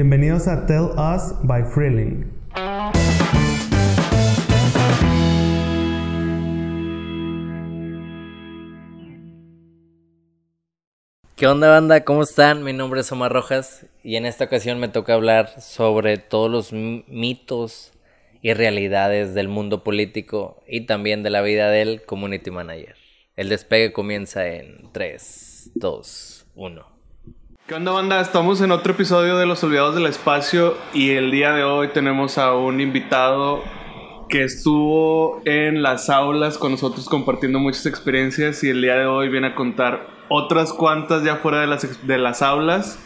Bienvenidos a Tell Us by Freeling. ¿Qué onda banda? ¿Cómo están? Mi nombre es Omar Rojas y en esta ocasión me toca hablar sobre todos los mitos y realidades del mundo político y también de la vida del community manager. El despegue comienza en 3, 2, 1. ¿Qué onda banda? Estamos en otro episodio de Los Olvidados del Espacio y el día de hoy tenemos a un invitado que estuvo en las aulas con nosotros compartiendo muchas experiencias y el día de hoy viene a contar otras cuantas ya fuera de las, de las aulas.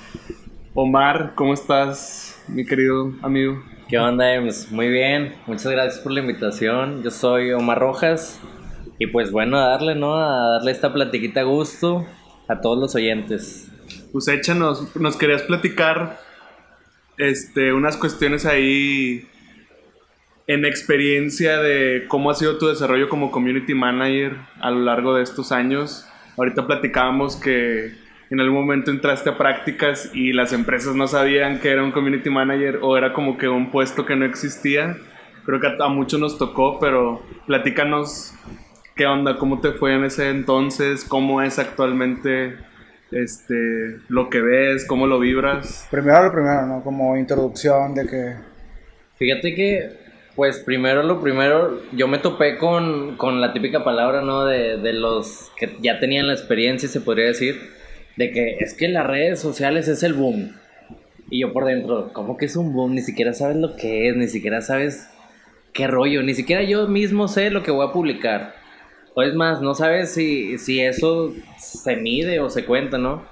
Omar, ¿cómo estás, mi querido amigo? ¿Qué onda, Muy bien, muchas gracias por la invitación. Yo soy Omar Rojas y pues bueno, a darle, ¿no? A darle esta platiquita a gusto a todos los oyentes. Pues échanos, nos querías platicar este, unas cuestiones ahí en experiencia de cómo ha sido tu desarrollo como community manager a lo largo de estos años Ahorita platicábamos que en algún momento entraste a prácticas y las empresas no sabían que era un community manager o era como que un puesto que no existía. Creo que a, muchos nos tocó, pero platícanos qué onda, cómo te fue en ese entonces, cómo es actualmente este, lo que ves, cómo lo vibras. Primero lo primero, ¿no? Como introducción de que... Fíjate que pues primero lo primero, yo me topé con, la típica palabra, ¿no? De, de, los que ya tenían la experiencia, se podría decir, de que es que las redes sociales es el boom. Y yo por dentro, ¿cómo que es un boom? Ni siquiera sabes lo que es, ni siquiera sabes qué rollo, ni siquiera yo mismo sé lo que voy a publicar. O es más, no sabes si, si eso se mide o se cuenta, ¿no?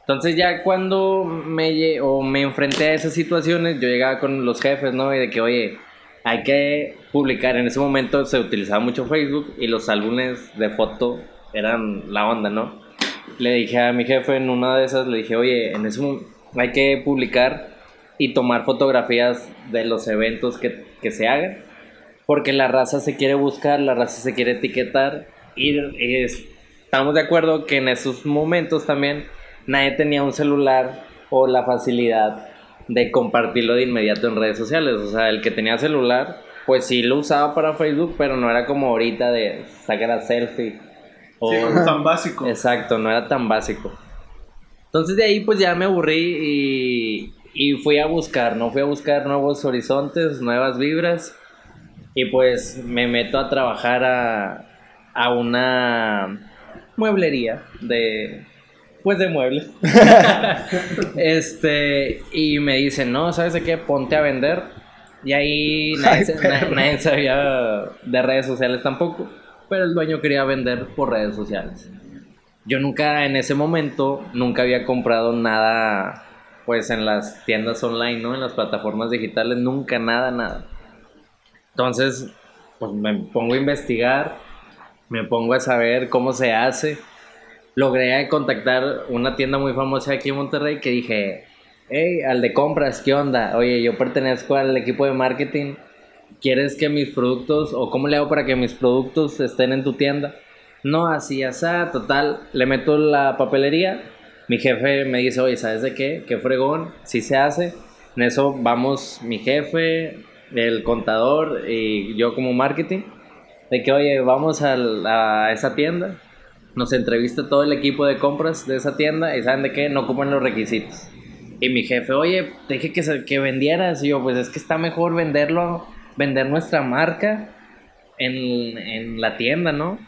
Entonces ya cuando me, o me enfrenté a esas situaciones, yo llegaba con los jefes, ¿no? Y de que, oye, hay que publicar. En ese momento se utilizaba mucho Facebook y los álbumes de foto eran la onda, ¿no? Le dije a mi jefe en una de esas, le dije, oye, en ese hay que publicar y tomar fotografías de los eventos que, que se hagan. Porque la raza se quiere buscar, la raza se quiere etiquetar. Y, y estamos de acuerdo que en esos momentos también nadie tenía un celular o la facilidad de compartirlo de inmediato en redes sociales. O sea, el que tenía celular, pues sí lo usaba para Facebook, pero no era como ahorita de sacar a selfie. O... Sí, tan básico. Exacto, no era tan básico. Entonces de ahí pues ya me aburrí y, y fui a buscar, ¿no? Fui a buscar nuevos horizontes, nuevas vibras. Y pues me meto a trabajar a, a una mueblería de pues de muebles. este, y me dicen, no, ¿sabes de qué? Ponte a vender. Y ahí nadie, sabía de redes sociales tampoco, pero el dueño quería vender por redes sociales. Yo nunca, en ese momento, nunca había comprado nada, pues en las tiendas online, ¿no? En las plataformas digitales, nunca, nada, nada. Entonces, pues me pongo a investigar, me pongo a saber cómo se hace logré contactar una tienda muy famosa aquí en Monterrey que dije, hey, al de compras, ¿qué onda? Oye, yo pertenezco al equipo de marketing. ¿Quieres que mis productos, o cómo le hago para que mis productos estén en tu tienda? No, así, así, total, le meto la papelería. Mi jefe me dice, oye, ¿sabes de qué? ¿Qué fregón? Sí se hace. En eso vamos mi jefe, el contador y yo como marketing. De que, oye, vamos a, a esa tienda nos entrevista todo el equipo de compras de esa tienda y saben de qué, no ocupan los requisitos. Y mi jefe, oye, te dije que, que vendieras. Y yo, pues es que está mejor venderlo, vender nuestra marca en, en la tienda, ¿no?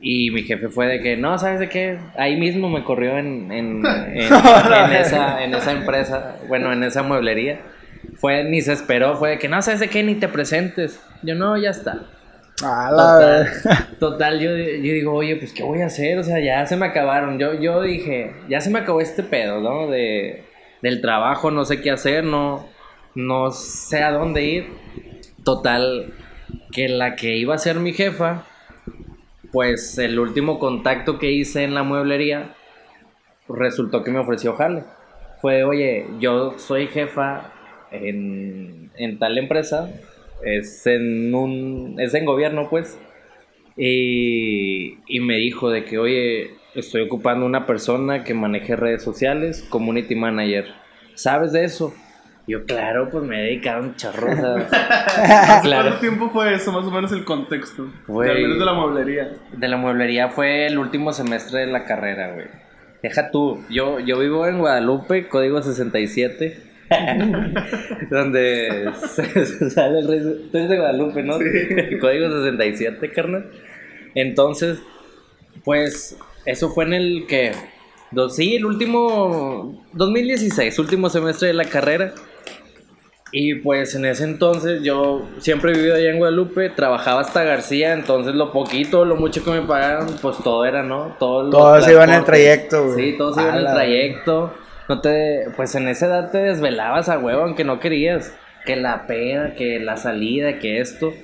Y mi jefe fue de que, no, ¿sabes de qué? Ahí mismo me corrió en, en, en, esa, en esa empresa, bueno, en esa mueblería. Fue, ni se esperó, fue de que, no, ¿sabes de qué? Ni te presentes. Yo, no, ya está total, total yo, yo, digo, oye, pues ¿qué voy a hacer? O sea, ya se me acabaron. Yo, yo dije, ya se me acabó este pedo, ¿no? De, del trabajo, no sé qué hacer, no, no sé a dónde ir. Total, que la que iba a ser mi jefa, pues el último contacto que hice en la mueblería, resultó que me ofreció jale. Fue, oye, yo soy jefa en, en tal empresa, es en un, es en gobierno pues, y, y me dijo de que, oye, estoy ocupando una persona que maneje redes sociales, community manager, ¿sabes de eso? Yo, claro, pues me he dedicado un chorro. o sea, ¿Cuánto claro. tiempo fue eso? Más o menos el contexto. Güey. Al menos de la mueblería. De la mueblería fue el último semestre de la carrera, güey. Deja tú, yo, yo vivo en Guadalupe, código 67. donde sale el rey. De Guadalupe, ¿no? código 67, carnal. Entonces, pues, eso fue en el que. dos- sí, el último. 2016, último semestre de la carrera. Y pues en ese entonces yo siempre he vivido allá en Guadalupe, trabajaba hasta García, entonces lo poquito, lo mucho que me pagaron, pues todo era, ¿no? Todos los Todos iban en el trayecto, güey. Sí, todos iban en el trayecto. No te, pues en esa edad te desvelabas a huevo, aunque no querías. Que la peda, que la salida, que esto.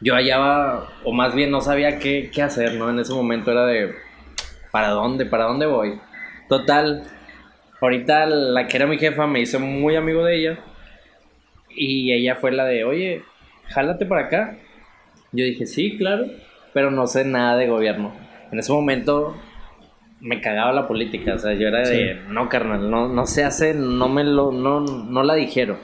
Yo hallaba, o más bien no sabía qué, qué hacer, ¿no? En ese momento era de, ¿para dónde? ¿Para dónde voy? Total, ahorita la que era mi jefa me hizo muy amigo de ella. Y ella fue la de, oye, jálate para acá. Yo dije, sí, claro, pero no sé nada de gobierno. En ese momento me cagaba la política, o sea, yo era de, no, carnal, no, no se hace, no me lo, no, no la dijeron.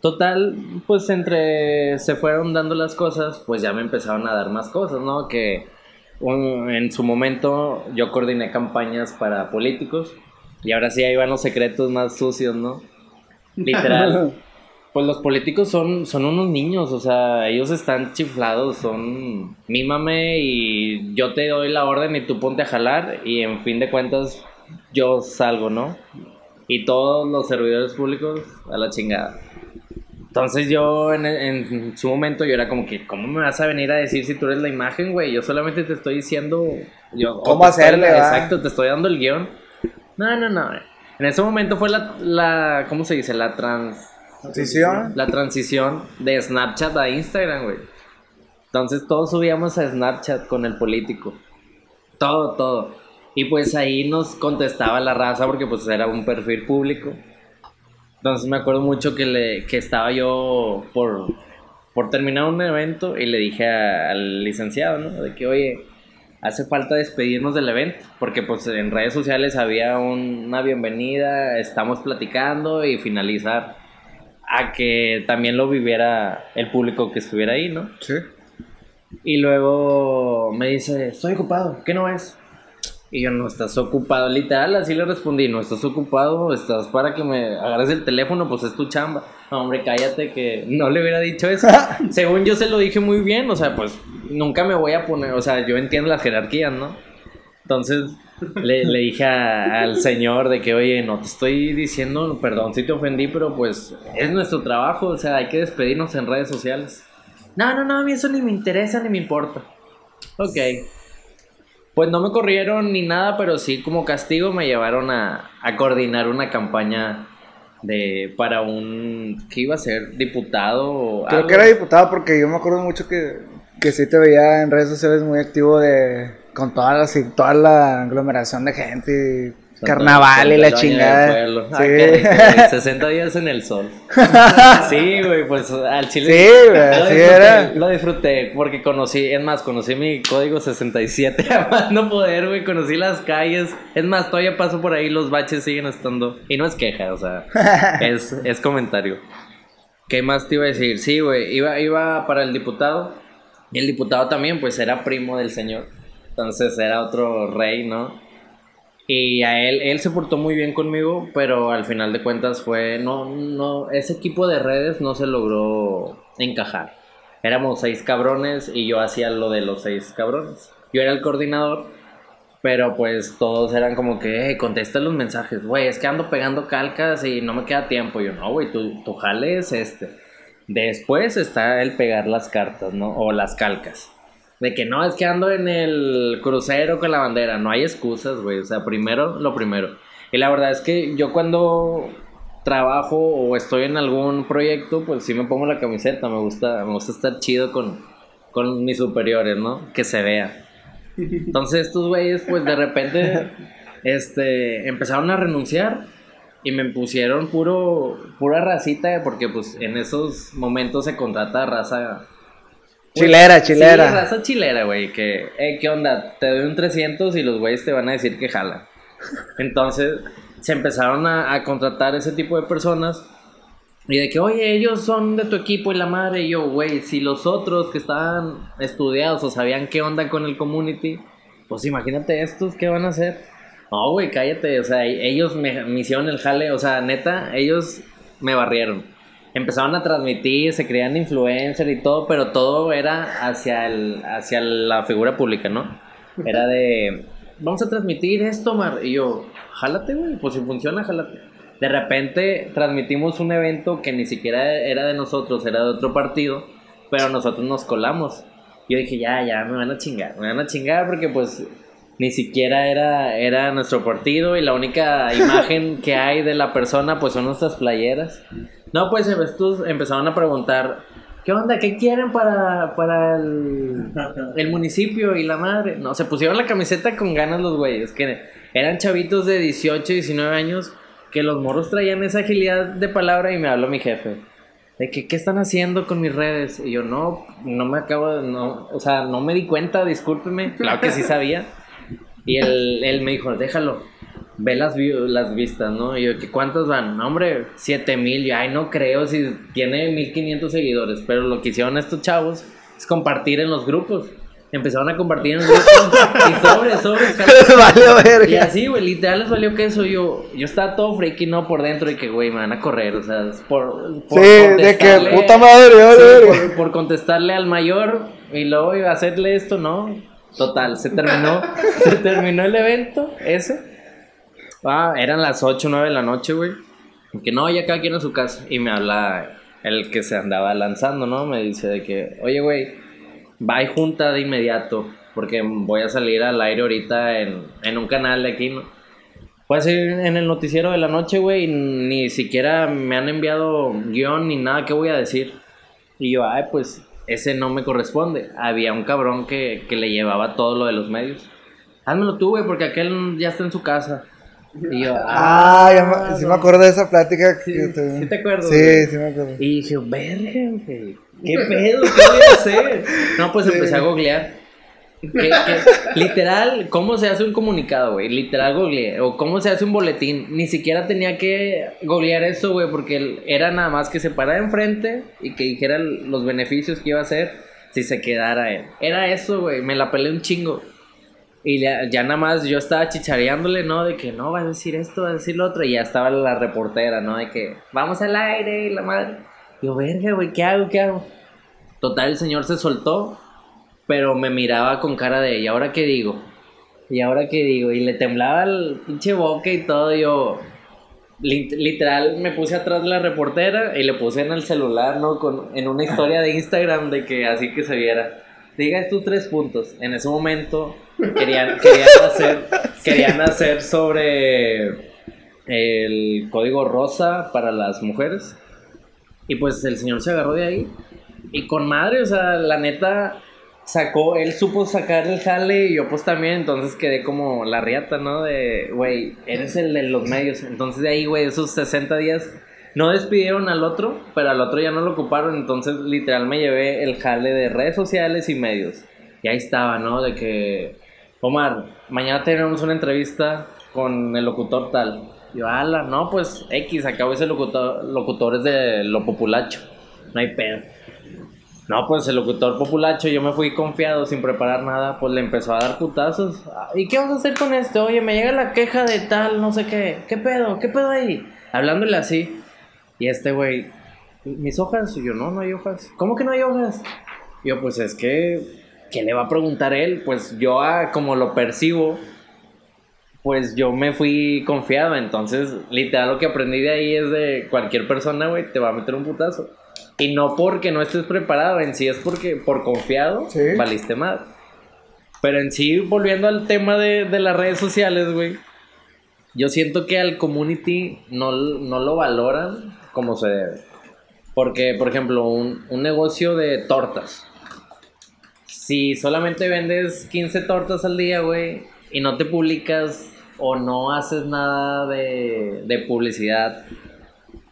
Total, pues entre se fueron dando las cosas, pues ya me empezaron a dar más cosas, ¿no? Que un- en su momento yo coordiné campañas para políticos y ahora sí ahí van los secretos más sucios, ¿no? Literal. Pues los políticos son, son unos niños, o sea, ellos están chiflados, son mímame y yo te doy la orden y tú ponte a jalar y en fin de cuentas yo salgo, ¿no? Y todos los servidores públicos a la chingada. Entonces yo en, en su momento yo era como que, ¿cómo me vas a venir a decir si tú eres la imagen, güey? Yo solamente te estoy diciendo... Yo, ¿Cómo estoy- hacerle, va? Exacto, te estoy dando el guion. No, no, no. En ese momento fue la, la ¿cómo se dice? La trans... ¿Transición? La transición de Snapchat a Instagram, güey. Entonces todos subíamos a Snapchat con el político. Todo, todo. Y pues ahí nos contestaba la raza porque pues era un perfil público. Entonces me acuerdo mucho que, le, que estaba yo por, por terminar un evento y le dije al licenciado, ¿no? De que, oye, hace falta despedirnos del evento, porque pues en redes sociales había un- una bienvenida, estamos platicando y finalizar a que también lo viviera el público que estuviera ahí, ¿no? Sí. Y luego me dice, estoy ocupado, ¿qué no es? Y yo, no estás ocupado, literal, así le respondí, no estás ocupado, estás para que me agarres el teléfono, pues es tu chamba. No, hombre, cállate que no le hubiera dicho eso. Según yo se lo dije muy bien, o sea, pues nunca me voy a poner, o sea, yo entiendo las jerarquías, ¿no? Entonces le, le dije a- al señor de que, oye, no te estoy diciendo, perdón si te ofendí, pero pues es nuestro trabajo, o sea, hay que despedirnos en redes sociales. No, no, no, a mí eso ni me interesa ni me importa. Ok. Pues no me corrieron ni nada, pero sí como castigo me llevaron a, a coordinar una campaña de para un ¿qué iba a ser? diputado o Creo algo. que era diputado porque yo me acuerdo mucho que, que sí te veía en redes sociales muy activo de con toda la, sí, toda la aglomeración de gente carnaval y la chingada. Sí. rico, güey, 60 días en el sol. Sí, güey, pues al chile. Sí, güey, lo así disfruté, era. Lo disfruté porque conocí, es más, conocí mi código 67 a más no poder, güey. Conocí las calles. Es más, todavía paso por ahí, los baches siguen estando. Y no es queja, o sea, es, es comentario. ¿Qué más te iba a decir? Sí, güey, iba, iba para el diputado. Y el diputado también, pues era primo del señor. Entonces era otro rey, ¿no? Y a él, él se portó muy bien conmigo, pero al final de cuentas fue, no, no, ese equipo de redes no se logró encajar. Éramos seis cabrones y yo hacía lo de los seis cabrones. Yo era el coordinador, pero pues todos eran como que, hey, contesta los mensajes, güey, es que ando pegando calcas y no me queda tiempo. Yo, no, güey, tu, tu jale es este. Después está el pegar las cartas, ¿no? O las calcas. De que no, es que ando en el crucero con la bandera. No hay excusas, güey. O sea, primero lo primero. Y la verdad es que yo cuando trabajo o estoy en algún proyecto, pues sí me pongo la camiseta. Me gusta, me gusta estar chido con, con mis superiores, ¿no? Que se vea. Entonces estos güeyes, pues de repente, este, empezaron a renunciar y me pusieron puro, pura racita, porque pues en esos momentos se contrata raza Chilera, chilera. Sí, raza chilera, güey. Que, eh, ¿qué onda? Te doy un 300 y los güeyes te van a decir que jala. Entonces, se empezaron a, a contratar ese tipo de personas. Y de que, oye, ellos son de tu equipo y la madre. Y yo, güey, si los otros que estaban estudiados o sabían qué onda con el community, pues imagínate estos, ¿qué van a hacer? No, güey, cállate. O sea, ellos me, me hicieron el jale. O sea, neta, ellos me barrieron. Empezaron a transmitir, se creían influencer y todo, pero todo era hacia, el, hacia la figura pública, ¿no? Era de, vamos a transmitir esto, Mar. Y yo, jálate, güey, pues si funciona, jálate. De repente transmitimos un evento que ni siquiera era de nosotros, era de otro partido, pero nosotros nos colamos. Yo dije, ya, ya, me van a chingar, me van a chingar porque pues ni siquiera era, era nuestro partido y la única imagen que hay de la persona pues son nuestras playeras. No, pues estos empezaron a preguntar, ¿qué onda? ¿Qué quieren para, para el, el municipio y la madre? No, se pusieron la camiseta con ganas los güeyes, que eran chavitos de 18, 19 años que los morros traían esa agilidad de palabra y me habló mi jefe. De que, ¿qué están haciendo con mis redes? Y yo, no, no me acabo de, no, o sea, no me di cuenta, discúlpeme. Claro que sí sabía. Y él, él me dijo, déjalo, ve las, las vistas, ¿no? Y yo, ¿cuántos van? No, hombre, 7000. Yo, ay, no creo si tiene 1500 seguidores. Pero lo que hicieron estos chavos es compartir en los grupos. Empezaron a compartir en grupos y sobres, sobres. verga. Y así, güey, literal les valió que eso. Yo, yo estaba todo freaky, ¿no? Por dentro y que, güey, me van a correr. O sea, por. por sí, de que puta madre, por, por, contestarle al mayor y luego iba a hacerle esto, ¿no? Total, se terminó. se terminó el evento ese. Ah, eran las 8 o 9 de la noche, güey. Que no, ya cada quien a su casa. Y me habla el que se andaba lanzando, ¿no? Me dice de que, oye, güey va y junta de inmediato, porque voy a salir al aire ahorita en, en un canal de aquí, ¿no? Puede ser en el noticiero de la noche, güey, ni siquiera me han enviado guion ni nada que voy a decir. Y yo, ay, pues ese no me corresponde. Había un cabrón que, que le llevaba todo lo de los medios. Házmelo tú, güey, porque aquel ya está en su casa. Y yo, ah, ah ya me, sí me acuerdo de esa plática. Sí, sí te acuerdo. Sí, sí me acuerdo. Y dije, verga, güey. ¿Qué pedo? ¿Qué voy a hacer? No, pues empecé a googlear. Literal, ¿cómo se hace un comunicado, güey? Literal googleé. O cómo se hace un boletín. Ni siquiera tenía que googlear eso, güey, porque era nada más que se parara enfrente y que dijera los beneficios que iba a hacer si se quedara él. Era eso, güey. Me la pelé un chingo. Y ya, ya, nada más yo estaba chichareándole, ¿no? De que no, va a decir esto, va a decir lo otro. Y ya estaba la reportera, ¿no? De que vamos al aire y la madre. Yo, verga, güey, ¿qué hago? ¿Qué hago? Total, el señor se soltó, pero me miraba con cara de, ¿y ahora qué digo? ¿Y ahora qué digo? Y le temblaba el pinche boca y todo. Yo, literal, me puse atrás de la reportera y le puse en el celular, ¿no? Con, en una historia de Instagram de que así que se viera. Diga estos tres puntos. En ese momento querían, querían hacer, querían hacer sobre el código rosa para las mujeres. Y pues el señor se agarró de ahí. Y con madre, o sea, la neta sacó, él supo sacar el jale y yo pues también, entonces quedé como la riata, ¿no? De, güey, eres el de los medios. Entonces de ahí, güey, esos 60 días no despidieron al otro, pero al otro ya no lo ocuparon, entonces literal me llevé el jale de redes sociales y medios. Y ahí estaba, ¿no? De que, Omar, mañana tenemos una entrevista con el locutor tal. Yo, ala, no, pues X, acabo ese locutor, es de lo populacho. No hay pedo. No, pues el locutor populacho, yo me fui confiado sin preparar nada, pues le empezó a dar putazos. ¿Y qué vamos a hacer con esto? Oye, me llega la queja de tal, no sé qué. ¿Qué pedo? ¿Qué pedo ahí? Hablándole así. Y este güey, ¿mis hojas? Y yo, no, no hay hojas. ¿Cómo que no hay hojas? yo, pues es que, ¿qué le va a preguntar él? Pues yo, ah, como lo percibo, pues yo me fui confiado. Entonces, literal, lo que aprendí de ahí es de cualquier persona, güey, te va a meter un putazo. Y no porque no estés preparado, en sí es porque por confiado valiste mal. Pero en sí, volviendo al tema de, de las redes sociales, güey, yo siento que al community no, no lo valoran como se debe. Porque, por ejemplo, un, un negocio de tortas. Si solamente vendes 15 tortas al día, güey, y no te publicas o no haces nada de, de publicidad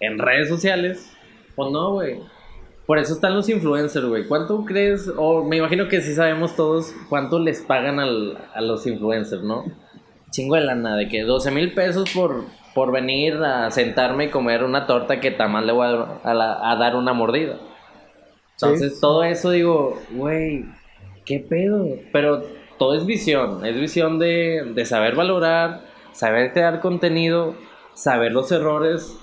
en redes sociales, pues no, güey. Por eso están los influencers, güey. ¿Cuánto crees? O me imagino que sí sabemos todos cuánto les pagan al, a los influencers, ¿no? Chingo de lana, de que 12 mil pesos por, por venir a sentarme y comer una torta que tamás le voy a, dar una mordida. Entonces, todo eso digo, güey, ¿qué pedo? Pero todo es visión, es visión de, de saber valorar, saber crear contenido, saber los errores.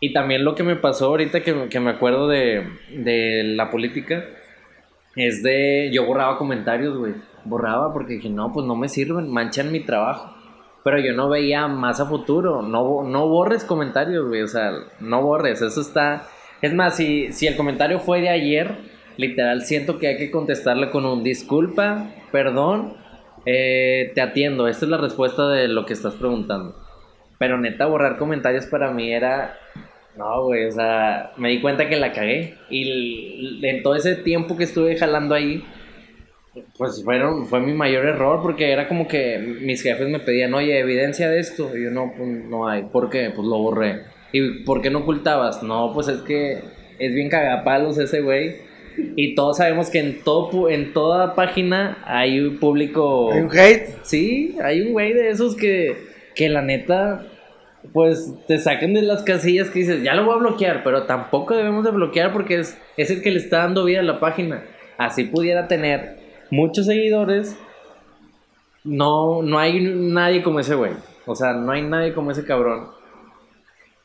Y también lo que me pasó ahorita que, que me acuerdo de, de la política es de. Yo borraba comentarios, güey. Borraba porque dije, no, pues no me sirven, manchan mi trabajo. Pero yo no veía más a futuro. No, no borres comentarios, güey. O sea, no borres. Eso está. Es más, si, si el comentario fue de ayer, literal, siento que hay que contestarle con un disculpa, perdón, eh, te atiendo. Esta es la respuesta de lo que estás preguntando. Pero neta, borrar comentarios para mí era no, güey, o sea, me di cuenta que la cagué. Y en todo ese tiempo que estuve jalando ahí, pues fueron, fue mi mayor error porque era como que mis jefes me pedían, oye, evidencia de esto. Y yo no, pues, no hay. ¿Por qué? Pues lo borré. ¿Y por qué no ocultabas? No, pues es que es bien cagapalos ese güey. Y todos sabemos que en, todo, en toda página hay un público... ¿Hay un hate? Sí, hay un güey de esos que, que la neta pues te saquen de las casillas que dices, ya lo voy a bloquear, pero tampoco debemos de bloquear porque es, es el que le está dando vida a la página. Así pudiera tener muchos seguidores, no, no hay nadie como ese güey. O sea, no hay nadie como ese cabrón.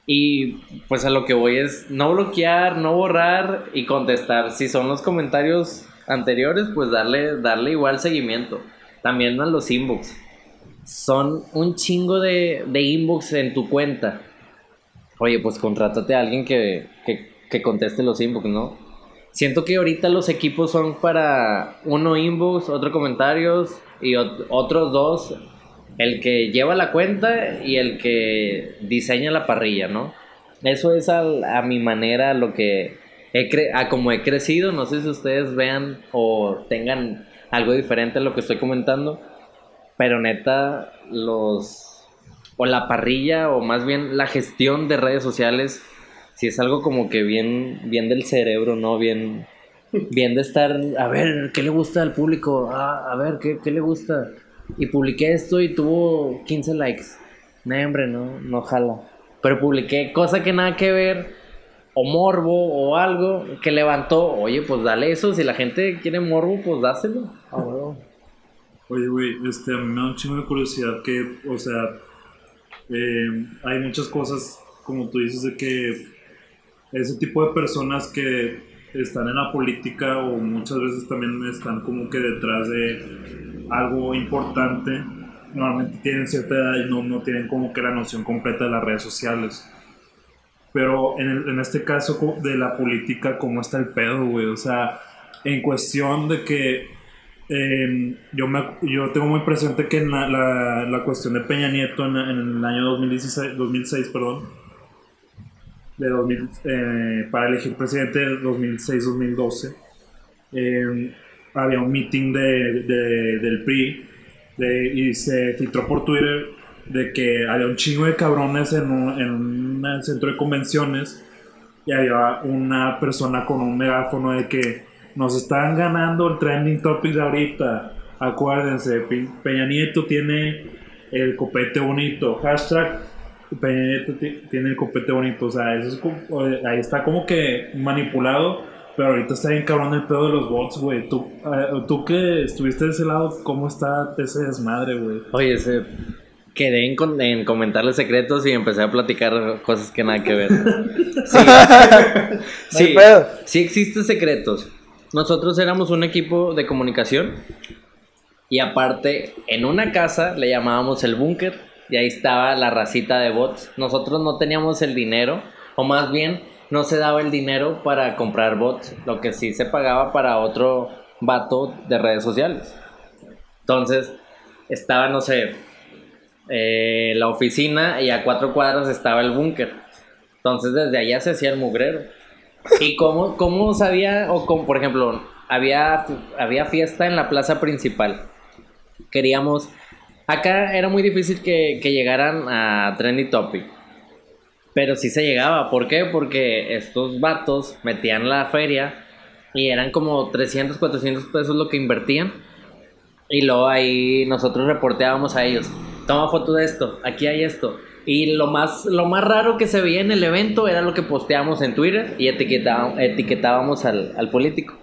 Y pues a lo que voy es no bloquear, no borrar y contestar. Si son los comentarios anteriores, pues darle, darle igual seguimiento. También a los inbox son un chingo de, de inbox en tu cuenta. Oye, pues contrátate a alguien que, que, conteste los inbox, ¿no? Siento que ahorita los equipos son para uno inbox, otro comentarios y otros dos, el que lleva la cuenta y el que diseña la parrilla, ¿no? Eso es a, mi manera lo que he a como he crecido, no sé si ustedes vean o tengan algo diferente a lo que estoy comentando, pero neta, los. O la parrilla, o más bien la gestión de redes sociales, si es algo como que bien, bien del cerebro, ¿no? Bien. Bien de estar, a ver, ¿qué le gusta al público? Ah, a ver, ¿qué, ¿qué, le gusta? Y publiqué esto y tuvo 15 likes. No, hombre, no, no jala. Pero publiqué cosa que nada que ver, o morbo, o algo que levantó. Oye, pues dale eso. Si la gente quiere morbo, pues dáselo. Ah, Oye, güey, este, a mí me da un chingo de curiosidad que, o sea, eh, hay muchas cosas, como tú dices, de que ese tipo de personas que están en la política o muchas veces también están como que detrás de algo importante, normalmente tienen cierta edad y no, no tienen como que la noción completa de las redes sociales. Pero en, en este caso de la política, ¿cómo está el pedo, güey? O sea, en cuestión de que Em, yo, me, yo tengo muy presente que en la, la, cuestión de Peña Nieto en, el año 2016, 2006, perdón, de 2000, eh, para elegir presidente de 2006-2012, em, había un meeting de, de, del PRI y se filtró por Twitter de que había un chingo de cabrones en un, en un centro de convenciones y había una persona con un megáfono de que nos están ganando el trending topic de ahorita. Acuérdense, Peña Nieto tiene el copete bonito. Hashtag Peña Nieto tiene el copete bonito. O sea, eso es ahí está como que manipulado. Pero ahorita está bien cabrón el pedo de los bots, güey. Tú, uh, tú que estuviste de ese lado, ¿cómo está ese desmadre, güey? Oye, se quedé en, en, comentarle secretos y empecé a platicar cosas que nada que ver. sí, sí, sí existen secretos. Nosotros éramos un equipo de comunicación y aparte en una casa le llamábamos el búnker y ahí estaba la racita de bots. Nosotros no teníamos el dinero o más bien no se daba el dinero para comprar bots, lo que sí se pagaba para otro vato de redes sociales. Entonces estaba, no sé, eh, la oficina y a cuatro cuadras estaba el búnker. Entonces desde allá se hacía el mugrero. ¿Y cómo, cómo sabía, o como, por ejemplo, había, había fiesta en la plaza principal? Queríamos, acá era muy difícil que, que llegaran a Trendy Topic. Pero sí se llegaba. ¿Por qué? Porque estos vatos metían la feria y eran como 300, 400 pesos lo que invertían. Y luego ahí nosotros reporteábamos a ellos. Toma foto de esto, aquí hay esto. Y lo más, lo más raro que se veía en el evento era lo que posteábamos en Twitter y etiquetábamos, al, al político.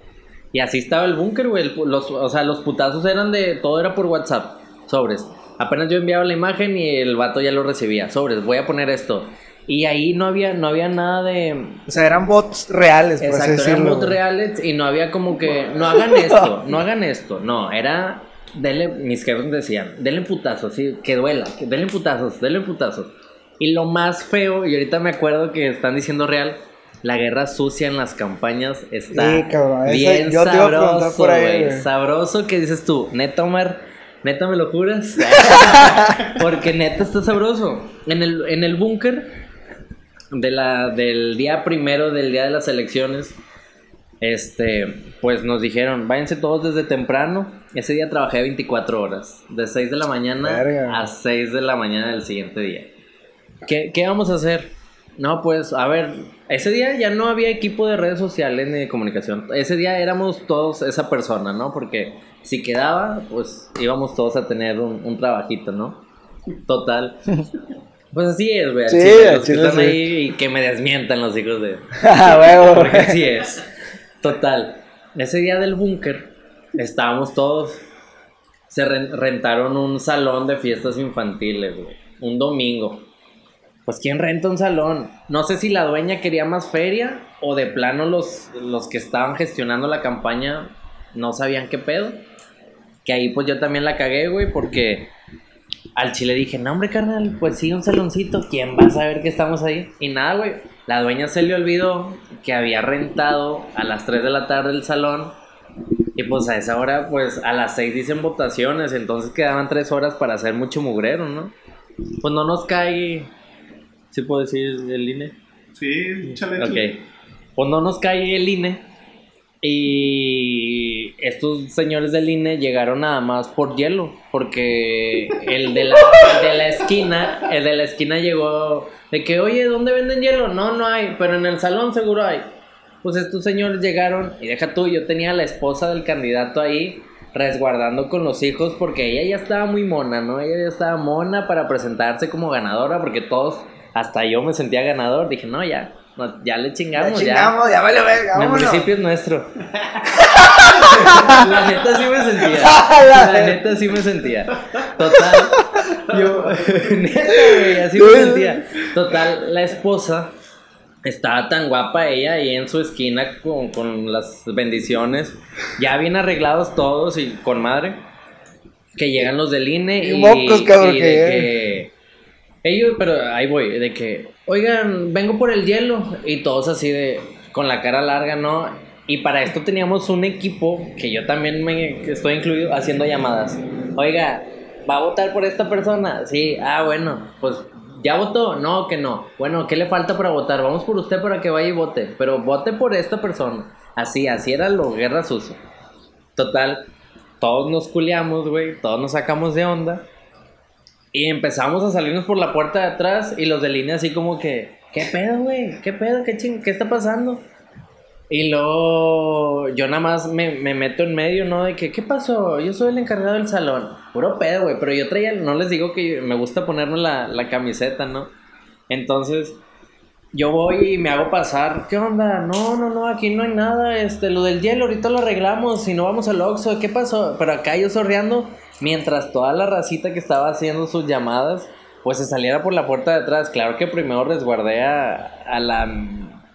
Y así estaba el búnker, güey. Los, o sea, los putazos eran de. Todo era por WhatsApp. Sobres. Apenas yo enviaba la imagen y el vato ya lo recibía. Sobres, voy a poner esto. Y ahí no había, no había nada de. O sea, eran bots reales, por así Exacto, eran bots reales y no había como que. No hagan esto, no hagan esto. No, era. Denle, mis jefes decían, denle putazos, sí, que duela, que denle putazos, denle putazos. Y lo más feo, y ahorita me acuerdo que están diciendo real, la guerra sucia en las campañas está Sí, cabrón, eso bien yo sabroso, por ahí, güey. güey. Sabroso que dices tú, neta Omar, neta me lo juras. Porque neta está sabroso. En el, en el búnker de la, del día primero del día de las elecciones, este, pues nos dijeron, váyanse todos desde temprano. Ese día trabajé 24 horas, de 6 de la mañana Verga. a 6 de la mañana del siguiente día. ¿Qué, ¿Qué vamos a hacer? No, pues, a ver, ese día ya no había equipo de redes sociales ni de comunicación. Ese día éramos todos esa persona, ¿no? Porque si quedaba, pues íbamos todos a tener un, un trabajito, ¿no? Total. Pues así es, güey. Sí, los que están ahí y que me desmientan los hijos de... Ah, huevo. Porque así es. Total. Ese día del búnker estábamos todos. Se ren- rentaron un salón de fiestas infantiles, güey. Un domingo. Pues ¿quién renta un salón? No sé si la dueña quería más feria o de plano los, los que estaban gestionando la campaña no sabían qué pedo. Que ahí pues yo también la cagué, güey, porque al chile dije, no hombre, carnal, pues sí, un saloncito, ¿quién va a saber que estamos ahí? Y nada, güey, la dueña se le olvidó que había rentado a las 3 de la tarde el salón. Y pues a esa hora, pues a las 6 dicen votaciones, entonces quedaban 3 horas para hacer mucho mugrero, ¿no? Pues no nos cae... ¿Sí puedo decir el INE? Sí, échale. Ok. Pues no nos cae el INE. Y estos señores del INE llegaron nada más por hielo. Porque el de la, de la esquina, el de la esquina llegó de que, oye, ¿dónde venden hielo? No, no hay, pero en el salón seguro hay. Pues estos señores llegaron, y deja tú, yo tenía a la esposa del candidato ahí resguardando con los hijos porque ella ya estaba muy mona, ¿no? Ella ya estaba mona para presentarse como ganadora porque todos, hasta yo me sentía ganador. Dije, no, ya, no, ya le chingamos, ya. chingamos, ya vale verga, El municipio es nuestro. la neta sí me sentía. La neta sí me sentía. Total. Yo. neta, güey, así me sentía. Total, la esposa estaba tan guapa ella ahí en su esquina con, con las bendiciones. Ya bien arreglados todos y con madre. Que llegan los del INE Y y, mocos, cabrón, y de que ellos, pero ahí voy, de que, oigan, vengo por el hielo. Y todos así de, con la cara larga, ¿no? Y para esto teníamos un equipo, que yo también me estoy incluido, haciendo llamadas. Oiga, ¿va a votar por esta persona? Sí, ah, bueno, pues, ¿ya votó? No, que no. Bueno, ¿qué le falta para votar? Vamos por usted para que vaya y vote. Pero vote por esta persona. Así, así era lo guerra sucia. Total, todos nos culiamos, güey, todos nos sacamos de onda. Y empezamos a salirnos por la puerta de atrás y los de línea así como que, ¿qué pedo, güey? ¿Qué pedo? ¿Qué ching? ¿Qué está pasando? Y luego yo nada más me, me meto en medio, ¿no? De que, ¿qué pasó? Yo soy el encargado del salón. Puro pedo, güey. Pero yo traía, no les digo que me gusta ponerme la, la camiseta, ¿no? Entonces, yo voy y me hago pasar. ¿Qué onda? No, no, no, aquí no hay nada. Este, lo del hielo, ahorita lo arreglamos. Si no vamos al Oxxo, ¿qué pasó? Pero acá yo sorreando, mientras toda la racita que estaba haciendo sus llamadas, pues se saliera por la puerta de atrás. Claro que primero resguardé a, a la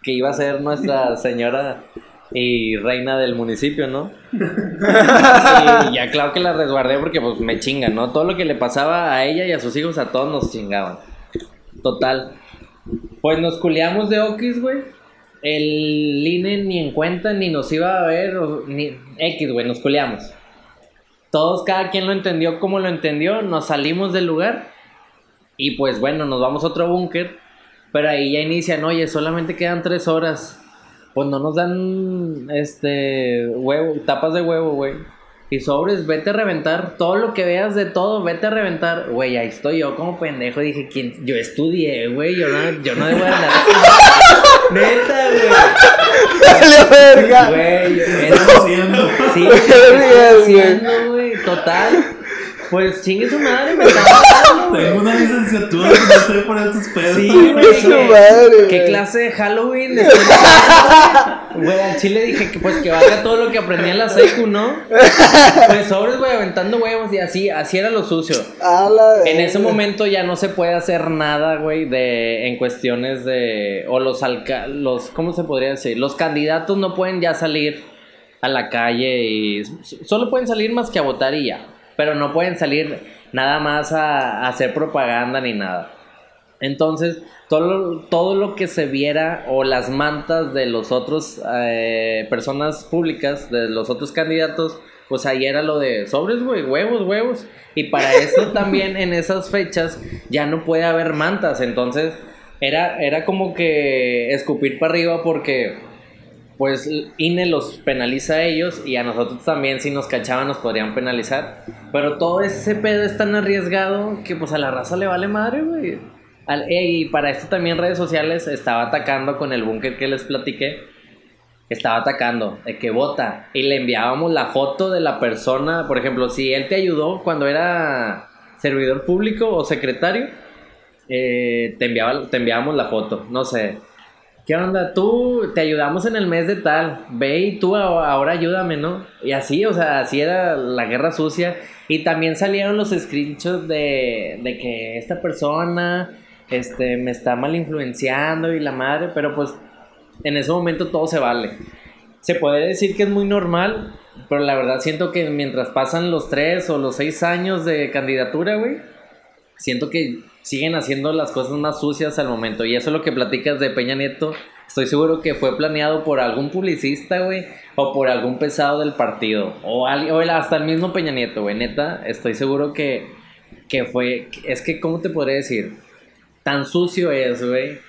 que iba a ser nuestra señora y reina del municipio, ¿no? y ya claro que la resguardé porque pues me chingan, ¿no? Todo lo que le pasaba a ella y a sus hijos, a todos nos chingaban. Total. Pues nos culeamos de Okis, güey. El INE ni en cuenta, ni nos iba a ver, ni X, güey, nos culeamos. Todos, cada quien lo entendió como lo entendió, nos salimos del lugar y pues bueno, nos vamos a otro búnker, pero ahí ya inician, oye, solamente quedan tres horas. Pues no nos dan, este, huevo, tapas de huevo, güey. Y sobres, vete a reventar todo lo que veas de todo, vete a reventar. Güey, ahí estoy yo como pendejo. Dije, ¿quién? Yo estudié, güey. Yo no, yo no debo andar. Neta, verga. güey. Güey, ¿Qué era- estás haciendo? Sí, Verga, ¿qué estoy güey. haciendo, güey? Total. Pues chingue su madre, me está matando. Tengo una licenciatura que no estoy por estos pedos. Sí, güey. Su ¿qué- madre, ¿Qué clase de Halloween? estoy haciendo? Güey, al chile dije que pues que valga todo lo que aprendí en la secu, ¿no? Pues sobres, güey, aventando huevos y así, así era lo sucio. A la En ese momento ya no se puede hacer nada, güey, de en cuestiones de o los alca los ¿cómo se podría decir? Los candidatos no pueden ya salir a la calle y solo pueden salir más que a votar y ya, pero no pueden salir nada más a, a hacer propaganda ni nada. Entonces, todo lo, todo lo que se viera o las mantas de los otros eh, personas públicas, de los otros candidatos, pues ahí era lo de sobres, güey, huevos, huevos. Y para eso también en esas fechas ya no puede haber mantas. Entonces, era, era como que escupir para arriba porque pues INE los penaliza a ellos y a nosotros también si nos cachaban nos podrían penalizar. Pero todo ese pedo es tan arriesgado que pues a la raza le vale madre, güey. Eh, y para esto también redes sociales estaba atacando con el búnker que les platiqué. Estaba atacando, de que vota. Y le enviábamos la foto de la persona. Por ejemplo, si él te ayudó cuando era servidor público o secretario, eh, te, enviaba, te enviábamos la foto. No sé, ¿Qué onda? Tú te ayudamos en el mes de tal. Ve y tú ahora ayúdame, ¿no? Y así, o sea, así era la guerra sucia. Y también salieron los screenshots de, de que esta persona este, me está mal influenciando y la madre, pero pues en ese momento todo se vale. Se puede decir que es muy normal, pero la verdad siento que mientras pasan los tres o los seis años de candidatura, güey, siento que siguen haciendo las cosas más sucias al momento. Y eso es lo que platicas de Peña Nieto. Estoy seguro que fue planeado por algún publicista, güey, o por algún pesado del partido, o, al- o hasta el mismo Peña Nieto, güey. Neta, estoy seguro que, que fue. Es que, ¿cómo te podría decir? Tan sucio es, güey.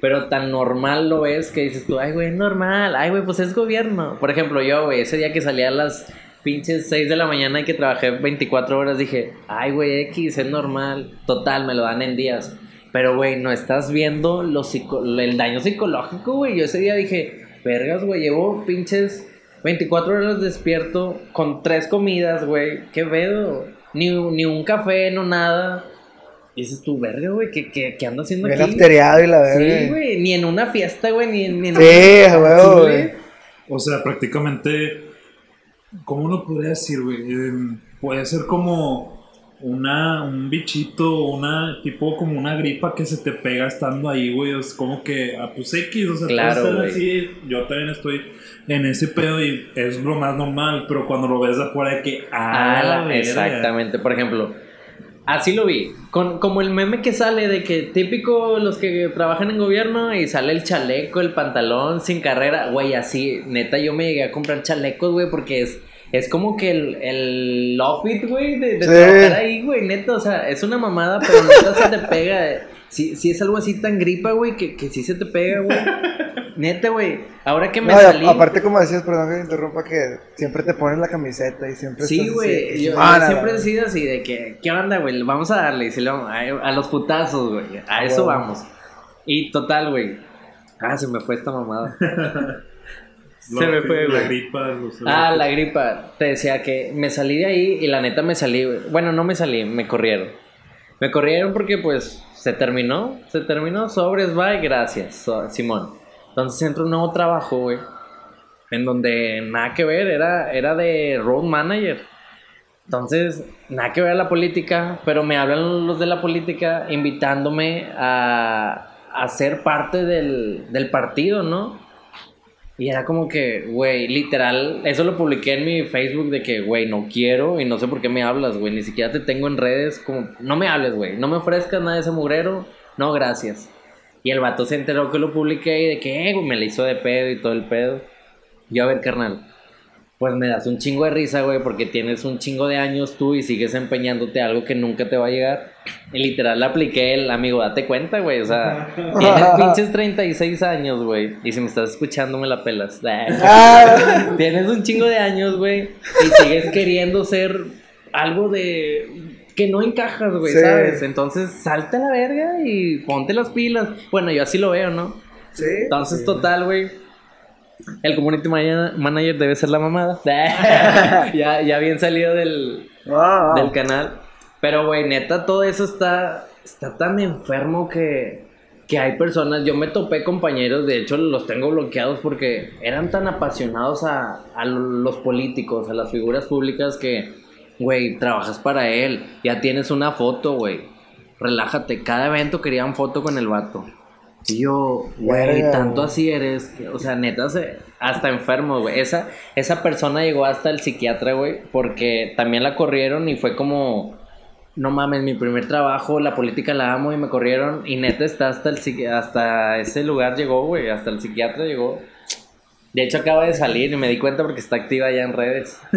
Pero tan normal lo es que dices tú, ay, güey, normal, ay, güey, pues es gobierno. Por ejemplo, yo, güey, ese día que salía a las pinches 6 de la mañana y que trabajé 24 horas, dije, ay, güey, X, es normal. Total, me lo dan en días. Pero, güey, no estás viendo lo psico- el daño psicológico, güey. Yo ese día dije, vergas, güey, llevo pinches 24 horas despierto con tres comidas, güey. ¿Qué pedo? Ni, ni un café, no nada. Y dices tú, verga, güey, ¿qué, qué, qué ando haciendo Bien aquí? afteriado y la verga. Sí, güey, ni en una fiesta, güey, ni en... Ni en Sí, güey. O sea, prácticamente, ¿cómo lo podría decir, güey? Em, puede ser como una, un bichito, una, tipo como una gripa que se te pega estando ahí, güey. Es como que, ah, pues X, o sea, Claro, güey. así. Yo también estoy en ese pedo y es lo más normal, pero cuando lo ves afuera de que, ah, Ah, la exactamente. Por ejemplo, así lo vi. Con, como el meme que sale de que típico los que trabajan en gobierno y sale el chaleco, el pantalón sin carrera. Güey, así, neta, yo me llegué a comprar chalecos, güey, porque es, es como que el, el outfit, güey, de, de Sí. trabajar ahí, güey, neta. O sea, es una mamada, pero neta se te pega. Si, si es algo así tan gripa, güey, que, que sí se te pega, güey. Neta, güey. Ahora que me No, salí. aparte, como decías, perdón que te interrumpa, que siempre te pones la camiseta y siempre Sí, güey. Yo, yo ah, siempre he la- sido así de que, ¿qué onda, güey? Vamos a darle. y se le vamos- a, a los putazos, güey. A eso huevo. vamos. Y total, güey. Ah, se me fue esta mamada. Lo- se me fue, La güey. gripa, los- Ah, la gripa. Te decía que me salí de ahí y la neta me salí. güey. Bueno, no me salí, me corrieron. Me corrieron porque, pues, se terminó. Se terminó. Sobres, bye, gracias, Simón. Entonces entro a un nuevo trabajo, güey. En donde nada que ver, era, era de road manager. Entonces, nada que ver a la política, pero me hablan los de la política invitándome a, a ser parte del, del partido, ¿no? Y era como que, güey, literal, eso lo publiqué en mi Facebook de que, güey, no quiero y no sé por qué me hablas, güey, ni siquiera te tengo en redes, como, no me hables, güey, no me ofrezcas nada de ese mugrero, no, gracias. Y el vato se enteró que lo publiqué y de que, eh, güey, me le hizo de pedo y todo el pedo. Yo, a ver, carnal, pues me das un chingo de risa, güey, porque tienes un chingo de años tú y sigues empeñándote a algo que nunca te va a llegar. Y literal le apliqué el amigo, date cuenta, güey. O sea, tienes pinches 36 años, güey. Y si me estás escuchando, me la pelas. Ah, tienes un chingo de años, güey. Y sigues queriendo ser algo de. que no encajas, güey, Sí. ¿sabes? Entonces, salta a la verga y ponte las pilas. Bueno, yo así lo veo, ¿no? sí. Entonces, Sí. total, güey. El community mana- manager debe ser la mamada. ya, ya bien salido del, del canal. Pero, güey, neta, todo eso está, está tan enfermo que, que hay personas. Yo me topé compañeros, de hecho, los tengo bloqueados porque eran tan apasionados a, a los políticos, a las figuras públicas que, güey, trabajas para él, ya tienes una foto, güey. Relájate, cada evento querían foto con el vato. Y yo, güey, tanto así eres, que- o sea, neta, se- hasta enfermo, güey. Esa, esa persona llegó hasta el psiquiatra, güey, porque también la corrieron y fue como, no mames, mi primer trabajo, la política la amo y me corrieron. Y neta está hasta, el, hasta ese lugar llegó, güey, hasta el psiquiatra llegó. De hecho acaba de salir y me di cuenta porque está activa ya en redes.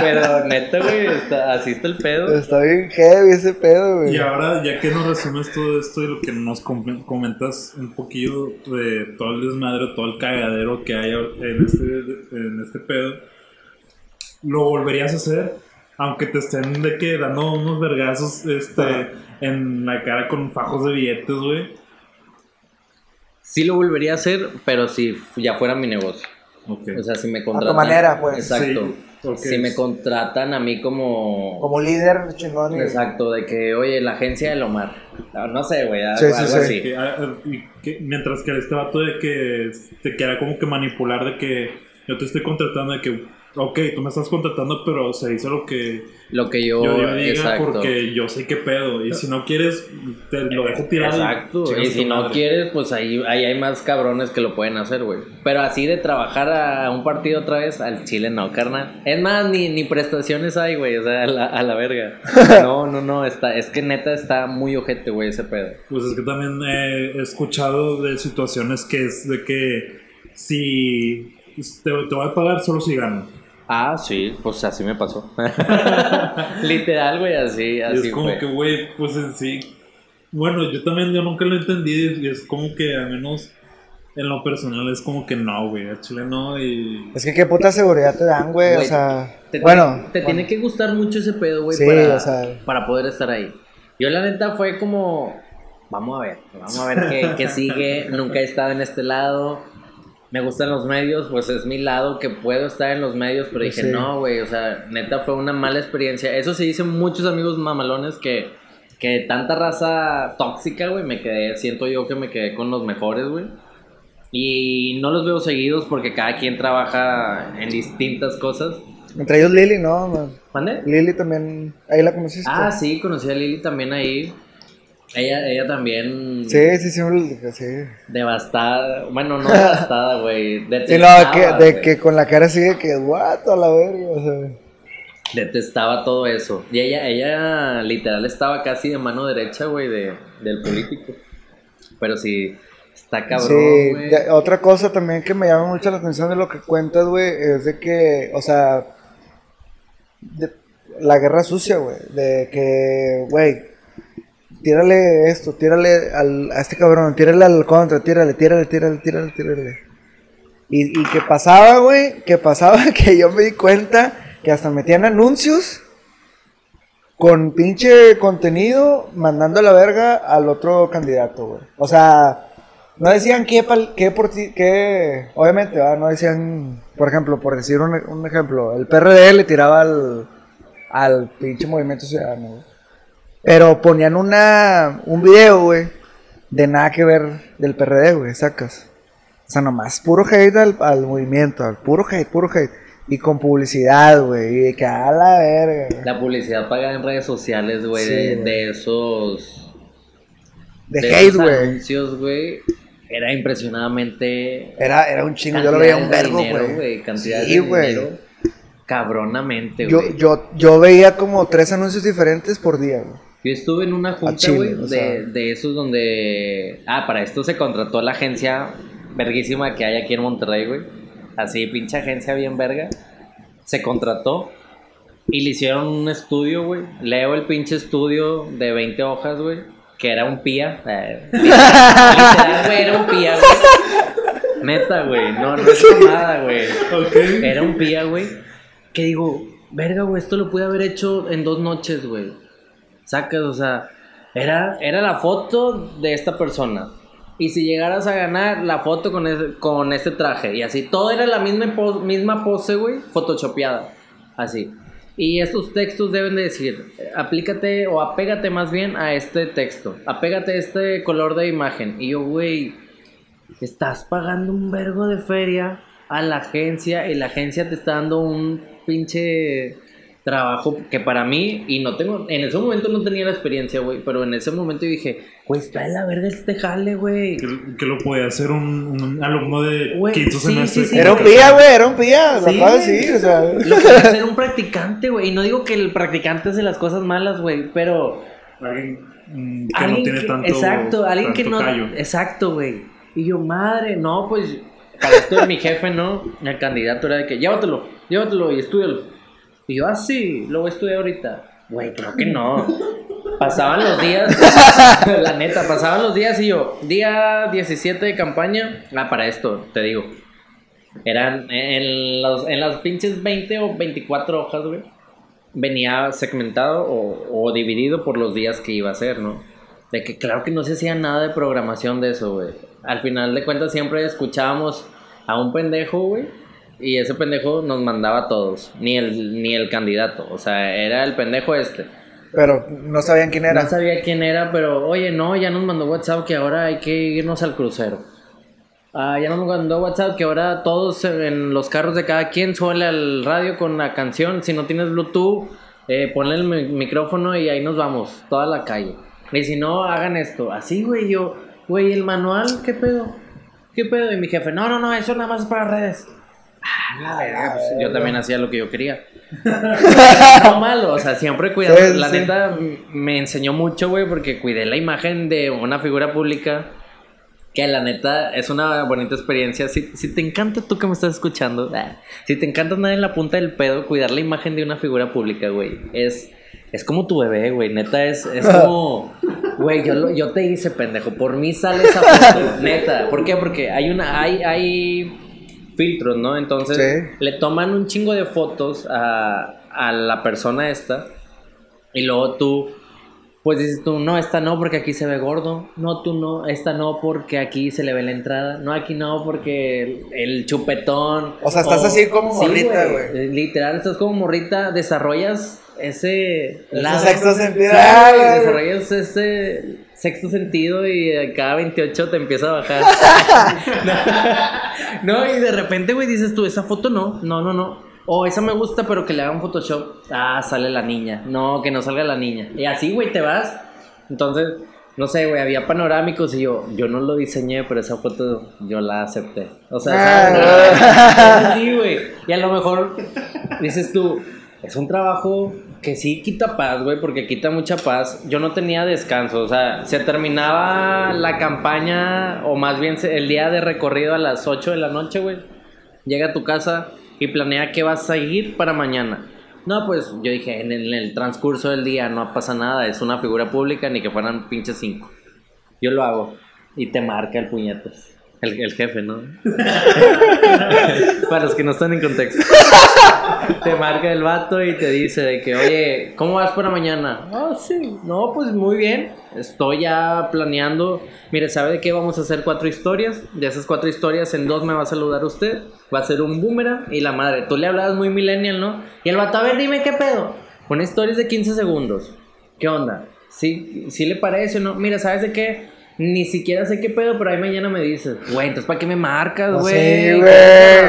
Pero neta, güey, está- así está el pedo. Está bien heavy ese pedo, güey. Y ahora, ya que nos resumes todo esto y lo que nos com- comentas un poquillo de todo el desmadre, todo el cagadero que hay en este, en este pedo, ¿lo volverías a hacer? Aunque te estén de que dando unos vergazos este, en la cara con fajos de billetes, güey. Sí lo volvería a hacer, pero si ya fuera mi negocio. O sea, si me contratan. manera, pues. Exacto. Sí. Si me contratan a mí como. Como líder chingón. y- Exacto, de que, oye, la agencia del Omar. No, no sé, güey, algo, Sí, sí, algo sí. así. Que, ah, ah, y que- mientras que este vato de que te quiera como que manipular de que yo te estoy contratando de que, ok, tú me estás contratando, pero se dice lo que Lo que yo. yo, yo diga exacto. porque yo sé qué pedo. Y si no quieres, te lo dejo tirado. Exacto, y si no madre. quieres, pues ahí, ahí hay más cabrones que lo pueden hacer, güey. Pero así de trabajar a un partido otra vez, al Chile no, carnal. Es más, ni, ni prestaciones hay, güey, o sea, a la, a la verga. No, no, no, está, es que neta está muy ojete, güey, ese pedo. Pues es que también he escuchado de situaciones que es de que si te, te voy a pagar solo si gano. Ah, sí, pues así me pasó. Literal, güey, así, así es como fue. que, güey, pues en sí. Bueno, yo también, yo nunca lo entendí. Y es como que, al menos en lo personal, es como que no, güey. A Chile no. Y. Es que qué puta seguridad te dan, güey. O sea, Te, bueno. tiene, te tiene que gustar mucho ese pedo, güey, Sí, para, o sea. para poder estar ahí. Yo la neta fue como, vamos a ver, vamos a ver qué, qué sigue. Nunca he estado en este lado. Me gustan los medios, pues es mi lado que puedo estar en los medios, pero Pues dije, sí. no, güey, o sea, neta fue una mala experiencia. Eso sí dicen muchos amigos mamalones que, que tanta raza tóxica, güey, me quedé, siento yo que me quedé con los mejores, güey. Y no los veo seguidos porque cada quien trabaja en distintas cosas. Entre ellos Lili, ¿no? man? ¿Mande? Lili también. Ahí la conociste. Ah, sí, conocí a Lili también ahí. Ella, ella también Sí, sí, sí, sí. devastada. Bueno, no devastada, güey. Sí, Detestaba, no, que, de que con la cara sigue que, what, a la verga, o sea. Detestaba todo eso. Y ella, ella literal estaba casi de mano derecha, güey, de, del político. Pero sí, está cabrón, sí, de- otra cosa también que me llama mucho la atención de lo que cuentas, güey, es de que, o sea, de- la guerra sucia, güey, de que, güey, tírale esto, tírale al, a este cabrón, tírale al contra, tírale, tírale, tírale, tírale, tírale. Y, y que pasaba, güey, que pasaba que yo me di cuenta que hasta metían anuncios con pinche contenido mandando la verga al otro candidato, güey. O sea, no decían qué, qué por ti, qué, obviamente, ¿verdad? no decían, por ejemplo, por decir un, un ejemplo, el PRD le tiraba al, al pinche Movimiento Ciudadano, güey. Pero ponían una, un video, güey, de nada que ver del PRD, güey, sacas. O sea, nomás puro hate al, al movimiento, al puro hate, puro hate. Y con publicidad, güey, y de que a la verga. La publicidad pagada en redes sociales, güey, Sí, de, de esos... De, de hate, güey. anuncios, güey, era impresionadamente... Era, era un chingo, yo lo veía un vergo, güey. Cantidades Sí, de dinero cabronamente, Yo, güey. yo, yo veía como tres anuncios diferentes por día, güey. Yo estuve en una junta, güey, de, sea. de esos donde... Ah, para esto se contrató la agencia verguísima que hay aquí en Monterrey, güey. Así, pinche agencia bien verga. Se contrató y le hicieron un estudio, güey. Leo el pinche estudio de 20 hojas, güey. Que era un pía. Eh, literal, güey, era un pía, güey. Neta, güey. No, no es nada, güey. Ok. Era un pía, güey. Que digo, verga, güey, esto lo pude haber hecho en dos noches, güey. Sacas, o sea, era, era la foto de esta persona. Y si llegaras a ganar, la foto con, ese- con este traje. Y así, todo era la misma, po- misma pose, güey, photoshopeada. Así. Y estos textos deben de decir, aplícate o apégate más bien a este texto, apégate a este color de imagen. Y yo, güey, estás pagando un vergo de feria a la agencia y la agencia te está dando un pinche trabajo que para mí, y no tengo, en ese momento no tenía la experiencia, güey, pero en ese momento dije, güey, está de la verga este jale, güey. Que, que lo puede hacer un, un alumno de Güey, quinto sí, semestre. sí, sí. Era un pía, güey, era un pía. Lo Sí, acabo de güey. decir, o sea. Lo que hacer un practicante, güey. Y no digo que el practicante hace las cosas malas, güey, pero Alguien que no tiene que- tanto. exacto, alguien que no, callo. exacto, güey. Y yo, madre, no, pues para esto mi jefe, ¿no? El candidato era de que llévatelo, llévatelo y estudialo. Y yo, ah, sí, lo voy a estudiar ahorita. Güey, creo que no. Pasaban los días, la neta, pasaban los días y yo, día 17 de campaña, ah, para esto, te digo. Eran en, los, en las pinches 20 o 24 hojas, güey. Venía segmentado o, o dividido por los días que iba a ser, ¿no? De que claro que no se hacía nada de programación de eso, güey. Al final de cuentas siempre escuchábamos a un pendejo, güey. Y ese pendejo nos mandaba a todos. Ni el, ni el candidato. O sea, era el pendejo este. Pero no sabían quién era. No sabía quién era, pero oye, no, ya nos mandó WhatsApp que ahora hay que irnos al crucero. Ah, ya nos mandó WhatsApp que ahora todos en los carros de cada quien suele al radio con la canción. Si no tienes Bluetooth, eh, ponle el mi- micrófono y ahí nos vamos, toda la calle. Y si no, hagan esto. Así, güey, yo, güey, el manual, ¿qué pedo? ¿Qué pedo? Y mi jefe, no, no, no, eso nada más es para redes. Ah, la verga, pues, yo también hacía lo que yo quería. no malo, o sea, siempre cuidando. Sí, la sí. neta me enseñó mucho, güey, porque cuidé la imagen de una figura pública que la neta es una bonita experiencia. Si, si te encanta tú que me estás escuchando, ah, si te encanta andar en la punta del pedo, cuidar la imagen de una figura pública, güey, es, es como tu bebé, güey. Neta, es, es como, güey, yo, lo- yo te hice pendejo. Por mí sale esa foto, neta. ¿Por qué? Porque hay una, hay, hay filtros, ¿no? Entonces Sí. le toman un chingo de fotos a, a la persona esta y luego tú, pues dices tú, no, esta no porque aquí se ve gordo, no, tú no, esta no porque aquí se le ve la entrada, no, aquí no porque el, el chupetón. O sea, estás así como morrita, güey. eh, Literal, estás como morrita, desarrollas ese... Ese sexto sentido. Desarrollas ese sexto sentido y cada 28 te empieza a bajar. no, y de repente, güey, dices tú, esa foto no, no, no, no. O esa me gusta, pero que le hagan Photoshop. Ah, sale la niña. No, que no salga la niña. Y así, güey, te vas. Entonces, no sé, güey, había panorámicos y yo, yo no lo diseñé, pero esa foto yo la acepté. O sea, Ah, sí, güey. Y a lo mejor dices tú, es un trabajo que sí quita paz, güey, porque quita mucha paz. Yo no tenía descanso, o sea, se terminaba la campaña, o más bien el día de recorrido a las 8 de la noche, güey. Llega a tu casa y planea qué vas a ir para mañana. No, pues yo dije, en el, en el transcurso del día no pasa nada, es una figura pública, ni que fueran pinches cinco. Yo lo hago. Y te marca el puñetas. El, el jefe, ¿no? Para los que no están en contexto. te marca el vato y te dice de que, oye, ¿cómo vas para mañana? Ah, sí. No, pues muy bien. Estoy ya planeando. Mire, ¿sabe de qué vamos a hacer cuatro historias? De esas cuatro historias, en dos me va a saludar usted. Va a ser un boomerang y la madre. Tú le hablabas muy millennial, ¿no? Y el vato, a ver, dime qué pedo. Una historia de 15 segundos. ¿Qué onda? ¿Sí, sí le parece o no? Mira, ¿sabes de qué? Ni siquiera sé qué pedo, pero ahí mañana me dices, güey, entonces ¿para qué me marcas, Pues güey? sí, ¿Qué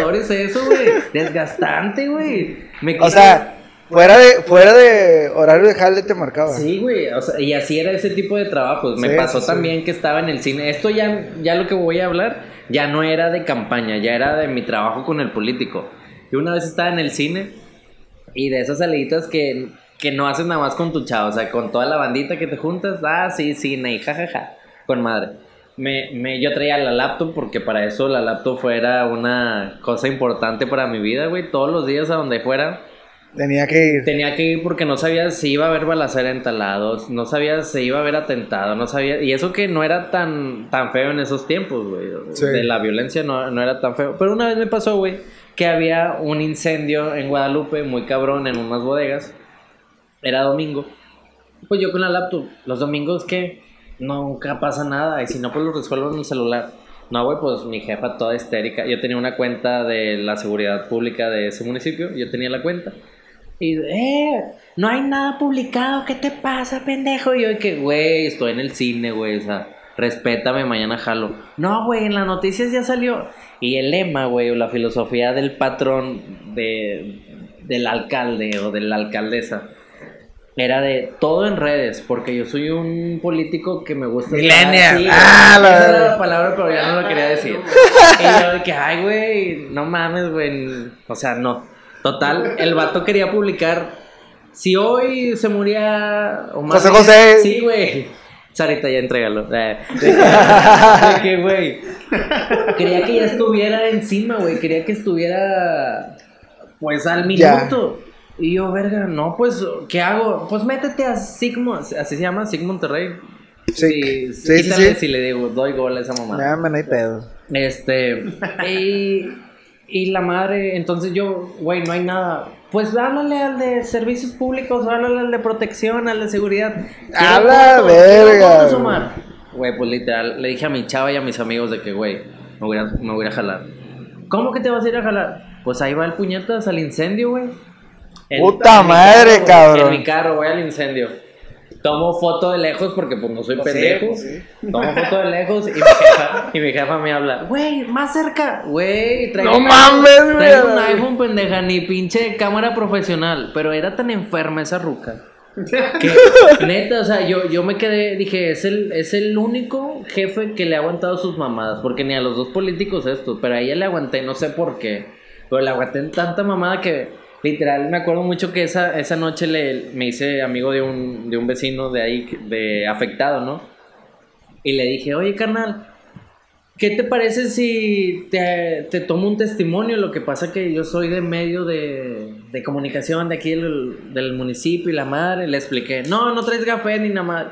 güey. es eso, güey? Desgastante, güey. O sea, fuera de, fuera de horario de jale te marcaba. Sí, güey, o sea, y así era ese tipo de trabajos. Me Sí, pasó sí, sí. también que estaba en el cine. Esto ya, ya lo que voy a hablar, ya no era de campaña, ya era de mi trabajo con el político. Yo una vez estaba en el cine y de esas saliditas que, que no haces nada más con tu chavo, o sea, con toda la bandita que te juntas, ah, sí, cine, y jajaja, con madre. Me, me, yo traía la laptop porque para eso la laptop fuera una cosa importante para mi vida, güey. Todos los días a donde fuera, Tenía que ir. Tenía que ir porque no sabía si iba a haber balacera en talados, no sabía si iba a haber atentado, no sabía. Y eso que no era tan, tan feo en esos tiempos, güey. Sí. De la violencia no, no era tan feo. Pero una vez me pasó, güey, que había un incendio en Guadalupe, muy cabrón, en unas bodegas. Era domingo. Pues yo con la laptop, los domingos que nunca pasa nada. Y si no, pues lo resuelvo en el celular. No, güey, pues mi jefa toda histérica. Yo tenía una cuenta de la seguridad pública de ese municipio, yo tenía la cuenta. Y, eh, no hay nada publicado, ¿qué te pasa, pendejo? Y yo, que, güey, estoy en el cine, güey, o sea, respétame, mañana jalo. No, güey, en las noticias ya salió. Y el lema, güey, o la filosofía del patrón de, del alcalde o de la alcaldesa era de todo en redes, porque yo soy un político que me gusta. Millennial. Ah, güey, la- esa era la palabra, pero ya no lo quería decir. y yo de que, ay, güey, no mames, güey. O sea, no. Total, el vato quería publicar. Si hoy se moría. O más José bien- José. Sí, güey. Sarita, ya entrégalo. Eh, De que, güey. Quería que ya estuviera encima, güey. Quería que estuviera. Pues al Ya. Y yo, verga, no, pues, ¿qué hago? Pues métete a Sigmund, así se llama, Sigmund Monterrey. Sí, sí, sí, sí. si le digo, doy gol a esa mamá. Man, no hay pedo. Este, y, y la madre, entonces yo, güey, no hay nada. Pues háblale al de servicios públicos, háblale al de protección, al de seguridad. Habla, verga, fotos, güey. Pues literal, le dije a mi chava y a mis amigos de que, güey, me voy, a, me voy a jalar. ¿Cómo que te vas a ir a jalar? Pues ahí va el puñetas al incendio, güey. En- Puta en madre, carro, cabrón. En mi carro, voy al incendio. Tomo foto de lejos porque pues no soy Pues sí, pendejo. pues sí. Tomo foto de lejos y mi jefa, y mi jefa me habla, güey, más cerca, güey, traigo No un mames, iPhone- traigo un iPhone, pendeja, ni pinche cámara profesional, pero era tan enferma esa ruca. Que, neta, o sea, yo, yo me quedé, dije, es el, es el único jefe que le ha aguantado sus mamadas, porque ni a los dos políticos esto, pero a ella le aguanté, no sé por qué, pero le aguanté en tanta mamada que, literal, me acuerdo mucho que esa, esa noche le, me hice amigo de un, de un vecino de ahí, de afectado, ¿no? Y le dije, oye, carnal, ¿qué te parece si te, te tomo un testimonio? Lo que pasa que yo soy de medio de, de comunicación de aquí del, del municipio y la madre. Le expliqué, no, no traes café ni nada más.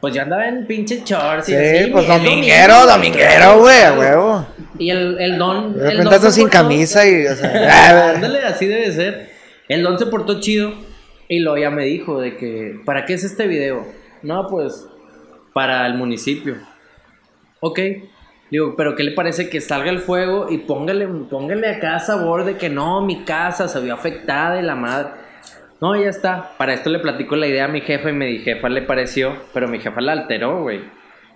Pues yo andaba en pinche shorts y Sí, así. pues dominguero, dominguero, güey, a huevo. Y el, el don... De el repente don estás sin portó- camisa y, o sea, Ándale, así debe ser. El don se portó chido y luego ya me dijo de que, ¿para qué es este video? No, pues, para el municipio. Ok. Digo, pero ¿qué le parece que salga el fuego y póngale, póngale acá sabor de que no, mi casa se vio afectada y la madre. No, ya está. Para esto le platico la idea a mi jefa y mi jefa le pareció, pero mi jefa la alteró, güey.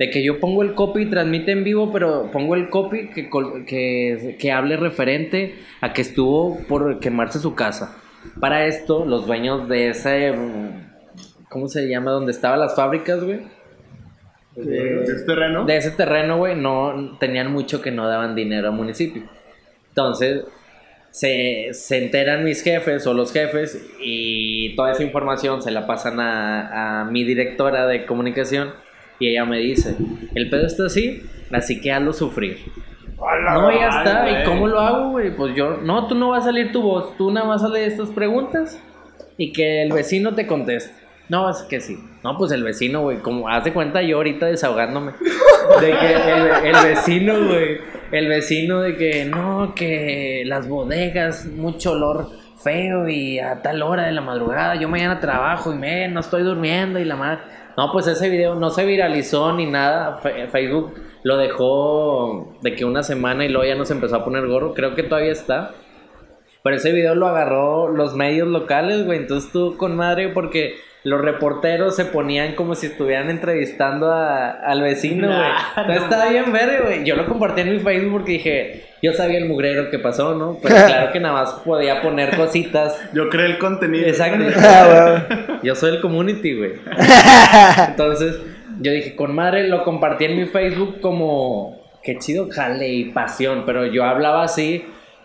De que yo pongo el copy y transmite en vivo, pero pongo el copy que, que, que hable referente a que estuvo por quemarse su casa. Para esto, los dueños de ese. ¿Cómo se llama? Donde estaban las fábricas, güey. ¿Es terreno? De ese terreno, güey, no tenían mucho que no daban dinero al municipio. Entonces, se, se enteran mis jefes o los jefes y toda esa información se la pasan a, a mi directora de comunicación y ella me dice, el pedo está así, así que hazlo sufrir. No, ya está. ¿Y cómo lo hago, güey? Pues yo, no, tú no vas a salir tu voz, tú nada más sale estas preguntas y que el vecino te conteste. No, es que sí. No, pues el vecino, güey, como haz de cuenta yo ahorita desahogándome. De que el, el vecino, güey, el vecino de que no, que las bodegas, mucho olor feo y a tal hora de la madrugada, yo mañana trabajo y me, no estoy durmiendo y la madre. No, pues ese video no se viralizó ni nada. Facebook lo dejó de que una semana y luego ya nos empezó a poner gorro. Creo que todavía está. Pero ese video lo agarró los medios locales, güey. Entonces estuvo con madre porque los reporteros se ponían como si estuvieran entrevistando a- al vecino, güey. Entonces estaba bien verde, güey. Yo lo compartí en mi Facebook porque dije, yo sabía el mugrero que pasó, ¿no? Pero claro que nada más podía poner cositas. Yo creé el contenido. Exacto. Ah, Yo soy el community, güey. Entonces, yo dije, con madre, lo compartí en mi Facebook como, qué chido, jale y pasión. Pero yo hablaba así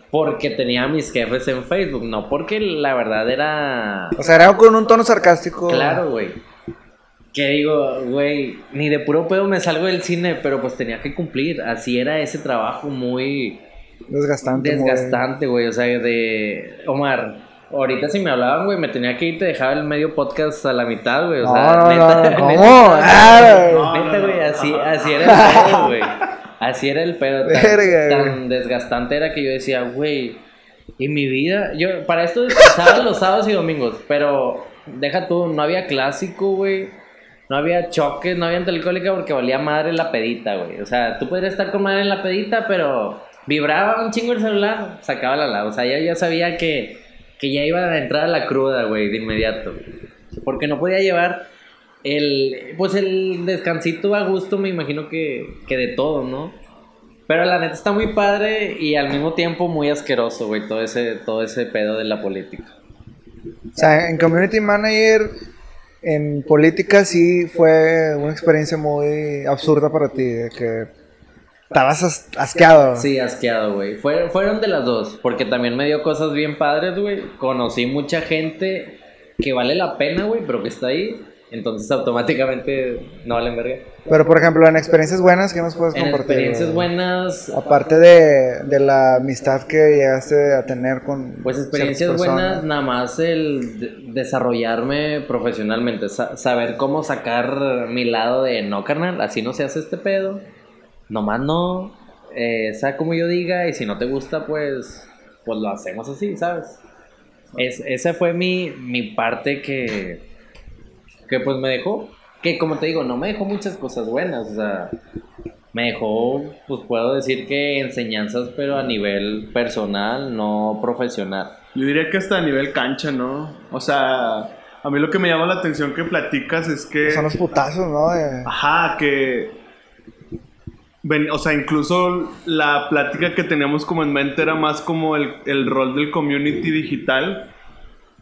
porque tenía a mis jefes en Facebook, no porque la verdad era... O sea, era con un tono sarcástico. Claro, güey. Que digo, güey, ni de puro pedo me salgo del cine, pero pues tenía que cumplir. Así era ese trabajo muy Desgastante. desgastante, güey. O sea, de. Omar, ahorita si me hablaban, güey, me tenía que ir, te dejaba el medio podcast a la mitad, güey. O sea, no, neta, no, ¿cómo? neta, güey, así, así era el pedo, güey. Así era el pedo. Tan, Verga, tan desgastante era que yo decía, güey, en mi vida. Yo, para esto descansaba los sábados y domingos, pero deja tú, no había clásico, güey. No había choques, no había antialcohólica porque valía madre la pedita, güey. O sea, tú podrías estar con madre en la pedita, pero vibraba un chingo el celular, sacaba la lado. O sea, ya, ya sabía que que ya iba a entrar a la cruda, güey, de inmediato. Porque no podía llevar el, pues el descansito a gusto, me imagino que, que de todo, ¿no? Pero la neta está muy padre y al mismo tiempo muy asqueroso, güey, todo ese, todo ese pedo de la política. O sea, en Community Manager, en política sí fue una experiencia muy absurda para ti, de que estabas as- asqueado. Sí, asqueado, güey. Fue- fueron de las dos, porque también me dio cosas bien padres, güey. Conocí mucha gente que vale la pena, güey, pero que está ahí. Entonces automáticamente no valen verga. Pero por ejemplo, en experiencias buenas, ¿qué nos puedes En compartir? experiencias buenas, Aparte de, de la amistad que llegaste a tener con. Pues experiencias buenas, nada más el de- desarrollarme profesionalmente, sa- saber cómo sacar mi lado de no, carnal, así no se hace este pedo, nomás no, eh, sea como yo diga, y si no te gusta, pues, pues lo hacemos así, ¿sabes? Es, esa fue mi, mi parte que, que pues me dejó, que como te digo, no me dejó muchas cosas buenas, o sea, me dejó, pues puedo decir que enseñanzas, pero a nivel personal, no profesional. Yo diría que hasta a nivel cancha, ¿no? O sea, a mí lo que me llama la atención que platicas es que... Son los putazos, ¿no? Ajá, que... ven- o sea, incluso la plática que teníamos como en mente era más como el, el rol del community digital.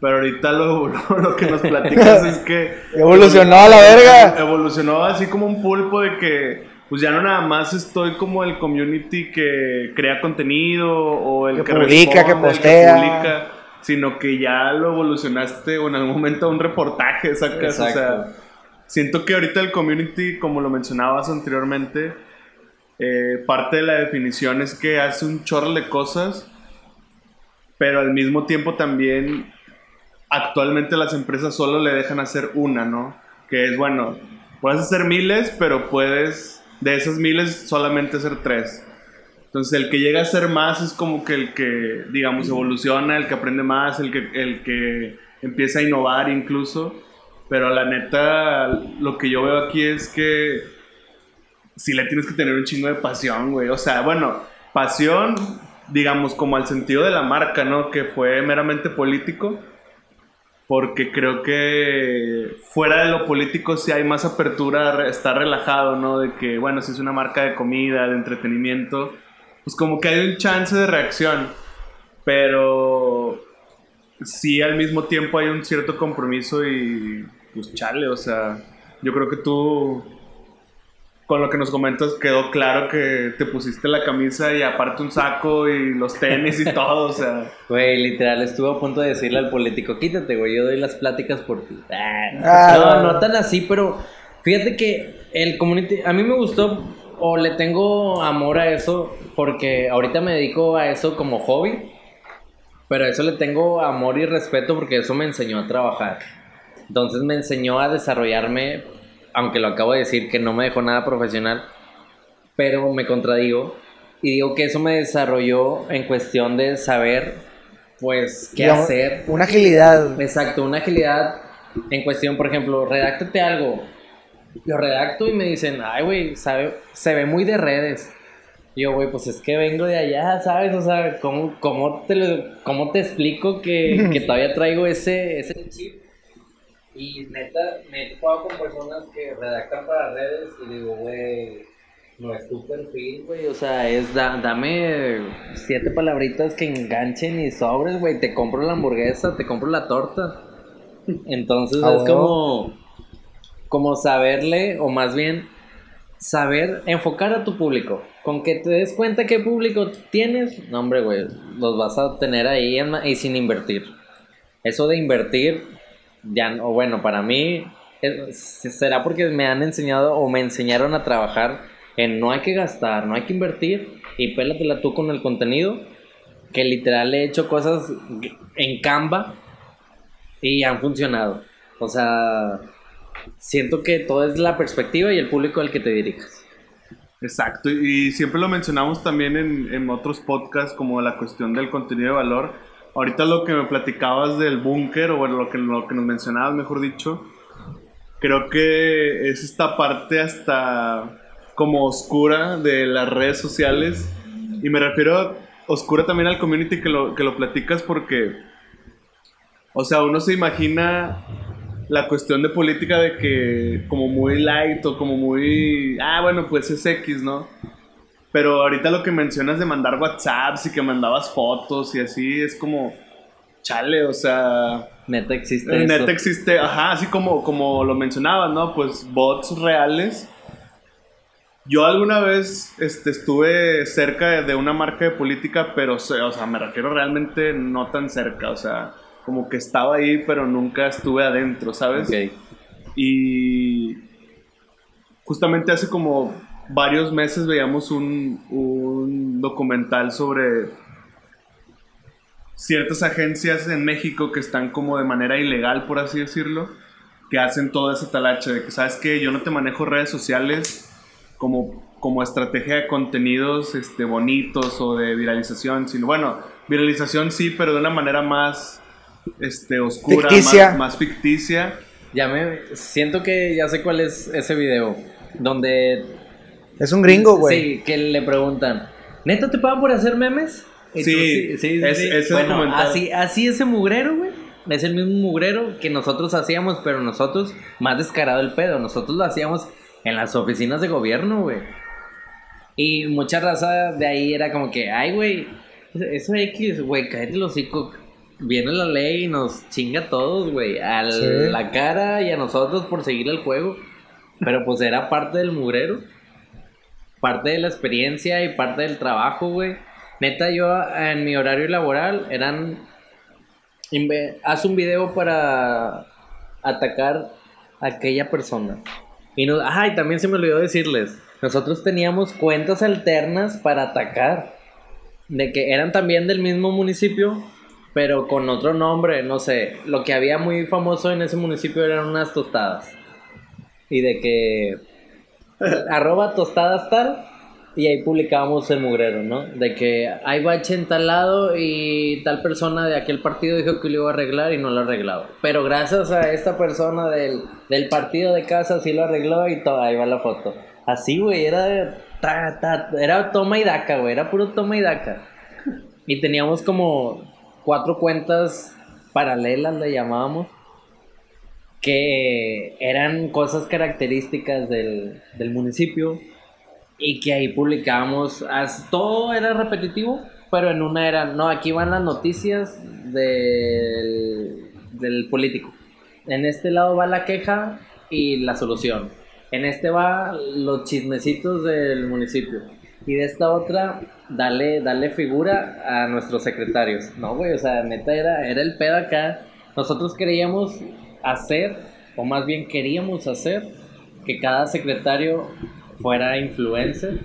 Pero ahorita lo, lo, lo que nos platicas es que... Evolucionó a la verga. Evolucionó así como un pulpo de que... Pues ya no nada más estoy como el community que crea contenido o el Que que, publica, que el postea. publica, sino que ya lo evolucionaste o en algún momento a un reportaje, sacas, o sea. Siento que ahorita el community, como lo mencionabas anteriormente, eh, parte de la definición es que hace un chorro de cosas, pero al mismo tiempo también actualmente las empresas solo le dejan hacer una, ¿no? Que es, bueno, puedes hacer miles, pero puedes, de esas miles, solamente hacer tres. Entonces el que llega a ser más es como que el que, digamos, evoluciona, el que aprende más, el que, el que empieza a innovar incluso. Pero la neta, lo que yo veo aquí es que sí le tienes que tener un chingo de pasión, güey. O sea, bueno, pasión, digamos, como al sentido de la marca, ¿no? Que fue meramente político. Porque creo que fuera de lo político sí hay más apertura, está relajado, ¿no? De que, bueno, si es una marca de comida, de entretenimiento, pues como que hay un chance de reacción. Pero sí al mismo tiempo hay un cierto compromiso y pues chale, o sea, yo creo que tú con lo que nos comentas quedó claro que te pusiste la camisa y aparte un saco y los tenis y todo, o sea, Güey, literal, estuvo a punto de decirle al político, quítate, güey, yo doy las pláticas por ti. Ah, Ah, no, no. no tan así, pero fíjate que el community, a mí me gustó o le tengo amor a eso porque ahorita me dedico a eso como hobby, pero a eso le tengo amor y respeto porque eso me enseñó a trabajar. Entonces me enseñó a desarrollarme, aunque lo acabo de decir que no me dejó nada profesional, pero me contradigo y digo que eso me desarrolló en cuestión de saber pues qué Digamos, hacer. Una agilidad. Exacto, una agilidad en cuestión, por ejemplo, redáctate algo. Lo redacto y me dicen, ay, güey, se ve muy de redes. Y yo, güey, pues es que vengo de allá, ¿sabes? O sea, ¿cómo, cómo, te, lo- cómo te explico que, que todavía traigo ese, ese chip? Y neta, me he topado con personas que redactan para redes y digo, güey, no es tu perfil, güey. O sea, es da- dame siete palabritas que enganchen y sobres, güey. Te compro la hamburguesa, te compro la torta. Entonces Ah, es como, como saberle, o más bien, saber enfocar a tu público. Con que te des cuenta qué público tienes, no, hombre, güey, los vas a tener ahí en y sin invertir. Eso de invertir, ya, no- o bueno, para mí, es- será porque me han enseñado o me enseñaron a trabajar en no hay que gastar, no hay que invertir y pélatela tú con el contenido. Que literal he hecho cosas en Canva y han funcionado. O sea, siento que todo es la perspectiva y el público al que te dirijas. Exacto, y siempre lo mencionamos también en, en otros podcasts como la cuestión del contenido de valor. Ahorita lo que me platicabas del búnker, o bueno, lo que, lo que nos mencionabas, mejor dicho, creo que es esta parte hasta como oscura de las redes sociales. Y me refiero oscura también al community que lo, que lo platicas porque O sea, uno se imagina la cuestión de política de que como muy light o como muy... Ah, bueno, pues es X, ¿no? Pero ahorita lo que mencionas de mandar WhatsApps y que mandabas fotos y así, es como... Chale, o sea... Neta existe. Eso. Neta existe, ajá, así como, como lo mencionabas, ¿no? Pues bots reales. Yo alguna vez este, estuve cerca de- una marca de política, pero, o sea, me refiero realmente no tan cerca, o sea, como que estaba ahí, pero nunca estuve adentro, ¿sabes? Y justamente hace como varios meses veíamos un, un documental sobre ciertas agencias en México que están como de manera ilegal, por así decirlo, que hacen toda esa talacha de que, ¿sabes qué? Yo no te manejo redes sociales como, como estrategia de contenidos este, bonitos o de viralización, sino, bueno, viralización sí, pero de una manera más este, oscura, Ficticia. Más, más ficticia. Ya me. Siento que ya sé cuál es ese video. Donde. Es un gringo, güey. Sí, que le preguntan. ¿Neta te pagan por hacer memes? Y tú, Sí, es- bueno, así, así ese mugrero, güey. Es el mismo mugrero que nosotros hacíamos, pero nosotros más descarado el pedo. Nosotros lo hacíamos en las oficinas de gobierno, güey. Y mucha raza de ahí era como que, ay, güey, eso X, güey, cállate el hocico. Viene la ley y nos chinga a todos, güey. A Sí. la cara y a nosotros por seguir el juego. Pero pues era parte del mugrero. Parte de la experiencia y parte del trabajo, güey. Neta, yo en mi horario laboral eran... Haz un video para atacar a aquella persona. Y no, ay, también se me olvidó decirles. Nosotros teníamos cuentas alternas para atacar. De que eran también del mismo municipio, pero con otro nombre, no sé. Lo que había muy famoso en ese municipio eran unas tostadas. Y de que arroba tostadas tal y ahí publicábamos el mugrero, ¿no? De que hay bache en tal lado y tal persona de aquel partido dijo que lo iba a arreglar y no lo ha arreglado. Pero gracias a esta persona del, del partido de casa sí lo arregló y todo, ahí va la foto. Así, güey, era, ta, ta, era toma y daca, güey, era puro toma y daca. Y teníamos como cuatro cuentas paralelas, le llamábamos que eran cosas características del, del municipio y que ahí publicábamos, todo era repetitivo, pero en una era, no, aquí van las noticias del, del político. En este lado va la queja y la solución. En este va los chismecitos del municipio. Y de esta otra, dale, dale figura a nuestros secretarios. No, güey, o sea, neta era, era el pedo acá. Nosotros queríamos hacer, o más bien queríamos hacer, que cada secretario fuera influencer.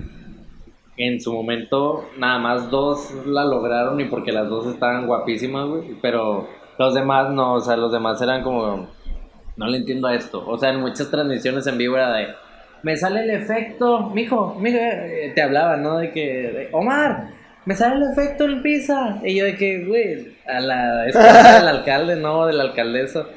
En su momento, nada más dos la lograron y porque las dos estaban guapísimas, güey. Pero los demás no, o sea, los demás eran como, no le entiendo a esto. O sea, en muchas transmisiones en vivo era de, me sale el efecto, mijo, mijo, eh, te hablaba, ¿no? De que, Omar, me sale el efecto en pizza. Y yo de que, güey, a la esposa del alcalde, no, de la alcaldesa,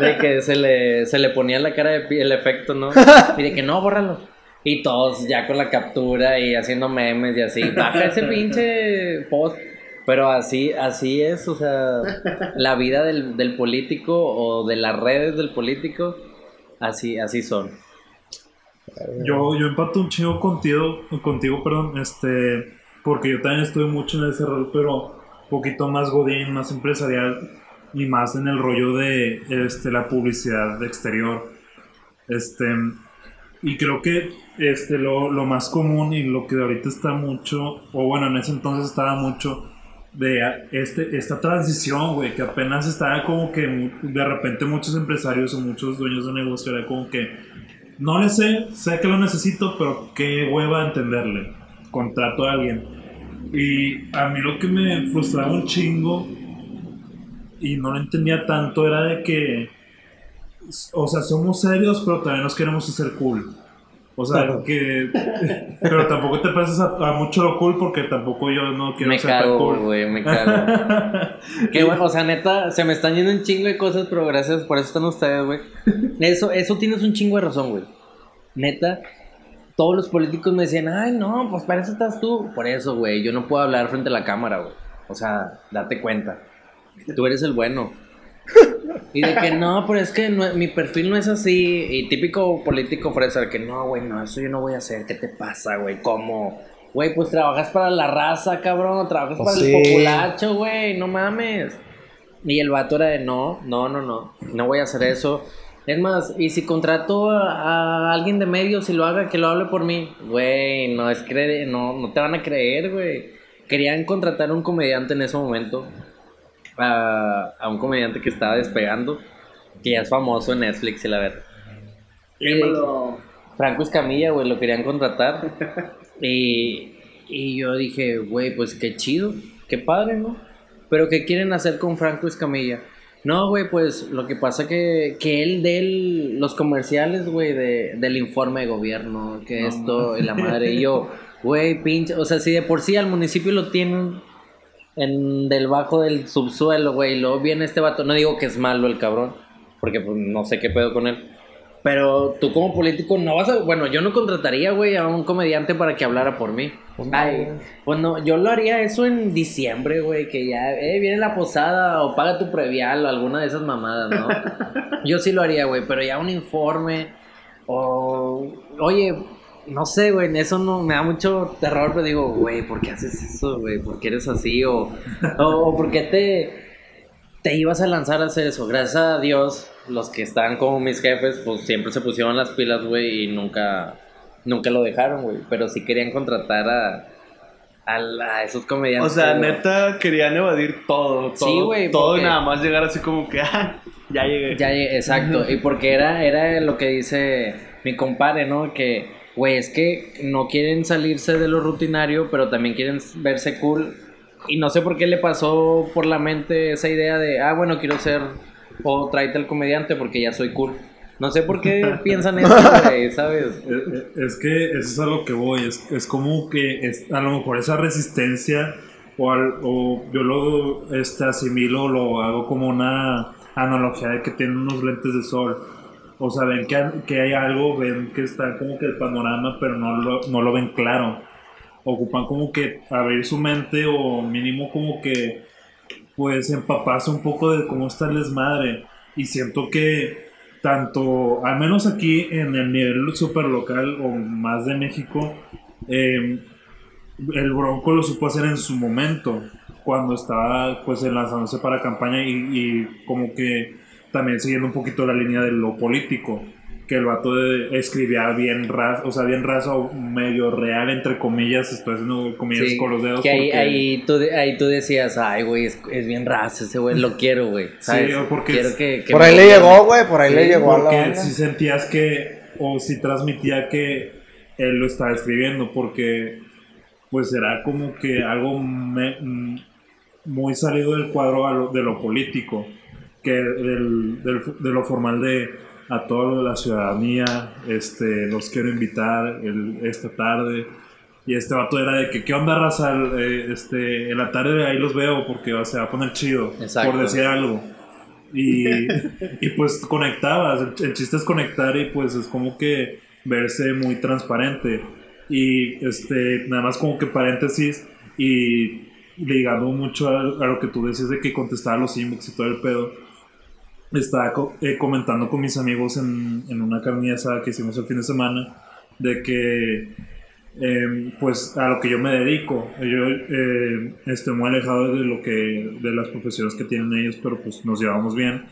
de que se le, se le ponía la cara de pi- el efecto, ¿no? Y de que no, bórralo. Y todos ya con la captura y haciendo memes y así, baja ese pinche post. Pero así, así es, o sea, la vida del, del político o de las redes del político, así, así son. Yo, yo empato un chingo contigo, contigo, perdón, este, porque yo también estuve mucho en ese rol, pero un poquito más godín, más empresarial y más en el rollo de este, la publicidad exterior. Este, y creo que este, lo, lo más común y lo que ahorita está mucho, o bueno, en ese entonces estaba mucho, de a- este, esta transición, güey, que apenas estaba como que de repente muchos empresarios o muchos dueños de negocio era como que no le sé, sé que lo necesito, pero qué hueva entenderle. Contrato a alguien. Y a mí lo que me frustraba un chingo y no lo entendía tanto era de que, o sea, somos serios, pero también nos queremos hacer cool. O sea, que. Pero tampoco te pases a, a mucho lo cool porque tampoco yo no quiero Me ser tan cago, cool. güey, me cago. Qué bueno, o sea, neta, se me están yendo un chingo de cosas, pero gracias, por eso están ustedes, güey. Eso, eso tienes un chingo de razón, güey. Neta, todos los políticos me decían, ay, no, pues para eso estás tú. Por eso, güey, yo no puedo hablar frente a la cámara, güey. O sea, date cuenta. Tú eres el bueno. Y de que no, pero es que no- mi perfil no es así. Y típico político fresa, que no, güey, no, eso yo no voy a hacer. ¿Qué te pasa, güey? ¿Cómo? Güey, pues trabajas para la raza, cabrón. Trabajas Pues para sí. el populacho, güey. No mames. Y el vato era de no, no, no, no. No voy a hacer eso. Es más, y si contrato a, a alguien de medios y lo haga, que lo hable por mí. Güey, no es cre no, no te van a creer, güey. Querían contratar a un comediante en ese momento. A, a un comediante que estaba despegando. Que ya es famoso en Netflix y la verdad. Franco Escamilla, güey, lo querían contratar. y, y yo dije, güey, pues qué chido, qué padre, ¿no? Pero ¿qué quieren hacer con Franco Escamilla? No, güey, pues lo que pasa que, que él dé los comerciales, güey, de, del informe de gobierno, que esto y la madre. Y yo, güey, pinche, o sea, si de por sí al municipio lo tienen en del bajo del subsuelo, güey, y luego viene este vato, no digo que es malo el cabrón, porque pues no sé qué pedo con él. Pero tú como político no vas a... Bueno, yo no contrataría, güey, a un comediante para que hablara por mí. Pues no, Ay, pues no, yo lo haría eso en diciembre, güey, que ya, eh, viene la posada o paga tu previal o alguna de esas mamadas, ¿no? yo sí lo haría, güey, pero ya un informe o... Oye, no sé, güey, eso no me da mucho terror, pero digo, güey, ¿por qué haces eso, güey? ¿Por qué eres así? O, o, o ¿por qué te, te ibas a lanzar a hacer eso? Gracias a Dios, los que están como mis jefes, pues siempre se pusieron las pilas, güey, y nunca, nunca lo dejaron, güey. Pero sí querían contratar a, a, la- a esos O comediantes. sea, güey. neta querían evadir todo, todo. Sí, güey, Todo porque- y nada más llegar así como que, ah, ya llegué. Ya, llegué, exacto. Y porque era, era lo que dice mi compadre, ¿no? Que, güey, es que no quieren salirse de lo rutinario, pero también quieren verse cool. Y no sé por qué le pasó por la mente esa idea de, ah, bueno, quiero ser, o tráete al comediante porque ya soy cool. No sé por qué piensan eso, güey, ¿sabes? Eh, eh, Es que eso es a lo que voy, es, es como que es, a lo mejor esa resistencia o, al- o yo lo este, asimilo, lo hago como una analogía de que tienen unos lentes de sol. O sea, ven que, hay- que hay algo, ven que está como que el panorama, pero no lo, no lo ven claro. Ocupan como que abrir su mente o mínimo como que pues empaparse un poco de cómo está el desmadre. Y siento que tanto, al menos aquí en el nivel super local o más de México, eh, el Bronco lo supo hacer en su momento, cuando estaba pues lanzándose para campaña y, y como que también siguiendo un poquito la línea de lo político, que el vato de- escribía bien raso, o sea, bien raso, medio real, entre comillas, estoy haciendo comillas Sí, con los dedos. que ahí, porque- ahí, tú, ahí tú decías, ay, güey, es, es bien raso ese güey, lo quiero, güey. ¿sabes? o porque quiero es- que, que Por ahí le llegó, güey, por ahí Sí, le llegó a la Porque si sentías que, o si transmitía que él lo estaba escribiendo, porque pues era como que algo me- mm, muy salido del cuadro a lo- de lo político, que del, del- de lo formal de a toda la ciudadanía, este, los quiero invitar el- esta tarde. Y este vato era de que, ¿qué onda, raza? Eh, este, en la tarde ahí los veo porque o sea, va a poner chido, Exacto. por decir algo. Y, y pues conectabas, el, el chiste es conectar y pues es como que verse muy transparente. Y este, nada más como que paréntesis y ligando mucho a, a lo que tú decías de que contestaba los inbox y todo el pedo. Estaba co- eh, comentando con mis amigos en, en una carne que hicimos el fin de semana de que eh, pues a lo que yo me dedico. Yo eh, estoy muy alejado de lo que de las profesiones que tienen ellos, pero pues nos llevamos bien.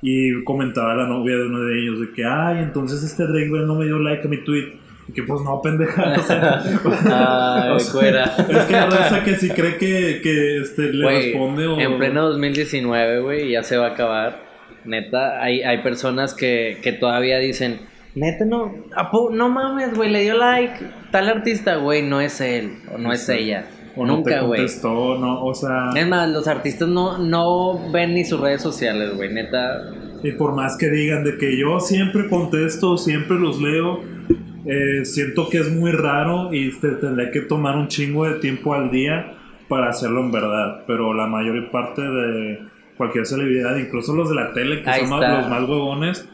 Y comentaba la novia de uno de ellos de que, ay, entonces este Drake Bell no me dio like a mi tweet. Y que pues no, pendeja. O sea, Ay, o sea, cuera. Es que la raza que sí cree que, que este, le responde o... En pleno 2019, güey, ya se va a acabar. Neta, hay, hay personas que, que todavía dicen, neta, no, ¿a po- no mames, güey, le dio like. Tal artista, güey, no es él, o no es ella. o no Nunca, güey. contestó, no, o sea... Es más, los artistas no, no ven ni sus redes sociales, güey, neta. Y por más que digan de que yo siempre contesto, siempre los leo, eh, siento que es muy raro y te tendría que tomar un chingo de tiempo al día para hacerlo en verdad. Pero la mayor parte de cualquier celebridad, incluso los de la tele, que Ahí son más- está. los más huevones,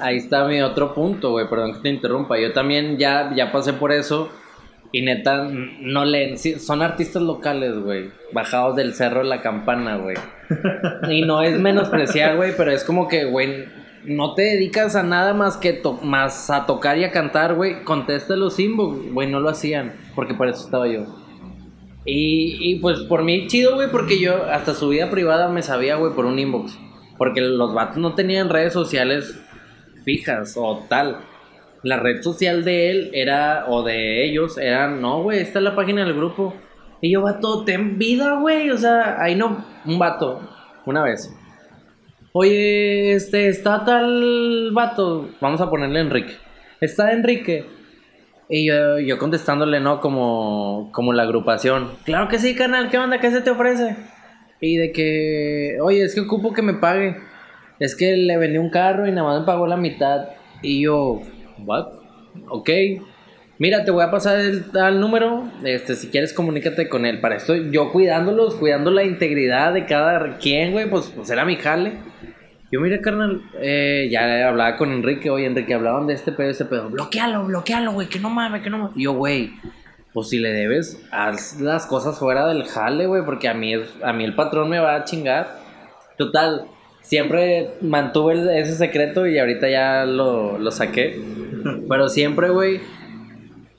Ahí está mi otro punto, güey, perdón que te interrumpa. Yo también ya, ya pasé por eso Y neta, no leen. Sí, son artistas locales, güey. Bajados del cerro de la campana, güey. Y no es menospreciar, güey, pero es como que, güey, no te dedicas a nada más que to- más a tocar y a cantar, güey. Contesta los inbox, güey, no lo hacían. Porque por eso estaba yo. Y, y pues por mí chido, güey, porque yo hasta su vida privada me sabía, güey, por un inbox. Porque los vatos no tenían redes sociales fijas o tal. La red social de él era, o de ellos, era, no, güey, esta es la página del grupo. Y yo, vato, ten vida, güey. O sea, ahí no, un vato, una vez. Oye, este, está tal vato, vamos a ponerle Enrique. Está Enrique. Y yo, contestándole, ¿no? Como, como la agrupación. Claro que sí, canal, ¿qué onda? ¿Qué se te ofrece? Y de que, oye, es que ocupo que me pague. Es que le vendí un carro y nada más me pagó la mitad. Y yo, ¿what? Ok. Mira, te voy a pasar el tal número. Este, si quieres, comunícate con él. Para esto, yo cuidándolos, cuidando la integridad de cada quien, güey, pues, pues era mi jale. Yo, mira, carnal, eh, ya hablaba con Enrique, oye, Enrique, hablaban de este pedo, este pedo. Bloquealo, bloquealo, güey, que no mames, que no mames. Y yo, güey, pues si le debes, haz las cosas fuera del jale, güey, porque a mí, a mí el patrón me va a chingar. Total, siempre mantuve ese secreto y ahorita ya lo, lo saqué. Pero siempre, güey,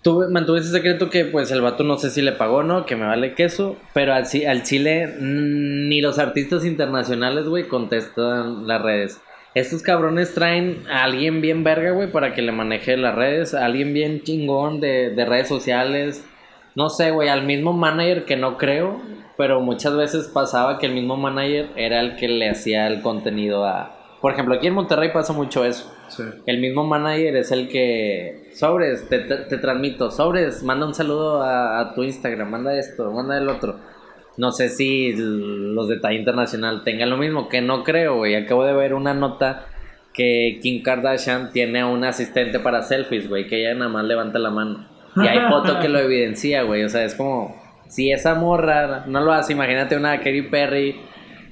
tuve, mantuve ese secreto que pues el vato no sé si le pagó o no, que me vale queso, pero al, al chile mm, ni los artistas internacionales, güey, contestan las redes. Estos cabrones traen a alguien bien verga, güey, para que le maneje las redes, alguien bien chingón de, de redes sociales. No sé, güey, al mismo manager que no creo, pero muchas veces pasaba que el mismo manager era el que le hacía el contenido a... Por ejemplo, aquí en Monterrey pasa mucho eso. Sí. El mismo manager es el que, sobres, te, te- te transmito, sobres, manda un saludo a, a tu Instagram, manda esto, manda el otro. No sé si los de talla internacional tengan lo mismo, que no creo, güey. Acabo de ver una nota que Kim Kardashian tiene a un asistente para selfies, güey, que ella nada más levanta la mano. Y hay foto que lo evidencia, güey. O sea, es como, si esa morra no lo hace, imagínate una Katy Perry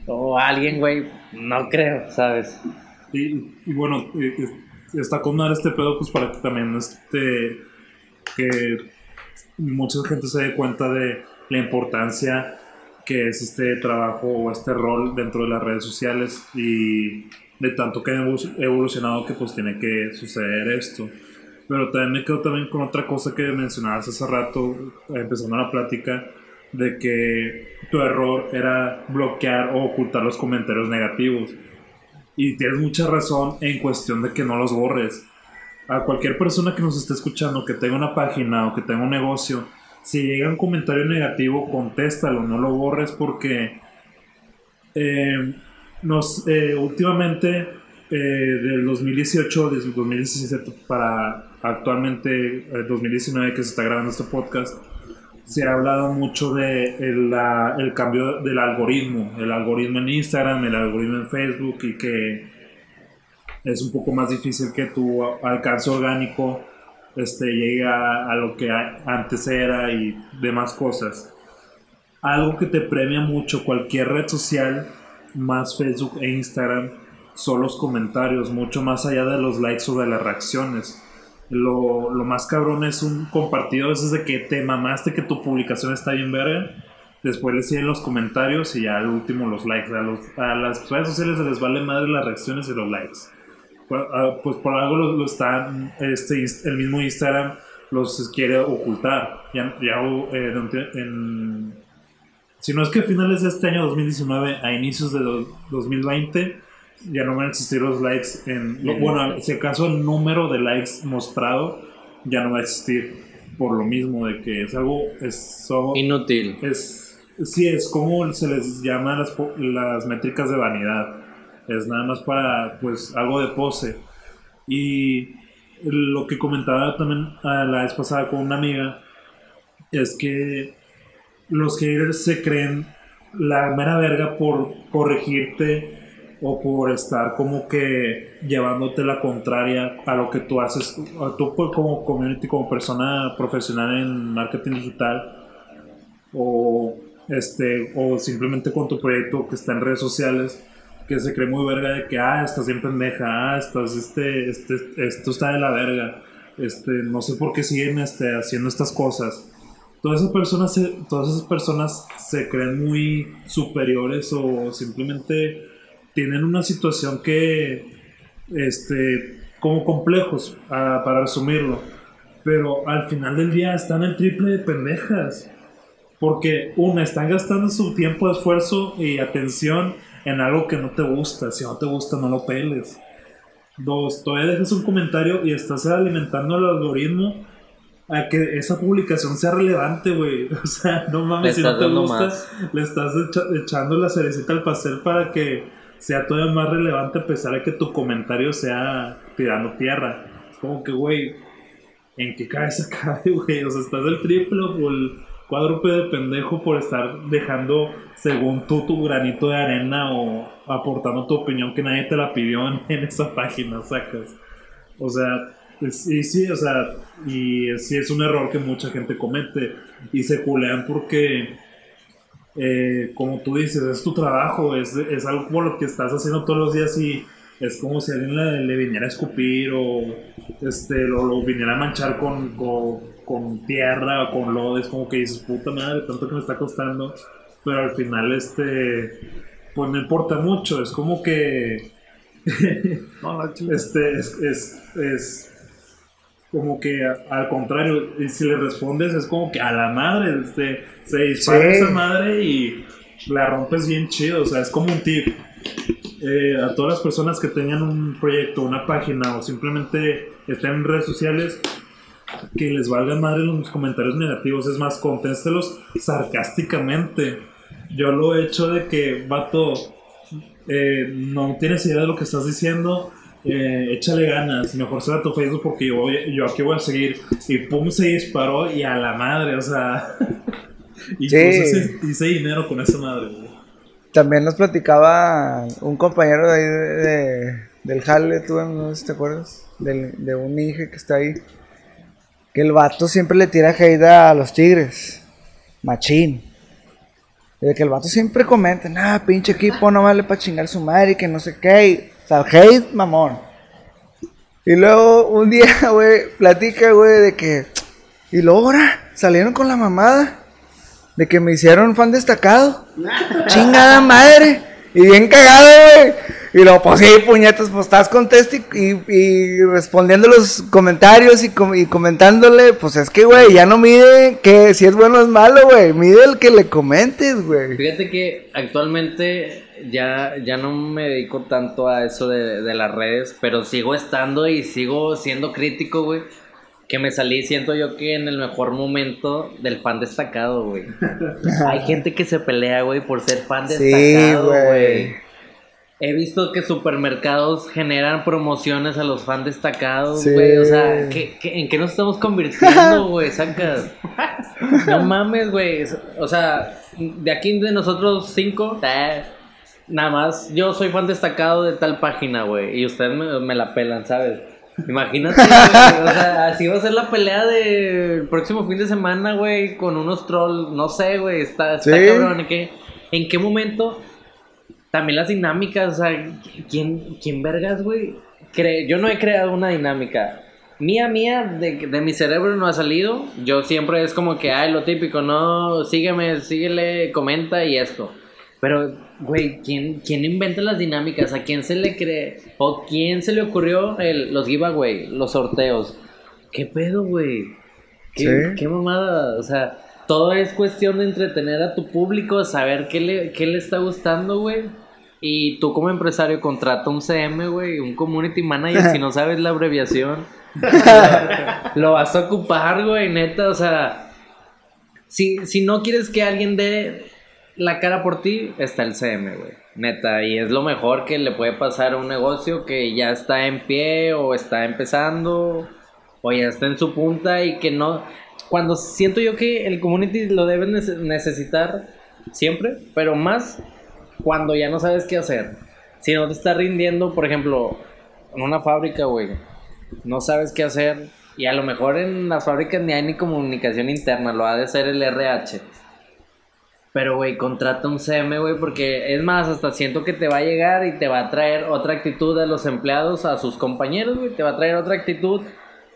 o alguien, güey, no creo, ¿sabes? Y, bueno, eh, eh, está con este pedo, pues para que también este, que mucha gente se dé cuenta de la importancia que es este trabajo o este rol dentro de las redes sociales y de tanto que ha evolu- evolucionado que pues tiene que suceder esto. Pero también me quedo también con otra cosa que mencionabas hace rato, empezando la plática, de que tu error era bloquear o ocultar los comentarios negativos. Y tienes mucha razón en cuestión de que no los borres. A cualquier persona que nos esté escuchando, que tenga una página o que tenga un negocio, si llega un comentario negativo, contéstalo, no lo borres porque eh, nos, eh, últimamente eh, del 2018, desde el 2017 para actualmente eh, 2019 que se está grabando este podcast, se ha hablado mucho de el, la- el cambio del algoritmo, el algoritmo en Instagram, el algoritmo en Facebook y que es un poco más difícil que tu alcance orgánico este, llegue a, a lo que antes era y demás cosas. Algo que te premia mucho cualquier red social, más Facebook e Instagram, son los comentarios, mucho más allá de los likes o de las reacciones. Lo, lo más cabrón es un compartido, a veces de que te mamaste que tu publicación está bien verga. Después le siguen los comentarios y ya al último los likes. A, los- a las redes sociales se les vale madre las reacciones y los likes. Pues, ah, pues por algo lo, lo están, este, el mismo Instagram los quiere ocultar. Ya, ya donde- en, si no es que a finales de este año 2019 a inicios de do- 2020 ya no van a existir los likes en lo- bueno si acaso el número de likes mostrado ya no va a existir por lo mismo de que es algo es so- Inútil. es sí es como se les llama las, las métricas de vanidad. Es nada más para pues algo de pose. Y lo que comentaba también ah, la vez pasada con una amiga es que los haters se creen la mera verga por corregirte o por estar como que llevándote la contraria a lo que tú haces, tú pues, como community, como persona profesional en marketing digital o este o simplemente con tu proyecto que está en redes sociales que se cree muy verga de que ah estás bien pendeja ah estás este, este esto está de la verga este, no sé por qué siguen este, haciendo estas cosas. Todas esas, personas se, todas esas personas se creen muy superiores o simplemente tienen una situación que, este, como complejos, ah, para resumirlo. Pero al final del día están el triple de pendejas. Porque, una, están gastando su tiempo, esfuerzo y atención en algo que no te gusta. Si no te gusta, no lo peles. Dos, todavía dejas un comentario y estás alimentando el algoritmo a que esa publicación sea relevante, güey. O sea, no mames, si no te gusta, le estás echando la cerecita al pastel para que sea todavía más relevante a pesar de que tu comentario sea tirando tierra. Es como que, güey, ¿en qué cabeza cabe, güey? O sea, estás del triple o el cuádruple de pendejo por estar dejando, según tú, tu granito de arena o aportando tu opinión que nadie te la pidió en, esa página, sacas. O sea, y sí, o sea, y sí es un error que mucha gente comete y se culean porque, eh, como tú dices, es tu trabajo, es, es algo como lo que estás haciendo todos los días y es como si alguien le, viniera a escupir o este, lo, viniera a manchar con, con, tierra o con lodo. Es como que dices, puta madre, tanto que me está costando. Pero al final, este, pues no importa mucho. Es como que. este, es, es, como que al contrario, si le respondes, es como que a la madre, este, se dispara esa madre y la rompes bien chido. O sea, es como un tip eh, a todas las personas que tengan un proyecto, una página o simplemente estén en redes sociales, que les valgan madre los comentarios negativos. Es más, contéstelos sarcásticamente. Yo lo he hecho de que, vato, eh, no tienes idea de lo que estás diciendo. Eh, échale ganas, mejor será tu Facebook porque yo, yo aquí voy a seguir. Y pum, se disparó y a la madre, o sea. y sí. hice, dinero con esa madre, también nos platicaba un compañero de ahí de, del Jale, tú no sé si te acuerdas, de un hijo que está ahí. Que el vato siempre le tira hate a los tigres. Machín. De que el vato siempre comenta, nah, pinche equipo no vale para chingar su madre y que no sé qué. O sea, hate, mamón. Y luego un día, güey, platica, güey, de que. Y luego ahora salieron con la mamada de que me hicieron fan destacado. Chingada madre. Y bien cagado, güey. Y luego, pues sí, puñetas, pues estás contesta y, y, respondiendo los comentarios y, y, comentándole, pues es que, güey, ya no mide que si es bueno o es malo, güey. Mide el que le comentes, güey. Fíjate que actualmente ya, ya no me dedico tanto a eso de, de las redes, pero sigo estando y sigo siendo crítico, güey que me salí, siento yo que en el mejor momento del fan destacado, güey. Hay gente que se pelea, güey, por ser fan destacado, güey. He visto que supermercados generan promociones a los fans destacados, güey. O sea, en qué nos estamos convirtiendo, güey? Sacas. No mames, güey. O sea, de aquí de nosotros cinco, eh, nada más yo soy fan destacado de tal página, güey. Y ustedes me, me la pelan, ¿sabes? Imagínate, o sea, así va a ser la pelea del próximo fin de semana, güey, con unos trolls, no sé, güey, está, está cabrón, ¿en qué, ¿en qué momento? También las dinámicas, o sea, ¿quién, quién vergas, güey? Yo no he creado una dinámica. Mía, mía, de, de mi cerebro no ha salido. Yo siempre es como que, ay, lo típico, no, sígueme, síguele, comenta y esto. Pero, güey, ¿quién, ¿quién inventa las dinámicas? ¿A quién se le cree? ¿O quién se le ocurrió el, los giveaway, los sorteos? ¿Qué pedo, güey? ¿Qué, ¿Qué mamada? O sea, todo es cuestión de entretener a tu público, saber qué le, qué le está gustando, güey. Y tú como empresario contrata un CM, güey, un community manager, si no sabes la abreviación. lo vas a ocupar, güey, neta, o sea... Si, si no quieres que alguien dé la cara por ti, está el CM, güey. Neta, y es lo mejor que le puede pasar a un negocio que ya está en pie o está empezando o ya está en su punta y que no... Cuando siento yo que el community lo debes necesitar siempre, pero más cuando ya no sabes qué hacer. Si no te está rindiendo, por ejemplo, en una fábrica, güey, no sabes qué hacer y a lo mejor en las fábricas ni hay ni comunicación interna, lo ha de ser el RH pero, güey, contrata un CM, güey, porque es más, hasta siento que te va a llegar y te va a traer otra actitud a los empleados, a sus compañeros, güey, te va a traer otra actitud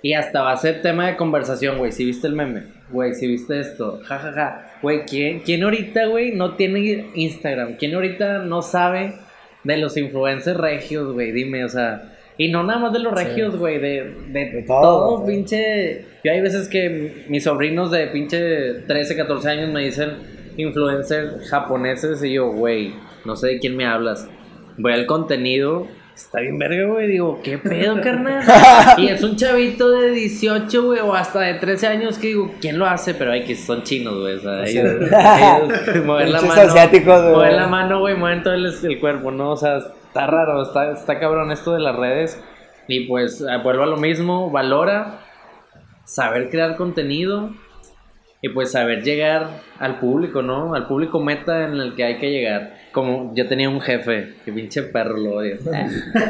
Y hasta va a ser tema de conversación, güey. Si viste el meme, güey, si viste esto, jajaja. Ja, ja. Güey, ¿quién, ¿quién ahorita, güey, no tiene Instagram? ¿Quién ahorita no sabe de los influencers regios, güey? Dime, o sea. Y no nada más de los regios, güey, de, de, De todo, todo, pinche. Yo hay veces que mis sobrinos de pinche 13, 14 años me dicen influencers japoneses y yo, güey, no sé de quién me hablas. Voy al contenido, está bien verga, güey. Digo, ¿qué pedo, carnal? y es un chavito de 18, güey, o hasta de 13 años que digo, ¿quién lo hace? Pero hay que son chinos, güey. O sea, ellos, ellos mover la mano. asiáticos, güey. Mover la mano, güey, mueven todo el, el cuerpo, ¿no? O sea, está raro, está, está cabrón esto de las redes. Y pues eh, vuelvo a lo mismo, valora, saber crear contenido y pues saber llegar al público, ¿no? Al público meta en el que hay que llegar. Como yo tenía un jefe, que pinche perro lo odio.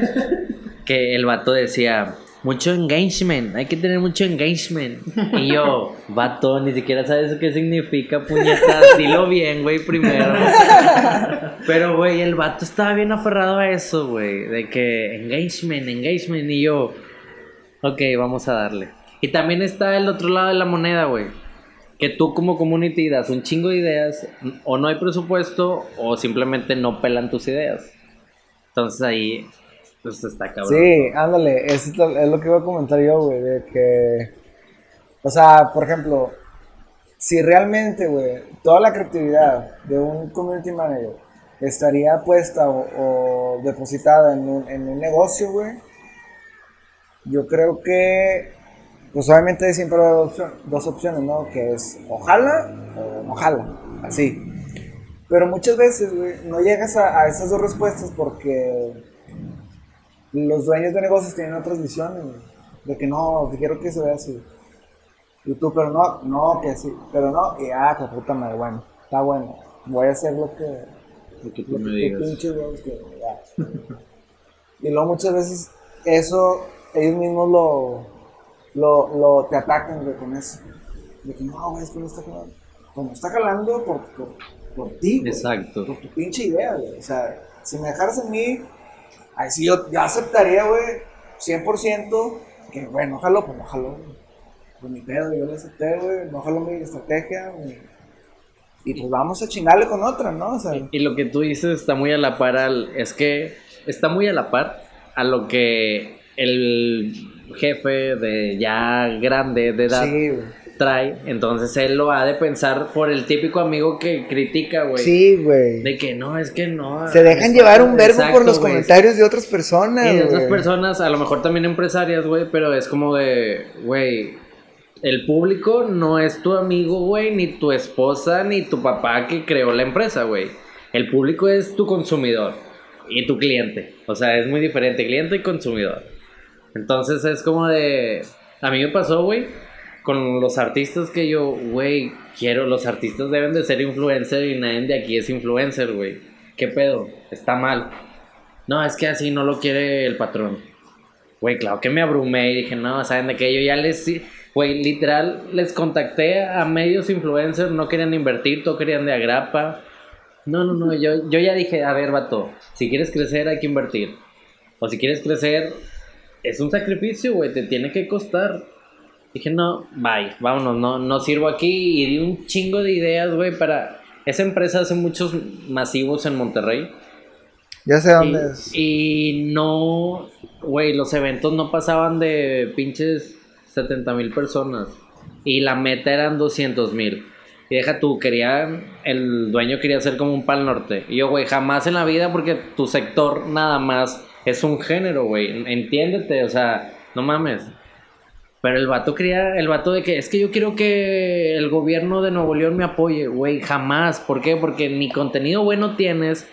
que el vato decía, mucho engagement, hay que tener mucho engagement. Y yo, vato, ni siquiera sabes qué significa puñetas, dilo bien, güey, primero. Pero, güey, el vato estaba bien aferrado a eso, güey, de que engagement, engagement, y yo, ok, vamos a darle. Y también está el otro lado de la moneda, güey. Que tú como community das un chingo de ideas, o no hay presupuesto, o simplemente no pelan tus ideas. Entonces ahí, pues está cabrón. Sí, ándale, es es lo que iba a comentar yo, güey, de que, o sea, por ejemplo, si realmente, güey, toda la creatividad de un community manager estaría puesta o, o depositada en un, en un negocio, güey, yo creo que, pues obviamente hay siempre dos, opción- dos opciones, ¿no? Que es ojalá o no jala, así. Pero muchas veces, güey, no llegas a, a esas dos respuestas porque los dueños de negocios tienen otras visiones, güey. De que no, que quiero que se vea así. Y tú, pero no, no, que sí, pero no, y ah, que puta madre, bueno, está bueno, voy a hacer lo que, Lo que tú lo me que digas. que ya. Y luego muchas veces eso, ellos mismos lo, lo, lo te atacan, güey, con eso. De que no, güey, es que no está jalando. No está jalando por, por, por ti, güey. Exacto. Por tu pinche idea, güey. O sea, si me dejaras en mí, ahí sí yo, yo aceptaría, güey, 100% que, güey, no jaló, pues no jaló, güey. Pues mi pedo, yo lo acepté, güey, no jaló mi estrategia, güey. Y pues vamos a chingarle con otra, ¿no? O sea, Y, y lo que tú dices está muy a la par al, es que está muy a la par a lo que el jefe de ya grande de edad sí, trae. Entonces él lo ha de pensar por el típico amigo que critica, güey. Sí, güey. De que no, es que no. Se dejan llevar un verbo por los comentarios de otras personas, Y de otras personas, a lo mejor también empresarias, güey, pero es como de, güey, el público no es tu amigo, güey, ni tu esposa, ni tu papá que creó la empresa, güey. El público es tu consumidor y tu cliente. O sea, es muy diferente, cliente y consumidor. Entonces es como de... A mí me pasó, güey, con los artistas que yo, güey, quiero, los artistas deben de ser influencer y nadie de aquí es influencer, güey. ¿Qué pedo? Está mal. No, es que así no lo quiere el patrón. Güey, claro que me abrumé y dije, no, saben de que yo ya les, güey, literal, les contacté a medios influencers, no querían invertir, todo querían de agrapa. No, no, no, yo, yo ya dije, a ver, vato, si quieres crecer hay que invertir. O si quieres crecer, es un sacrificio, güey, te tiene que costar. Dije, no, bye, vámonos, no, no sirvo aquí. Y di un chingo de ideas, güey, para... Esa empresa hace muchos masivos en Monterrey. Ya sé Y, dónde es. y no, güey, los eventos no pasaban de pinches 70 mil personas. Y la meta eran 200 mil. Y deja tú, quería, el dueño quería hacer como un pal norte. Y yo, güey, jamás en la vida porque tu sector nada más es un género, güey. Entiéndete, o sea, no mames. Pero el vato quería, el vato de que es que yo quiero que el gobierno de Nuevo León me apoye, güey, jamás. ¿Por qué? Porque ni contenido bueno tienes.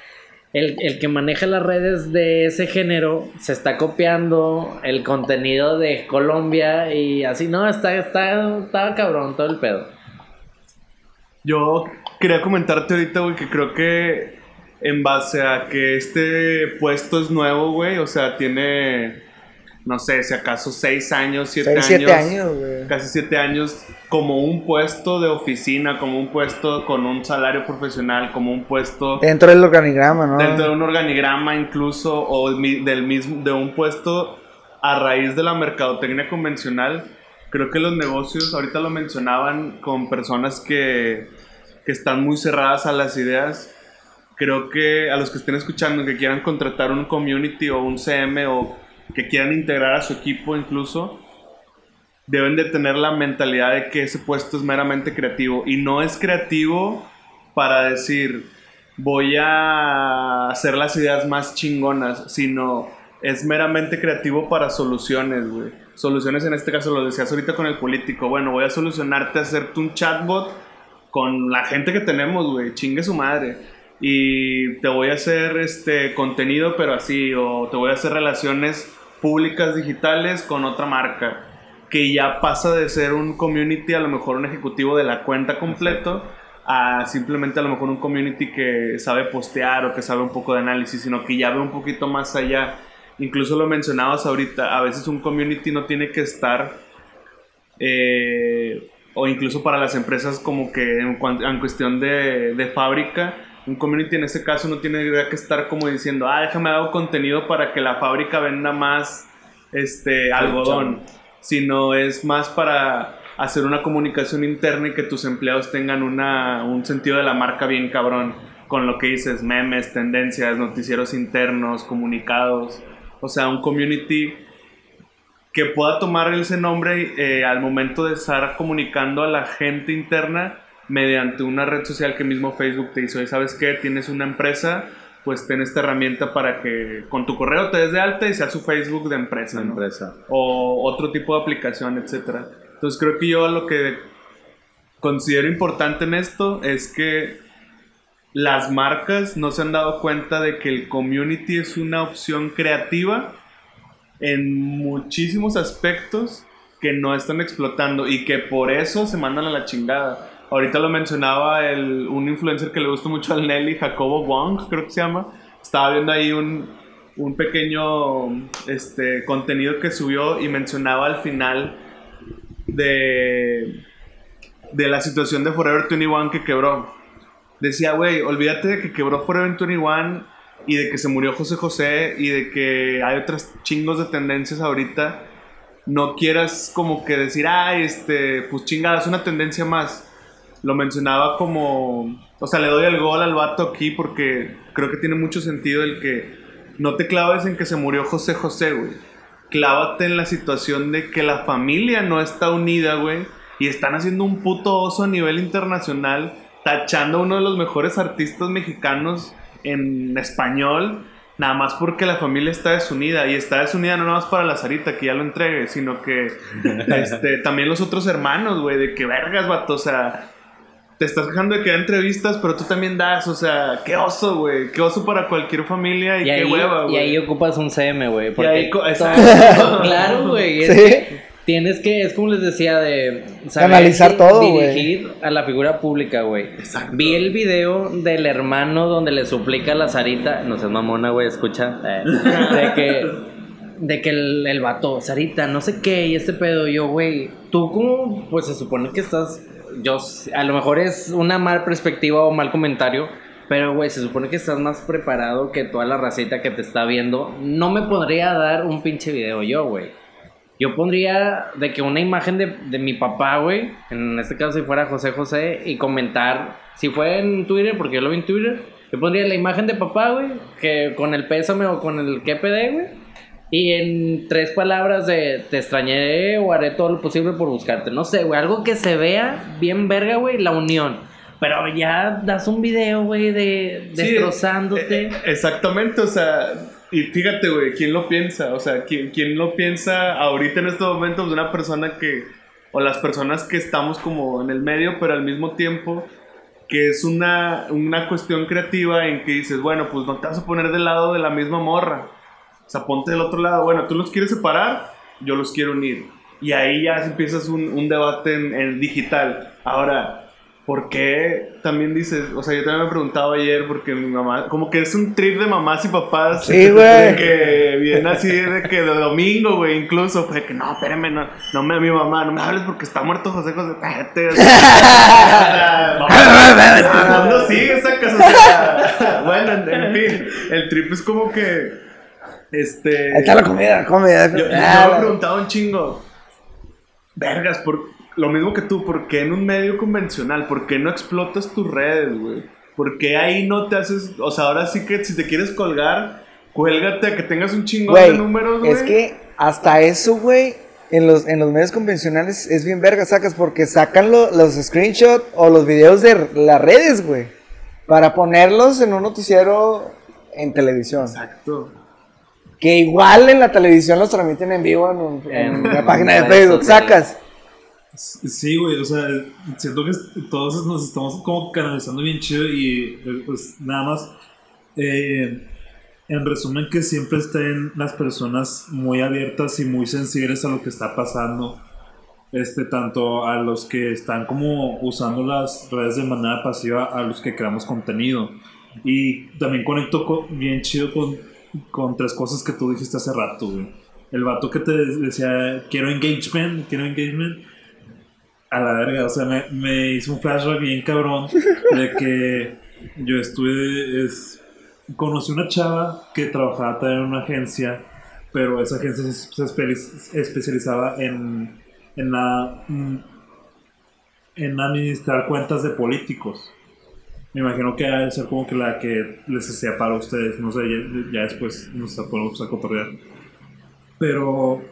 El, el que maneja las redes de ese género se está copiando el contenido de Colombia y así, no, está, está, está cabrón todo el pedo. Yo quería comentarte ahorita, güey, que creo que en base a que este puesto es nuevo, güey, o sea, tiene, no sé, si acaso seis años, siete Seis, años. siete años, güey. Casi siete años como un puesto de oficina, como un puesto con un salario profesional, como un puesto Dentro del organigrama, ¿no? dentro de un organigrama incluso, o del mismo, de un puesto a raíz de la mercadotecnia convencional, creo que los negocios, ahorita lo mencionaban con personas que, que están muy cerradas a las ideas. Creo que a los que estén escuchando, que quieran contratar un community o un CM o que quieran integrar a su equipo incluso, deben de tener la mentalidad de que ese puesto es meramente creativo. Y no es creativo para decir, voy a hacer las ideas más chingonas, sino es meramente creativo para soluciones, güey. Soluciones en este caso, lo decías ahorita con el político. Bueno, voy a solucionarte hacerte un chatbot con la gente que tenemos, güey. Chingue su madre. Y te voy a hacer este contenido, pero así, o te voy a hacer relaciones públicas digitales con otra marca que ya pasa de ser un community, a lo mejor un ejecutivo de la cuenta completo, a simplemente a lo mejor un community que sabe postear o que sabe un poco de análisis, sino que ya ve un poquito más allá. Incluso lo mencionabas ahorita, a veces un community no tiene que estar, eh, o incluso para las empresas como que en, cuestión de, fábrica, un community en este caso no tiene que estar como diciendo, ah, déjame dar contenido para que la fábrica venda más este, algodón sino es más para hacer una comunicación interna y que tus empleados tengan una, un sentido de la marca bien cabrón, con lo que dices, memes, tendencias, noticieros internos, comunicados, o sea, un community que pueda tomar ese nombre eh, al momento de estar comunicando a la gente interna mediante una red social que mismo Facebook te hizo. Y sabes qué, tienes una empresa, pues ten esta herramienta para que con tu correo te des de alta y sea su Facebook de empresa, ¿no? empresa. O otro tipo de aplicación, etcétera. Entonces creo que yo lo que considero importante en esto es que las marcas no se han dado cuenta de que el community es una opción creativa en muchísimos aspectos que no están explotando y que por eso se mandan a la chingada. Ahorita lo mencionaba el, un influencer que le gusta mucho al Nelly, Jacobo Wong, creo que se llama. Estaba viendo ahí un, un pequeño este, contenido que subió y mencionaba al final de, de la situación de Forever 21 que quebró. Decía, güey, olvídate de que quebró Forever 21 y de que se murió José José y de que hay otras chingos de tendencias ahorita. No quieras como que decir, ay, este, pues chingada, es una tendencia más lo mencionaba como, o sea, le doy el gol al vato aquí porque creo que tiene mucho sentido el que no te claves en que se murió José José, güey. Clávate en la situación de que la familia no está unida, güey, y están haciendo un puto oso a nivel internacional, tachando a uno de los mejores artistas mexicanos en español, nada más porque la familia está desunida, y está desunida no nada más para la Sarita, que ya lo entregue, sino que este, también los otros hermanos, güey, de que vergas, vato, o sea, te estás quejando de que da entrevistas, pero tú también das, o sea, qué oso, güey, qué oso para cualquier familia y, qué hueva, güey. Y ahí ocupas un CM, güey. Y ahí, claro, güey. Sí. Tienes que, es como les decía, de analizar todo, güey. Dirigir a la figura pública, güey. Vi el video del hermano donde le suplica a la Sarita, no sé, mamona, güey, escucha, eh, de que, de que el, el vato, Sarita, no sé qué, y este pedo, yo, güey, tú como, pues se supone que estás yo, a lo mejor es una mal perspectiva o mal comentario, pero, güey, se supone que estás más preparado que toda la racita que te está viendo. No me podría dar un pinche video yo, güey. Yo pondría de que una imagen de, de mi papá, güey, en este caso si fuera José José, y comentar, si fue en Twitter, porque yo lo vi en Twitter, yo pondría la imagen de papá, güey, que con el pésame o con el KPD, güey y en tres palabras de te extrañé o haré todo lo posible por buscarte. No sé, güey, algo que se vea bien verga, güey, la unión. Pero ya das un video, güey, de destrozándote. Eh, eh, exactamente, o sea, y fíjate, güey, ¿quién lo piensa? O sea, ¿quién, ¿quién lo piensa ahorita en estos momentos? Una persona que, o las personas que estamos como en el medio, pero al mismo tiempo que es una, una cuestión creativa en que dices, bueno, pues no te vas a poner del lado de la misma morra. O sea, ponte del otro lado. Bueno, tú los quieres separar, yo los quiero unir. Y ahí ya empiezas un, un debate en, digital. Ahora, ¿por qué también dices? O sea, yo también me he preguntado ayer porque mi mamá, como que es un trip de mamás y papás. Sí, güey. Que viene así de que de domingo, güey, incluso. Fue que no, espérame, no, no me, mi mamá, no me hables porque está muerto José José. Espérate. No, no sigue esa casa. Bueno, en, en fin, el trip es como que Este. Ahí está la comida, comida. Yo, yo Ah, me he preguntado un chingo. Vergas, por lo mismo que tú, ¿por qué en un medio convencional? ¿Por qué no explotas tus redes, güey? ¿Por qué ahí no te haces.? O sea, ahora sí que si te quieres colgar, cuélgate a que tengas un chingo de números, güey. es que hasta eso, güey, en los, en los medios convencionales es bien verga, sacas, porque sacan lo- los screenshots o los videos de las redes, güey, para ponerlos en un noticiero en televisión. Exacto. Que igual en la televisión los transmiten en vivo en, un- en En una página de Facebook, sacas. Sí, güey, o sea, siento que todos nos estamos como canalizando bien chido y eh, pues nada más, eh, en resumen que siempre estén las personas muy abiertas y muy sensibles a lo que está pasando, este, tanto a los que están como usando las redes de manera pasiva, a los que creamos contenido. Y también conecto con- bien chido con, con tres cosas que tú dijiste hace rato, güey. El vato que te decía, quiero engagement, quiero engagement a la verga, o sea, me, hizo un flashback bien cabrón de que yo estuve, es, conocí una chava que trabajaba también en una agencia, pero esa agencia se, se espe- especializaba en, en la, mm, en administrar cuentas de políticos. Me imagino que ha de ser como que la que les hacía para ustedes, no sé, ya, ya después nos ponemos a cotorrear. Pero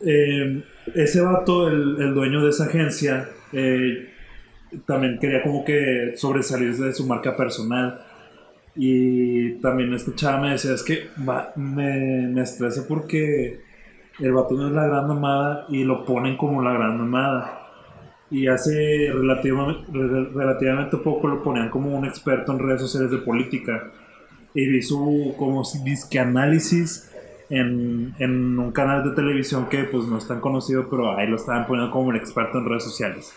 eh, ese vato, el, el dueño de esa agencia, eh, también quería como que sobresalir de su marca personal. Y también este chava me decía, es que me, me estresa porque el vato no es la gran mamada y lo ponen como la gran mamada. Y hace relativamente, re- relativamente poco lo ponían como un experto en redes sociales de política. Y vi su como disque análisis en, en un canal de televisión que pues no es tan conocido, pero ahí lo estaban poniendo como un experto en redes sociales.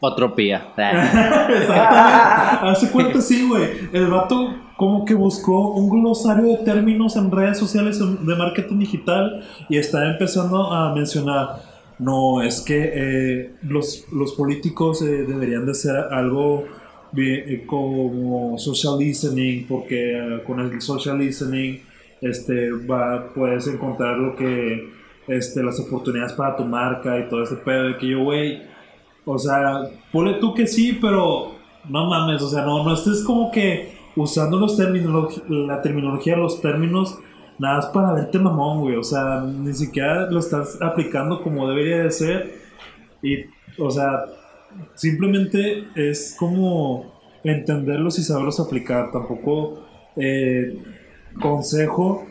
Otropía. Exactamente. Hace cuenta, sí, güey. El vato como que buscó un glosario de términos en redes sociales de marketing digital y está empezando a mencionar, no, es que eh, los, los políticos eh, deberían de hacer algo bien, eh, como social listening, porque eh, con el social listening este, va, puedes encontrar lo que, este, las oportunidades para tu marca y todo ese pedo de que yo, güey, o sea, ponle tú que sí, pero no mames, o sea, no, no estés como que usando los términos, la terminología, los términos, nada más para verte mamón, güey. O sea, ni siquiera lo estás aplicando como debería de ser. Y, o sea, simplemente es como entenderlos y saberlos aplicar. Tampoco eh, consejo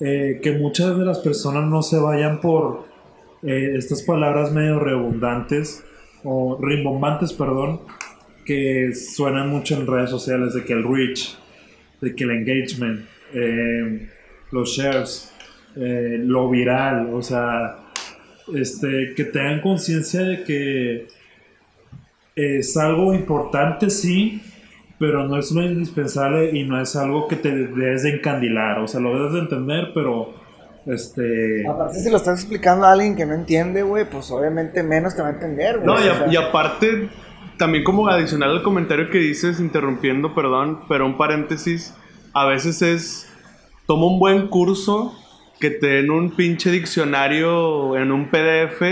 eh, que muchas de las personas no se vayan por eh, estas palabras medio redundantes o rimbombantes, perdón, que suenan mucho en redes sociales, de que el reach, de que el engagement, eh, los shares, eh, lo viral, o sea, este, que tengan conciencia de que es algo importante, sí, pero no es lo indispensable y no es algo que te debes de encandilar, o sea, lo debes de entender, pero este... Aparte, si lo estás explicando a alguien que no entiende, güey, pues obviamente menos te va a entender, güey. No, y, O a- sea, y aparte, también como adicional al comentario que dices, interrumpiendo, perdón, pero un paréntesis, a veces es, toma un buen curso que te den un pinche diccionario en un PDF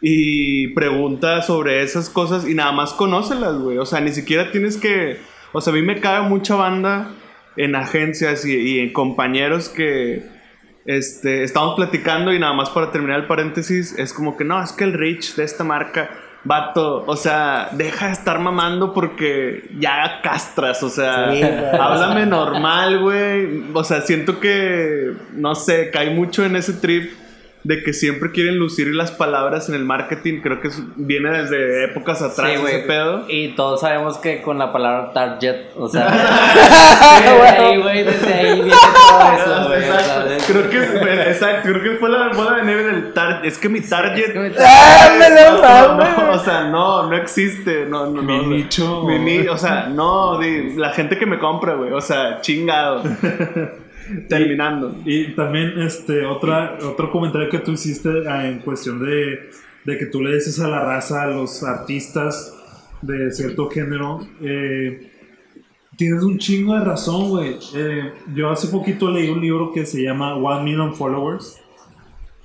y pregunta sobre esas cosas y nada más conócelas, güey. O sea, ni siquiera tienes que, o sea, a mí me cae mucha banda en agencias y, en compañeros que este, estamos platicando y nada más para terminar el paréntesis, es como que no, es que el reach de esta marca, vato, o sea, deja de estar mamando porque ya castras, o sea, Sí, háblame normal, güey. O sea, siento que, no sé, cae mucho en ese trip de que siempre quieren lucir las palabras en el marketing. Creo que es- viene desde épocas atrás Sí, ese pedo. Y todos sabemos que con la palabra target, o sea, desde ahí, güey, desde ahí viene todo eso, Exacto. de- Creo que, exacto, creo que fue la moda venir en el target. Es que mi target. Es que mi ¡Ah, me lo No, no, o sea, no, no existe. No, no, Mi no. nicho. Mi ni- o sea, no, di- la gente que me compra, güey. O sea, chingado. Terminando. Y también este otra, otro comentario que tú hiciste ah, en cuestión de, de que tú le dices a la raza, a los artistas de cierto género, eh, Tienes un chingo de razón, güey. Eh, yo hace poquito leí un libro que se llama One Million Followers.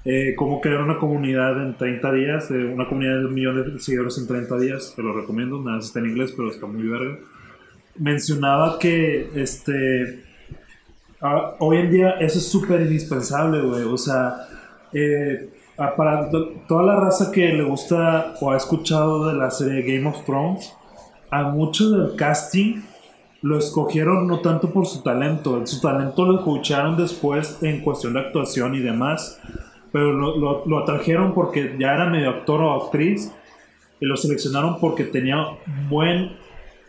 Eh, cómo crear una comunidad en 30 días, eh, una comunidad de un millón de seguidores en 30 días. Te lo recomiendo, nada más está en inglés, pero está muy verga. Mencionaba que este, ah, hoy en día eso es súper indispensable, güey. O sea, eh, ah, para to- toda la raza que le gusta o ha escuchado de la serie Game of Thrones, a muchos del casting lo escogieron no tanto por su talento, su talento lo escucharon después en cuestión de actuación y demás, pero lo, lo, lo atrajeron porque ya era medio actor o actriz y lo seleccionaron porque tenía buen,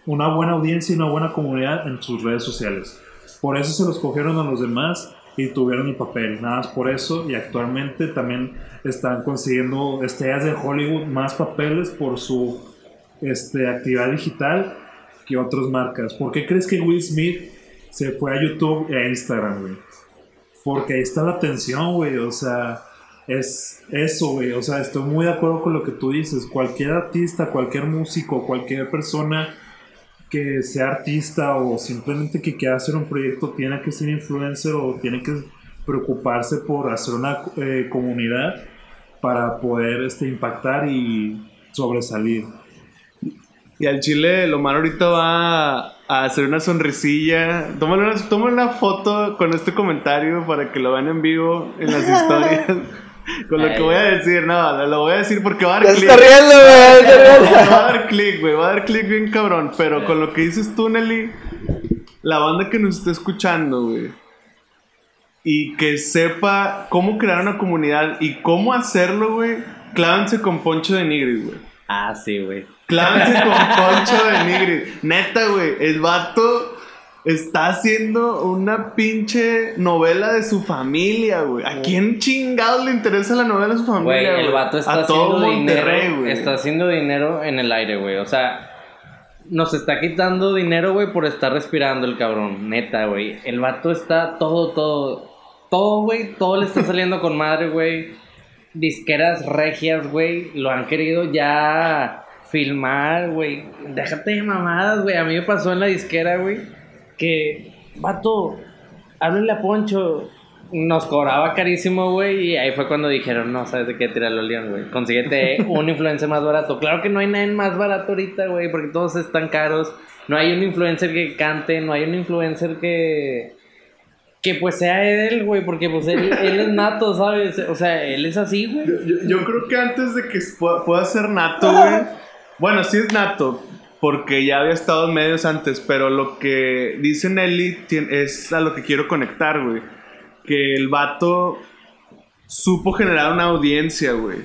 una buena audiencia y una buena comunidad en sus redes sociales. Por eso se los cogieron a los demás y tuvieron el papel, nada más por eso y actualmente también están consiguiendo estrellas de Hollywood más papeles por su este, actividad digital que otras marcas. ¿Por qué crees que Will Smith se fue a YouTube e a Instagram, güey? Porque ahí está la atención, güey. O sea, es eso, güey. O sea, estoy muy de acuerdo con lo que tú dices. Cualquier artista, cualquier músico, cualquier persona que sea artista o simplemente que quiera hacer un proyecto tiene que ser influencer o tiene que preocuparse por hacer una eh, comunidad para poder este, impactar y sobresalir. Y al chile, Lomar ahorita va a hacer una sonrisilla. Tómale una, tómale una foto con este comentario para que lo vean en vivo en las historias. Con lo que voy a decir, no, lo- lo voy a decir porque va a dar se clic. está riendo, güey. va a dar clic, güey. Va a dar clic bien cabrón. Pero con lo que dices tú, Nelly, la banda que nos está escuchando, güey. Y que sepa cómo crear una comunidad y cómo hacerlo, güey. Clávense con Poncho de Nigris, güey. Ah, sí, güey. Clávense con Poncho de Nigris. Neta, güey. El vato está haciendo una pinche novela de su familia, güey. ¿A quién chingados le interesa la novela de su Güey, familia, el vato está A haciendo dinero. güey. Está haciendo dinero en el aire, güey. O sea, nos está quitando dinero, güey, por estar respirando el cabrón. Neta, güey. El vato está todo, todo. Todo, güey. Todo le está saliendo con madre, güey. Disqueras regias, güey. Lo han querido ya filmar, güey. Déjate de mamadas, güey. A mí me pasó en la disquera, güey. Que, vato, háblale a Poncho. Nos cobraba carísimo, güey, y ahí fue cuando dijeron, no, ¿sabes de qué? Tíralo al león, güey. Consíguete un influencer más barato. Claro que no hay nadie más barato ahorita, güey, porque todos están caros. No hay un influencer que cante, no hay un influencer que... Que pues sea él, güey, porque pues él, él es nato, ¿sabes? O sea, él es así, güey. Yo, yo- yo creo que antes de que pu- pueda ser nato, güey. Bueno, sí es nato, porque ya había estado en medios antes, pero lo que dice Nelly es a lo que quiero conectar, güey. Que el vato supo generar una audiencia, güey.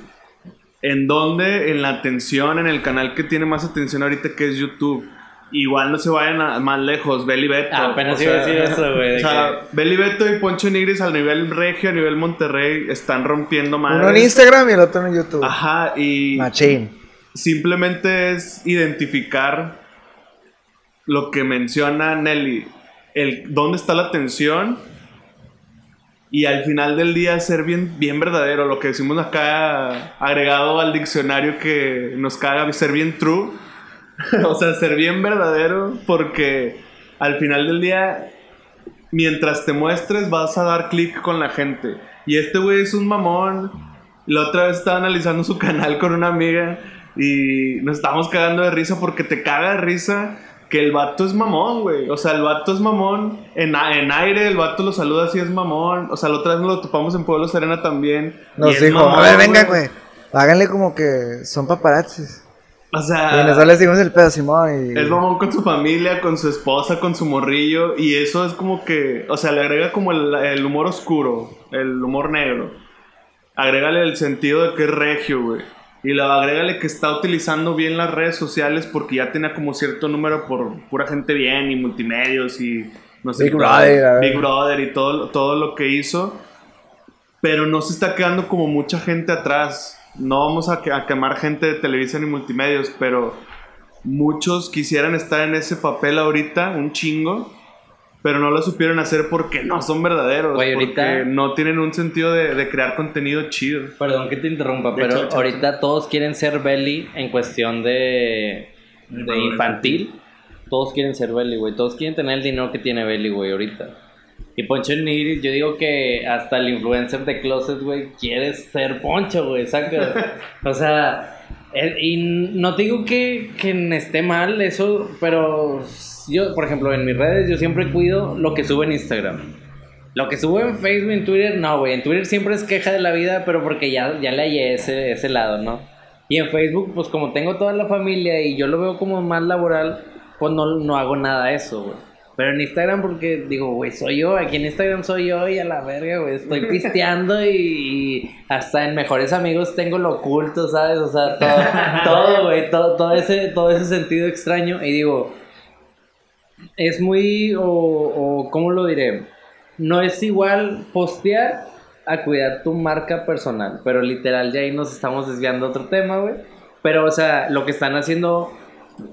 ¿En dónde? En la atención, en el canal que tiene más atención ahorita, que es YouTube. Igual no se vayan a- más lejos, Beli Beto. Ah, apenas iba a decir eso, güey, de O sea, Beli Beto y Poncho Nigris al nivel regio, a nivel Monterrey, están rompiendo más. Uno en Instagram y el otro en YouTube. Ajá, y Machín. Simplemente es identificar lo que menciona Nelly, el dónde está la atención y al final del día ser bien, bien verdadero, lo que decimos acá agregado al diccionario que nos caga, ser bien true, o sea, ser bien verdadero porque al final del día, mientras te muestres vas a dar clic con la gente. Y este güey es un mamón. La otra vez estaba analizando su canal con una amiga y nos estábamos cagando de risa porque te caga de risa que el vato es mamón, güey. O sea, el vato es mamón. En, en aire, el vato lo saluda así, es mamón. O sea, la otra vez nos lo topamos en Pueblo Serena también. y Nos dijo, mamón, a ver, venga, güey. Háganle como que son paparazzis. O Y sea, nosotros le seguimos el pedo, Simón. Y... es mamón con su familia, con su esposa, con su morrillo. Y eso es como que, o sea, le agrega como el, el humor oscuro, el humor negro. Agrégale el sentido de que es regio, güey. Y luego agrégale que está utilizando bien las redes sociales porque ya tenía como cierto número por pura gente bien y multimedios y no sé Big qué, Brother. Big Brother y todo, todo lo que hizo. Pero no se está quedando como mucha gente atrás. No vamos a, a quemar gente de televisión y multimedios, pero muchos quisieran estar en ese papel ahorita, un chingo, pero no lo supieron hacer porque no son verdaderos, Güey, porque ahorita- no tienen un sentido de, de crear contenido chido. Perdón que te interrumpa, De pero hecho, hecho, ahorita todos quieren ser belly en cuestión de, de infantil. todos quieren ser Belly, güey. Todos quieren tener el dinero que tiene Belly, güey, ahorita. Y Poncho Nigris, yo digo que hasta el influencer de Closet, güey, quiere ser Poncho, güey, saca. o sea, y no digo que, que esté mal eso, pero yo, por ejemplo, en mis redes yo siempre cuido lo que subo en Instagram. Lo que subo en Facebook, en Twitter, no, güey. En Twitter siempre es queja de la vida, pero porque ya, ya le hallé ese, ese lado, ¿no? Y en Facebook, pues como tengo toda la familia y yo lo veo como más laboral, pues no, no hago nada de eso, güey. Pero en Instagram porque digo, güey, soy yo, aquí en Instagram soy yo y a la verga, güey, estoy pisteando y, hasta en Mejores Amigos tengo lo oculto, ¿sabes? O sea, todo, todo, güey, todo, todo, ese, todo ese sentido extraño y digo, es muy, o, o, ¿cómo lo diré? No es igual postear a cuidar tu marca personal, pero literal ya ahí nos estamos desviando a otro tema, güey. Pero, o sea, lo que están haciendo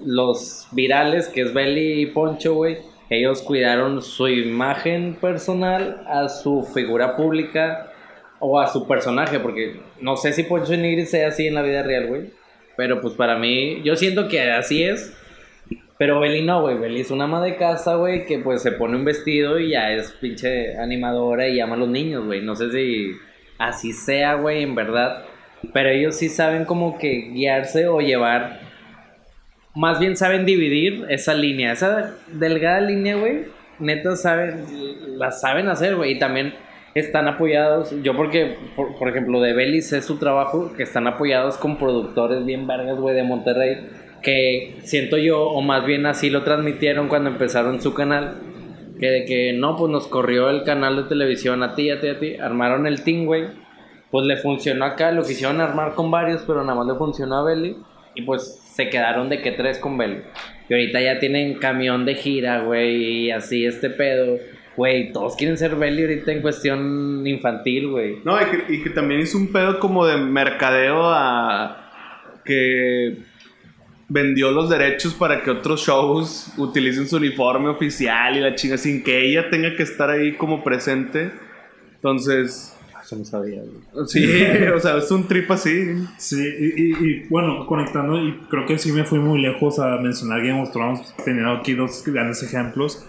los virales, que es Belly y Poncho, güey, ellos cuidaron su imagen personal a su figura pública o a su personaje, porque no sé si Poncho Nigris sea así en la vida real, güey. Pero pues para mí, yo siento que así es. Pero Belly no, güey. Belly es una ama de casa, güey, que pues se pone un vestido y ya es pinche animadora y llama a los niños, güey. No sé si así sea, güey, en verdad. Pero ellos sí saben como que guiarse o llevar más bien saben dividir esa línea. Esa delgada línea, güey, neta saben, la saben hacer, güey. Y también están apoyados, yo porque, por, ejemplo, de Belis es su trabajo, que están apoyados con productores bien vergas, güey, de Monterrey, que siento yo, o más bien así lo transmitieron cuando empezaron su canal, que de que no, pues nos corrió el canal de televisión a ti, a ti, a ti, armaron el team, güey, pues le funcionó acá, lo quisieron armar con varios, pero nada más le funcionó a Belly, y pues se quedaron de que tres con Belly. Y ahorita ya tienen camión de gira, güey, y así este pedo. Güey, todos quieren ser Belly ahorita en cuestión infantil, güey. No, y que, que también hizo un pedo como de mercadeo a... que vendió los derechos para que otros shows utilicen su uniforme oficial y la chinga sin que ella tenga que estar ahí como presente. Entonces, eso no sabía, Sí, o sea, es un trip así. Sí, y, bueno, conectando, y creo que sí me fui muy lejos a mencionar Game of Thrones, teniendo aquí dos grandes ejemplos.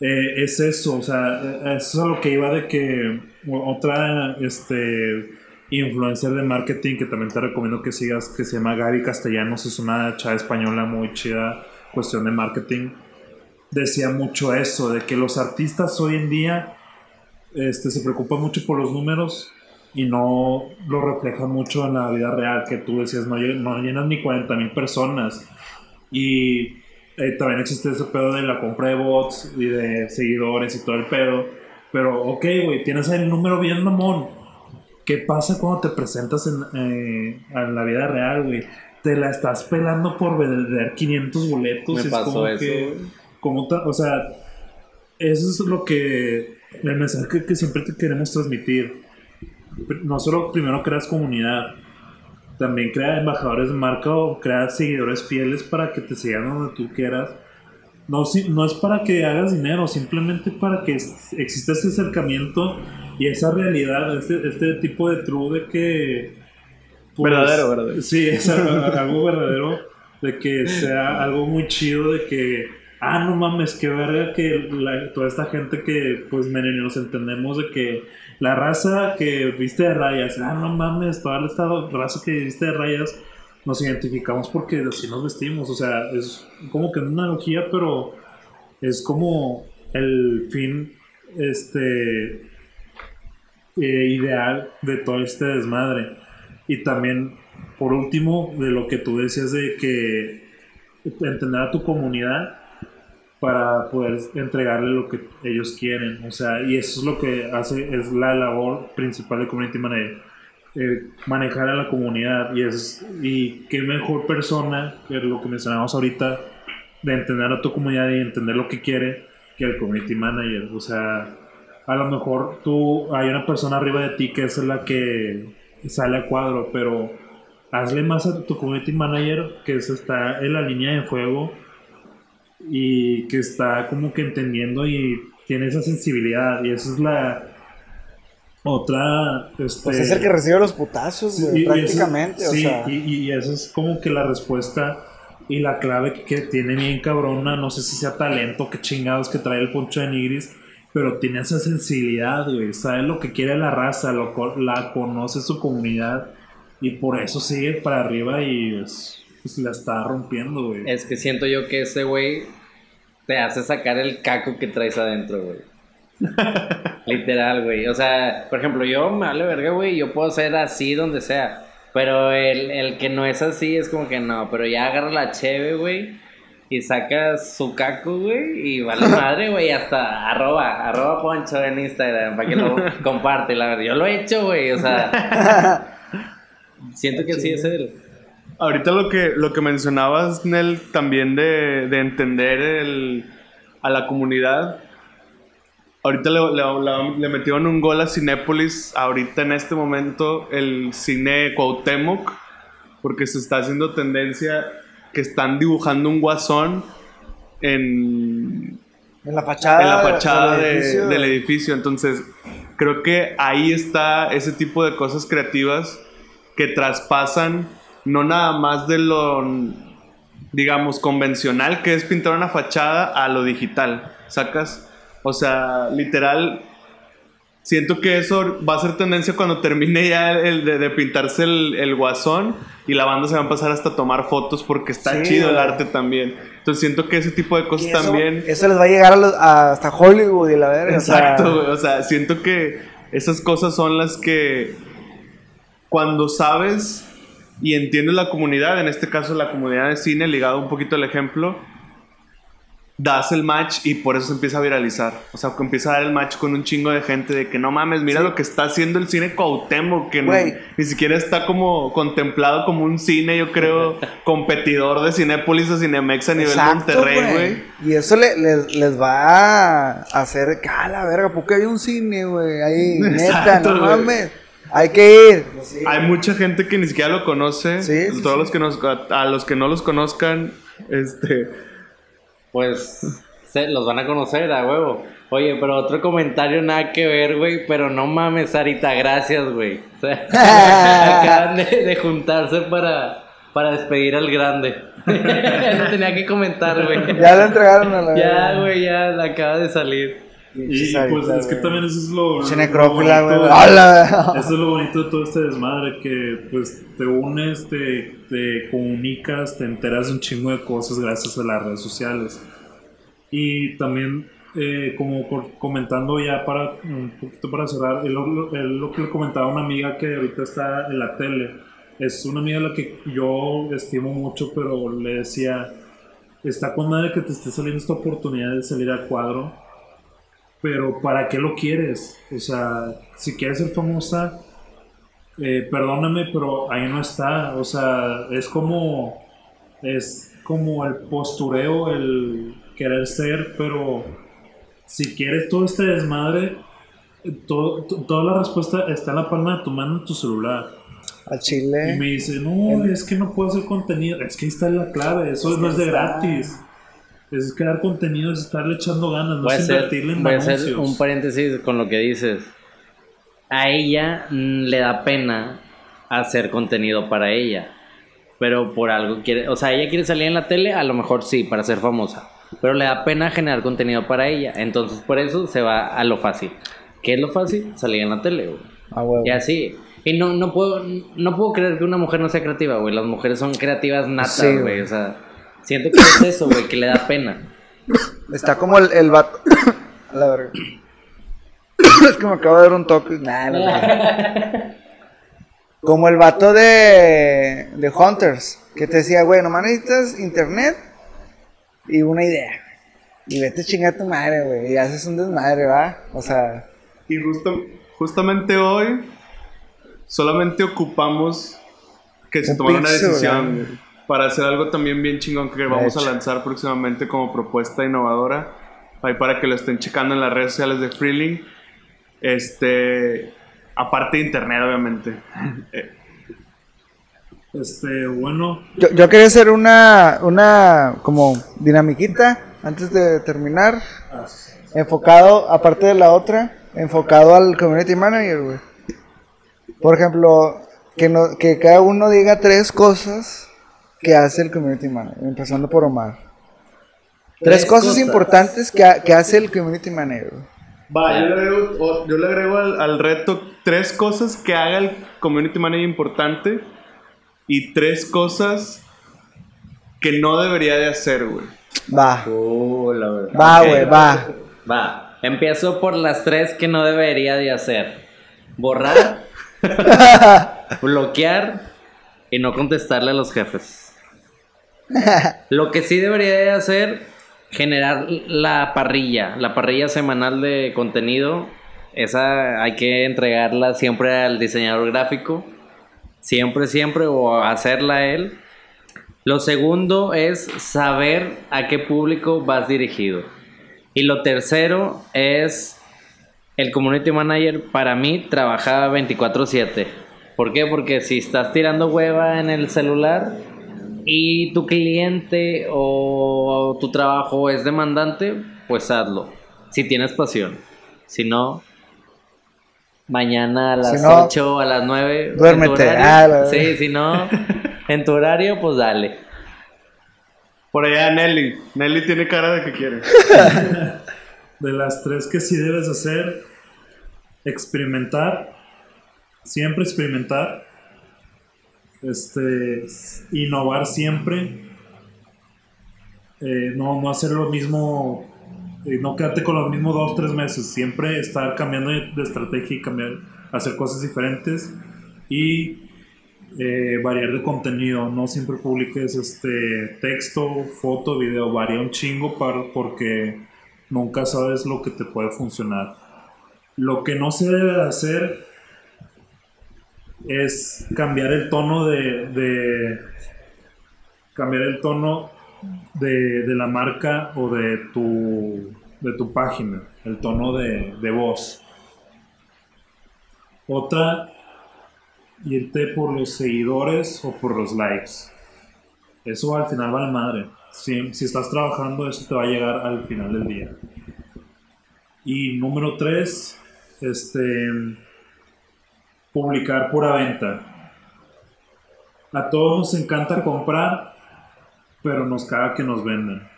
Eh, es eso, o sea, eso es a lo que iba de que otra este, influencer de marketing que también te recomiendo que sigas, que se llama Gaby Castellanos, es una chava española muy chida, cuestión de marketing, decía mucho eso, de que los artistas hoy en día este, se preocupa mucho por los números y no lo refleja mucho en la vida real, que tú decías, no, no llenan ni 40 mil personas. Y eh, también existe ese pedo de la compra de bots y de seguidores y todo el pedo. Pero, ok, güey, tienes el número bien mamón. ¿Qué pasa cuando te presentas en, eh, la vida real, güey? Te la estás pelando por vender 500 boletos. Me pasó eso. como o sea, eso es lo que el mensaje que, siempre te queremos transmitir. No solo primero creas comunidad, también crea embajadores de marca o crea seguidores fieles para que te sigan donde tú quieras. No, no es para que hagas dinero, simplemente para que exista ese acercamiento y esa realidad, este, este tipo de true de que... Pues, verdadero, verdadero. Sí, es algo verdadero, de que sea algo muy chido, de que ah, no mames, qué verga que toda esta gente que, pues, nos entendemos de que la raza que viste de rayas, ah, no mames, toda esta raza que viste de rayas, nos identificamos porque así nos vestimos, o sea, es como que una analogía, pero es como el fin, este, eh, ideal de todo este desmadre. Y también, por último, de lo que tú decías de que entender a tu comunidad, para poder entregarle lo que ellos quieren. O sea, y eso es lo que hace, es la labor principal de Community Manager. Eh, manejar a la comunidad y es y qué mejor persona que lo que mencionamos ahorita de entender a tu comunidad y entender lo que quiere que el community manager o sea a lo mejor tú hay una persona arriba de ti que es la que sale a cuadro pero hazle más a tu community manager que está en la línea de fuego y que está como que entendiendo y tiene esa sensibilidad y esa es la otra este, pues es el que recibe los putazos prácticamente sí, y, y, eso es como que la respuesta Y la clave que tiene bien cabrona, no sé si sea talento, qué chingados que trae el poncho de Nigris, pero tiene esa sensibilidad, güey. Sabe lo que quiere la raza, lo, la conoce su comunidad. Y por eso sigue para arriba y pues, pues, la está rompiendo, güey. Es que siento yo que ese güey te hace sacar el caco que traes adentro, güey. Literal, güey. O sea, por ejemplo, yo me vale verga, güey. Yo puedo ser así donde sea. Pero el, el que no es así es como que no. Pero ya agarra la cheve, güey. Y saca su caco, güey. Y vale madre, güey. Hasta arroba, arroba poncho en Instagram. Para que lo comparte, la verdad. Yo lo he hecho, güey. O sea. siento que sí es él. Ahorita lo que, lo que mencionabas, Nel, también de, de entender el, a la comunidad. Ahorita le, le- le- le metieron un gol a Cinépolis, ahorita en este momento el cine Cuauhtémoc, porque se está haciendo tendencia que están dibujando un guasón en, En la fachada. en la fachada del de- edificio. del edificio. Entonces, creo que ahí está ese tipo de cosas creativas que traspasan no nada más de lo, digamos, convencional que es pintar una fachada a lo digital. ¿Sacas? O sea, literal, siento que eso va a ser tendencia cuando termine ya el de, de pintarse el, el guasón y la banda se va a empezar hasta a tomar fotos porque está Sí, chido el arte también. Entonces siento que ese tipo de cosas eso, también... Eso les va a llegar a los- a- hasta Hollywood y la o sea, Exacto, güey. O sea, siento que esas cosas son las que cuando sabes y entiendes la comunidad, en este caso la comunidad de cine, ligado un poquito al ejemplo, das el match y por eso se empieza a viralizar. O sea, que empieza a dar el match con un chingo de gente de que no mames, mira lo que está haciendo el cine Cuauhtémoc, que no- ni siquiera está como contemplado como un cine, yo creo, competidor de Cinépolis o Cinemex a nivel exacto, Monterrey, güey. Y eso le- les, les va a hacer que, a la verga, porque hay un cine, güey, ahí, neta, Exacto, no güey. mames. Hay que ir. Hay mucha gente que ni siquiera lo conoce. Sí, sí, Todos sí. los que nos, a, a los que no los conozcan, este, Pues se los van a conocer a huevo. Oye, pero otro comentario nada que ver, güey. Pero no mames, Sarita, gracias, güey. O sea, acaban de, de juntarse para, para despedir al grande. no tenía que comentar, güey. Ya lo entregaron a la Ya, güey, ya la acaba de salir. Y pues es que también eso es lo, lo necrófila, bonito güey. de- ¡Hala! Eso es lo bonito de todo este desmadre, que pues te unes, te, te comunicas, te enteras de un chingo de cosas gracias a las redes sociales. Y también, eh, como comentando ya para un poquito para cerrar, es lo, lo que le comentaba a una amiga que ahorita está en la tele. Es una amiga a la que yo estimo mucho, pero le decía, está con madre que te esté saliendo esta oportunidad de salir al cuadro, pero ¿para qué lo quieres? O sea, si quieres ser famosa, eh, perdóname, pero ahí no está. O sea, es como, es como el postureo, el querer ser, pero si quieres todo este desmadre, todo, to- toda la respuesta está en la palma de tu mano en tu celular. Al Y chile. me dice, no, es que no puedo hacer contenido. Es que ahí está la clave, eso no es de gratis. Es crear contenido, es estarle echando ganas, no es invertirle en voy a hacer un paréntesis con lo que dices. A ella mm, le da pena hacer contenido para ella. Pero por algo quiere. O sea, ella quiere salir en la tele, a lo mejor sí, para ser famosa. Pero le da pena generar contenido para ella. Entonces por eso se va a lo fácil. ¿Qué es lo fácil? Salir en la tele, güey. A huevo. Y así. Y no, no puedo no puedo creer que una mujer no sea creativa, güey. Las mujeres son creativas natas, Sí, güey. güey. O sea, siento que es eso, güey, que le da pena. Está como el, el vato. A la verga. es que me acabo de dar un toque. Nah, no, no. Como el vato de, de Hunters, que te decía, güey, nomás necesitas internet y una idea. Y vete a chingar a tu madre, güey. Y haces un desmadre, ¿va? O sea, Y justo, justamente hoy solamente ocupamos que se tomara una decisión para hacer algo también bien chingón que vamos a lanzar próximamente como propuesta innovadora. Ahí para que lo estén checando en las redes sociales de Freeling. Este, aparte de internet, obviamente. Eh, Este, bueno, yo, yo quería hacer una, una como dinamiquita antes de terminar. Enfocado, aparte de la otra, enfocado al community manager, güey. Por ejemplo, que, no, que cada uno diga tres cosas que hace el community manager, empezando por Omar. Tres, Tres cosas, cosas. importantes que, ha- que hace el community manager. Va, yo le agrego, o- yo le agrego al, al reto tres cosas que haga el community manager importante y tres cosas que no debería de hacer, güey. Va, Uh, la verdad. va, güey, va. Va. Empiezo por las tres que no debería de hacer. Borrar, bloquear y no contestarle a los jefes. Lo que sí debería de hacer, generar la parrilla, la parrilla semanal de contenido. Esa hay que entregarla siempre al diseñador gráfico. Siempre, siempre, o hacerla él. Lo segundo es saber a qué público vas dirigido. Y lo tercero es el community manager para mí trabaja 24/7. ¿Por qué? Porque si estás tirando hueva en el celular y tu cliente o tu trabajo es demandante, pues hazlo. Si tienes pasión. Si no, mañana a las Si no, 8, a las 9. duérmete. Ah, la- Sí, si no, en tu horario, pues dale. Por allá Nelly. Nelly tiene cara de que quiere. De las tres que sí debes hacer, experimentar, siempre experimentar, este, innovar siempre, eh, no, no hacer lo mismo, eh, no quedarte con lo mismo dos, tres meses, siempre estar cambiando de estrategia y cambiar, hacer cosas diferentes y eh, variar de contenido, no siempre publiques este texto, foto, video, varía un chingo para, porque nunca sabes lo que te puede funcionar. Lo que no se debe de hacer es cambiar el tono de, de- cambiar el tono de, de la marca o de tu de tu página, el tono de, de voz. Otra, irte por los seguidores o por los likes. Eso al final vale madre. Si, si estás trabajando, eso te va a llegar al final del día. Y número tres, este, publicar pura venta. A todos nos encanta comprar, pero nos caga que nos vendan.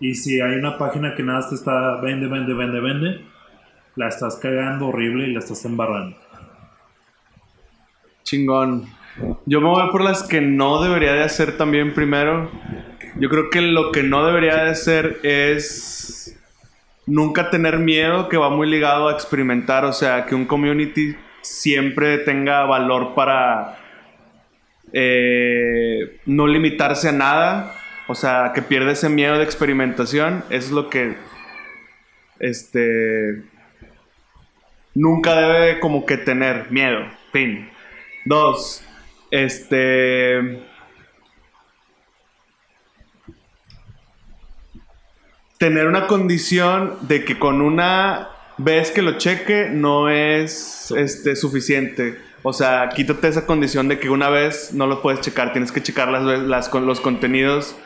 Y si hay una página que nada te está vende, vende, vende, vende, la estás cagando horrible y la estás embarrando. Chingón. Yo me voy por las que no debería de hacer también primero. Yo creo que lo que no debería de hacer es nunca tener miedo, que va muy ligado a experimentar. O sea, que un community siempre tenga valor para eh, no limitarse a nada. O sea, que pierda ese miedo de experimentación. Eso es lo que este nunca debe como que tener miedo. Fin. Dos, este. Tener una condición de que con una vez que lo cheque no es este, suficiente. O sea, quítate esa condición de que una vez no lo puedes checar. Tienes que checar las, las, los contenidos.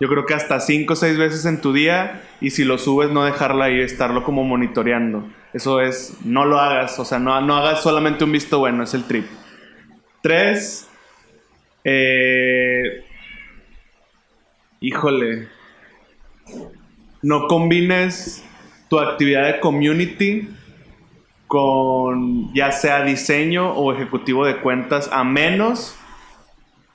Yo creo que hasta cinco o seis veces en tu día. Y si lo subes, no dejarlo ahí, estarlo como monitoreando. Eso es, no lo hagas. O sea, no, no hagas solamente un visto bueno, es el trip. Tres. Eh, híjole. No combines tu actividad de community con ya sea diseño o ejecutivo de cuentas a menos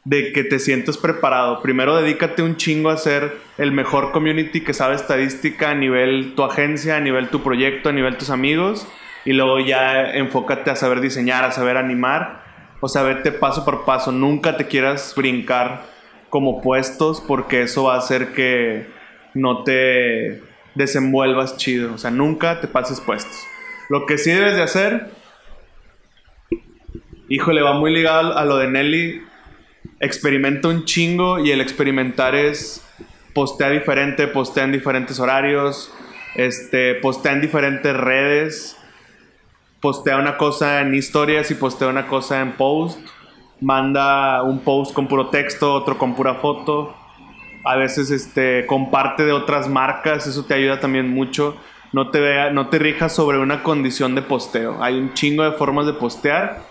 de que te sientas preparado. Primero dedícate un chingo a ser el mejor community que sabe estadística a nivel tu agencia, a nivel tu proyecto, a nivel tus amigos y luego ya enfócate a saber diseñar, a saber animar, o sea, vete paso por paso, nunca te quieras brincar como puestos porque eso va a hacer que no te desenvuelvas chido, o sea, nunca te pases puestos. Lo que sí debes de hacer, híjole, va muy ligado a lo de Nelly, experimenta un chingo y el experimentar es postea diferente, postea en diferentes horarios, este, postea en diferentes redes, postea una cosa en historias y postea una cosa en post, manda un post con puro texto, otro con pura foto, a veces este, comparte de otras marcas, eso te ayuda también mucho. No te, vea, no te rijas sobre una condición de posteo. Hay un chingo de formas de postear.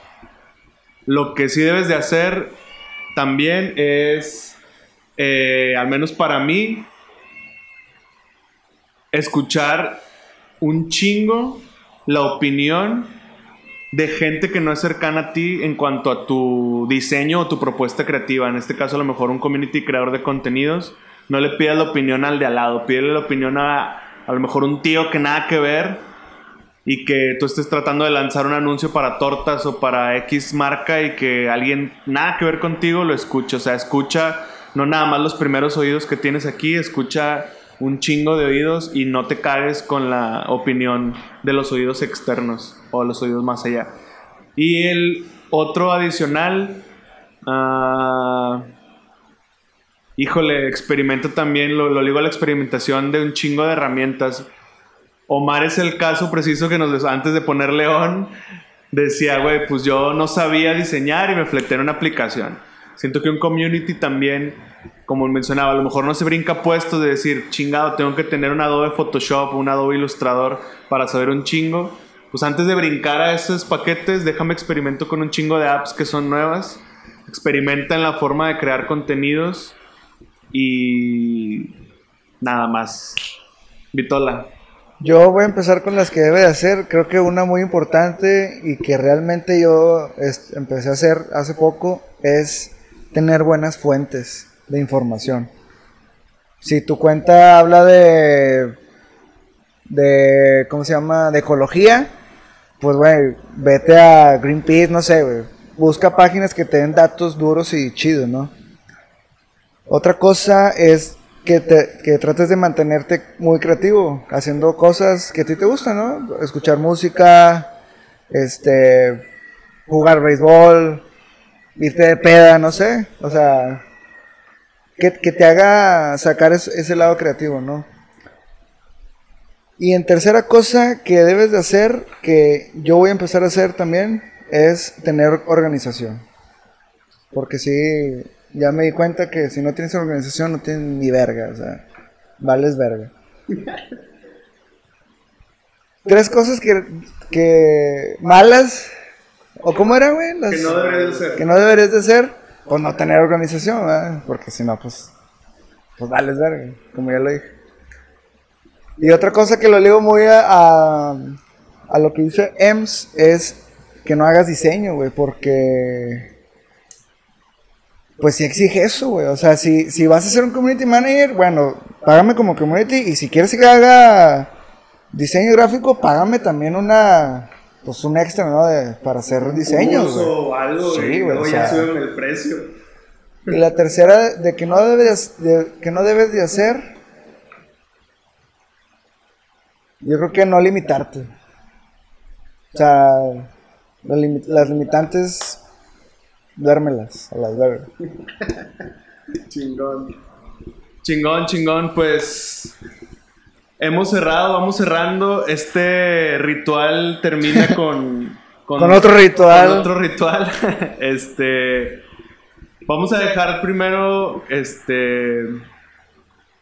Lo que sí debes de hacer también es eh, al menos para mí, escuchar un chingo la opinión de gente que no es cercana a ti en cuanto a tu diseño o tu propuesta creativa. En este caso, a lo mejor un community creador de contenidos. No le pidas la opinión al de al lado, pídele la opinión a a lo mejor un tío que nada que ver y que tú estés tratando de lanzar un anuncio para tortas o para X marca y que alguien nada que ver contigo lo escuche. O sea, escucha no nada más los primeros oídos que tienes aquí, escucha un chingo de oídos y no te cagues con la opinión de los oídos externos o los oídos más allá. Y el otro adicional, ah, híjole, experimenta también, lo, lo digo a la experimentación de un chingo de herramientas. Omar es el caso preciso que nos antes de poner León decía, güey, pues yo no sabía diseñar y me fleté en una aplicación. Siento que un community también, como mencionaba, a lo mejor no se brinca puestos de decir, chingado, tengo que tener un Adobe Photoshop, un Adobe Illustrator para saber un chingo. Pues antes de brincar a esos paquetes, déjame experimento con un chingo de apps que son nuevas. Experimenta en la forma de crear contenidos y nada más. Vitola. Yo voy a empezar con las que debe de hacer. Creo que una muy importante y que realmente yo empecé a hacer hace poco es tener buenas fuentes de información. Si tu cuenta habla de, de ¿cómo se llama? De ecología, pues, güey, vete a Greenpeace, no sé. Busca páginas que te den datos duros y chidos, ¿no? Otra cosa es que, te, que trates de mantenerte muy creativo, haciendo cosas que a ti te gustan, ¿no? Escuchar música, este, jugar béisbol, irte de peda, no sé, o sea, que, te haga sacar ese lado creativo, ¿no? Y en tercera cosa que debes de hacer, que yo voy a empezar a hacer también, es tener organización. Porque si ya me di cuenta que si no tienes organización no tienes ni verga, o sea, vales verga. Tres cosas que, que malas, o cómo era, güey, que no deberías de hacer. Que no deberías de hacer, pues no tener organización, ¿verdad? porque si no, pues, pues vales verga, como ya lo dije. Y otra cosa que lo digo muy a, a, lo que dice EMS es que no hagas diseño, güey, porque pues sí exige eso, güey. O sea, si, si vas a ser un community manager, bueno, págame como community. Y si quieres que haga diseño gráfico, págame también una. Pues un extra, ¿no? De, para hacer diseños. O algo, sí, güey. O ya suben el precio. Y la tercera, de que no debes de, que no debes de hacer. Yo creo que no limitarte. O sea, las limitantes Duérmelas a las vergas. chingón. Chingón, chingón, pues. Hemos cerrado, vamos cerrando. Este ritual termina con. Con, otro ritual. Con otro ritual. este. Vamos a dejar primero. Este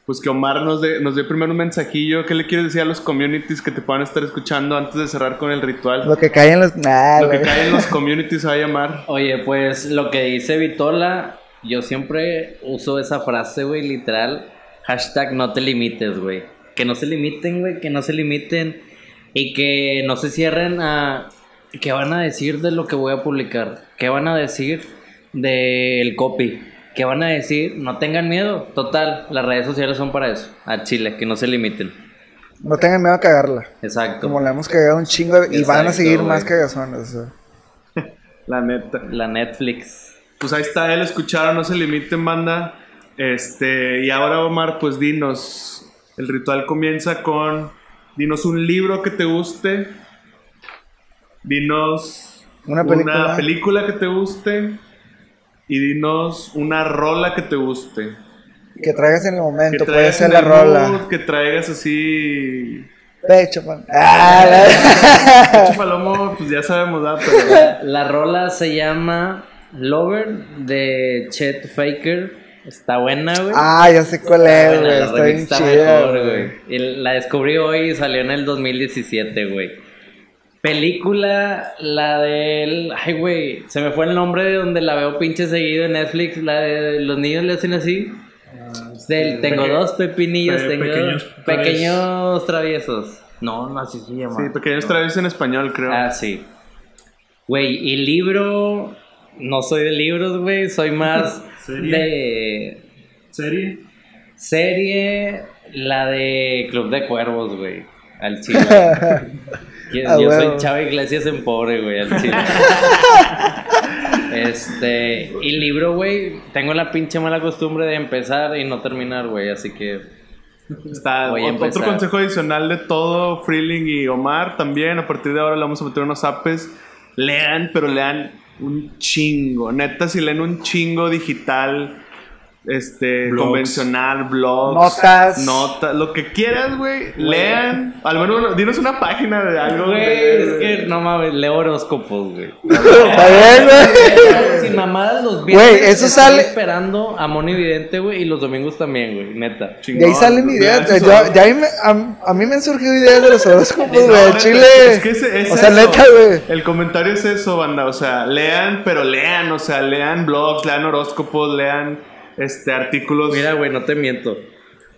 pues que Omar nos dé, nos dé primero un mensajillo. ¿Qué le quieres decir a los communities que te puedan estar escuchando antes de cerrar con el ritual? Lo que cae en los... lo que cae en los communities va a llamar. Oye, pues lo que dice Vitola, yo siempre uso esa frase, güey, literal. Hashtag no te limites, güey. Que no se limiten, güey, que no se limiten. Y que no se cierren a... ¿Qué van a decir de lo que voy a publicar? ¿Qué van a decir del copy? ¿Qué van a decir? No tengan miedo. Total, las redes sociales son para eso. A Chile, que no se limiten. No tengan miedo a cagarla. Exacto. Como le hemos cagado un chingo y van a seguir más cagazones. La neta. La Netflix. Pues ahí está, él escucharon, no se limiten, banda. Este, y ahora Omar, pues dinos. El ritual comienza con. Dinos un libro que te guste. Dinos una película, una película que te guste y dinos una rola que te guste. Que traigas en el momento, puede ser la rola. que traigas así. Pecho, man. Ah, Pecho palomo, pues ya sabemos, ¿verdad? Pero... La, rola se llama Lover de Chet Faker. Está buena, güey. Ah, ya sé cuál es, güey. Está, bien chida, güey. La descubrí hoy y salió en el 2017, güey. Película, la del. Ay, güey, se me fue el nombre de donde la veo pinche seguido en Netflix. La de los niños le hacen así. Del- tengo dos pepinillos, pe- tengo pequeños pequeños, traviesos. No, no, así se llama. Sí, pequeños traviesos en español, creo. Ah, sí. Güey, y libro. No soy de libros, güey. Soy más ¿Serie? de ¿Serie? serie. La de Club de Cuervos, güey. Al chile. Yo, Ah, yo soy. Chava Iglesias en pobre, güey. Al chile. este. Y libro, güey. Tengo la pinche mala costumbre de empezar y no terminar, güey. Así que. Está otro consejo adicional de todo, Freeling y Omar también. A partir de ahora le vamos a meter unos apes. Lean, pero lean un chingo. Neta, si leen un chingo digital, este, Blogs. convencional, blogs, Notas. notas, lo que quieras, güey. Lean. Al menos, dinos una página de algo. Güey, es que no mames, leo horóscopos, güey. Está bien, güey. Sin mamadas los viernes. Güey, eso estoy sale- esperando a Moni Vidente, güey, y los domingos también, güey, neta. De ahí Chingón. salen ideas. Ya, ya ahí me- a, a mí me han surgido ideas de los horóscopos, No, güey. neta, Chile. Es que ese- es o sea, eso. neta, güey. El comentario es eso, banda. O sea, lean, pero lean. O sea, lean blogs, lean horóscopos, lean este, artículos. Mira, güey, no te miento.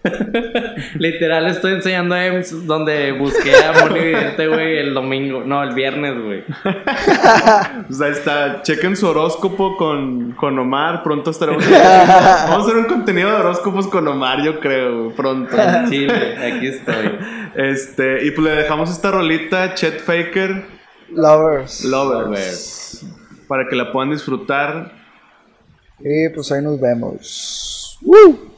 Literal, estoy enseñando a Ems donde busqué a Moni Vidente, güey, el domingo. No, el viernes, güey. O sea, ahí está. Chequen su horóscopo con, con Omar. Pronto estaremos. Vamos a hacer un contenido de horóscopos con Omar, yo creo, pronto. Sí, güey, aquí estoy. Este, y pues le dejamos esta rolita, Chet Faker, Lovers. Lovers. Para que la puedan disfrutar. Y pues ahí nos vemos. ¡Woo!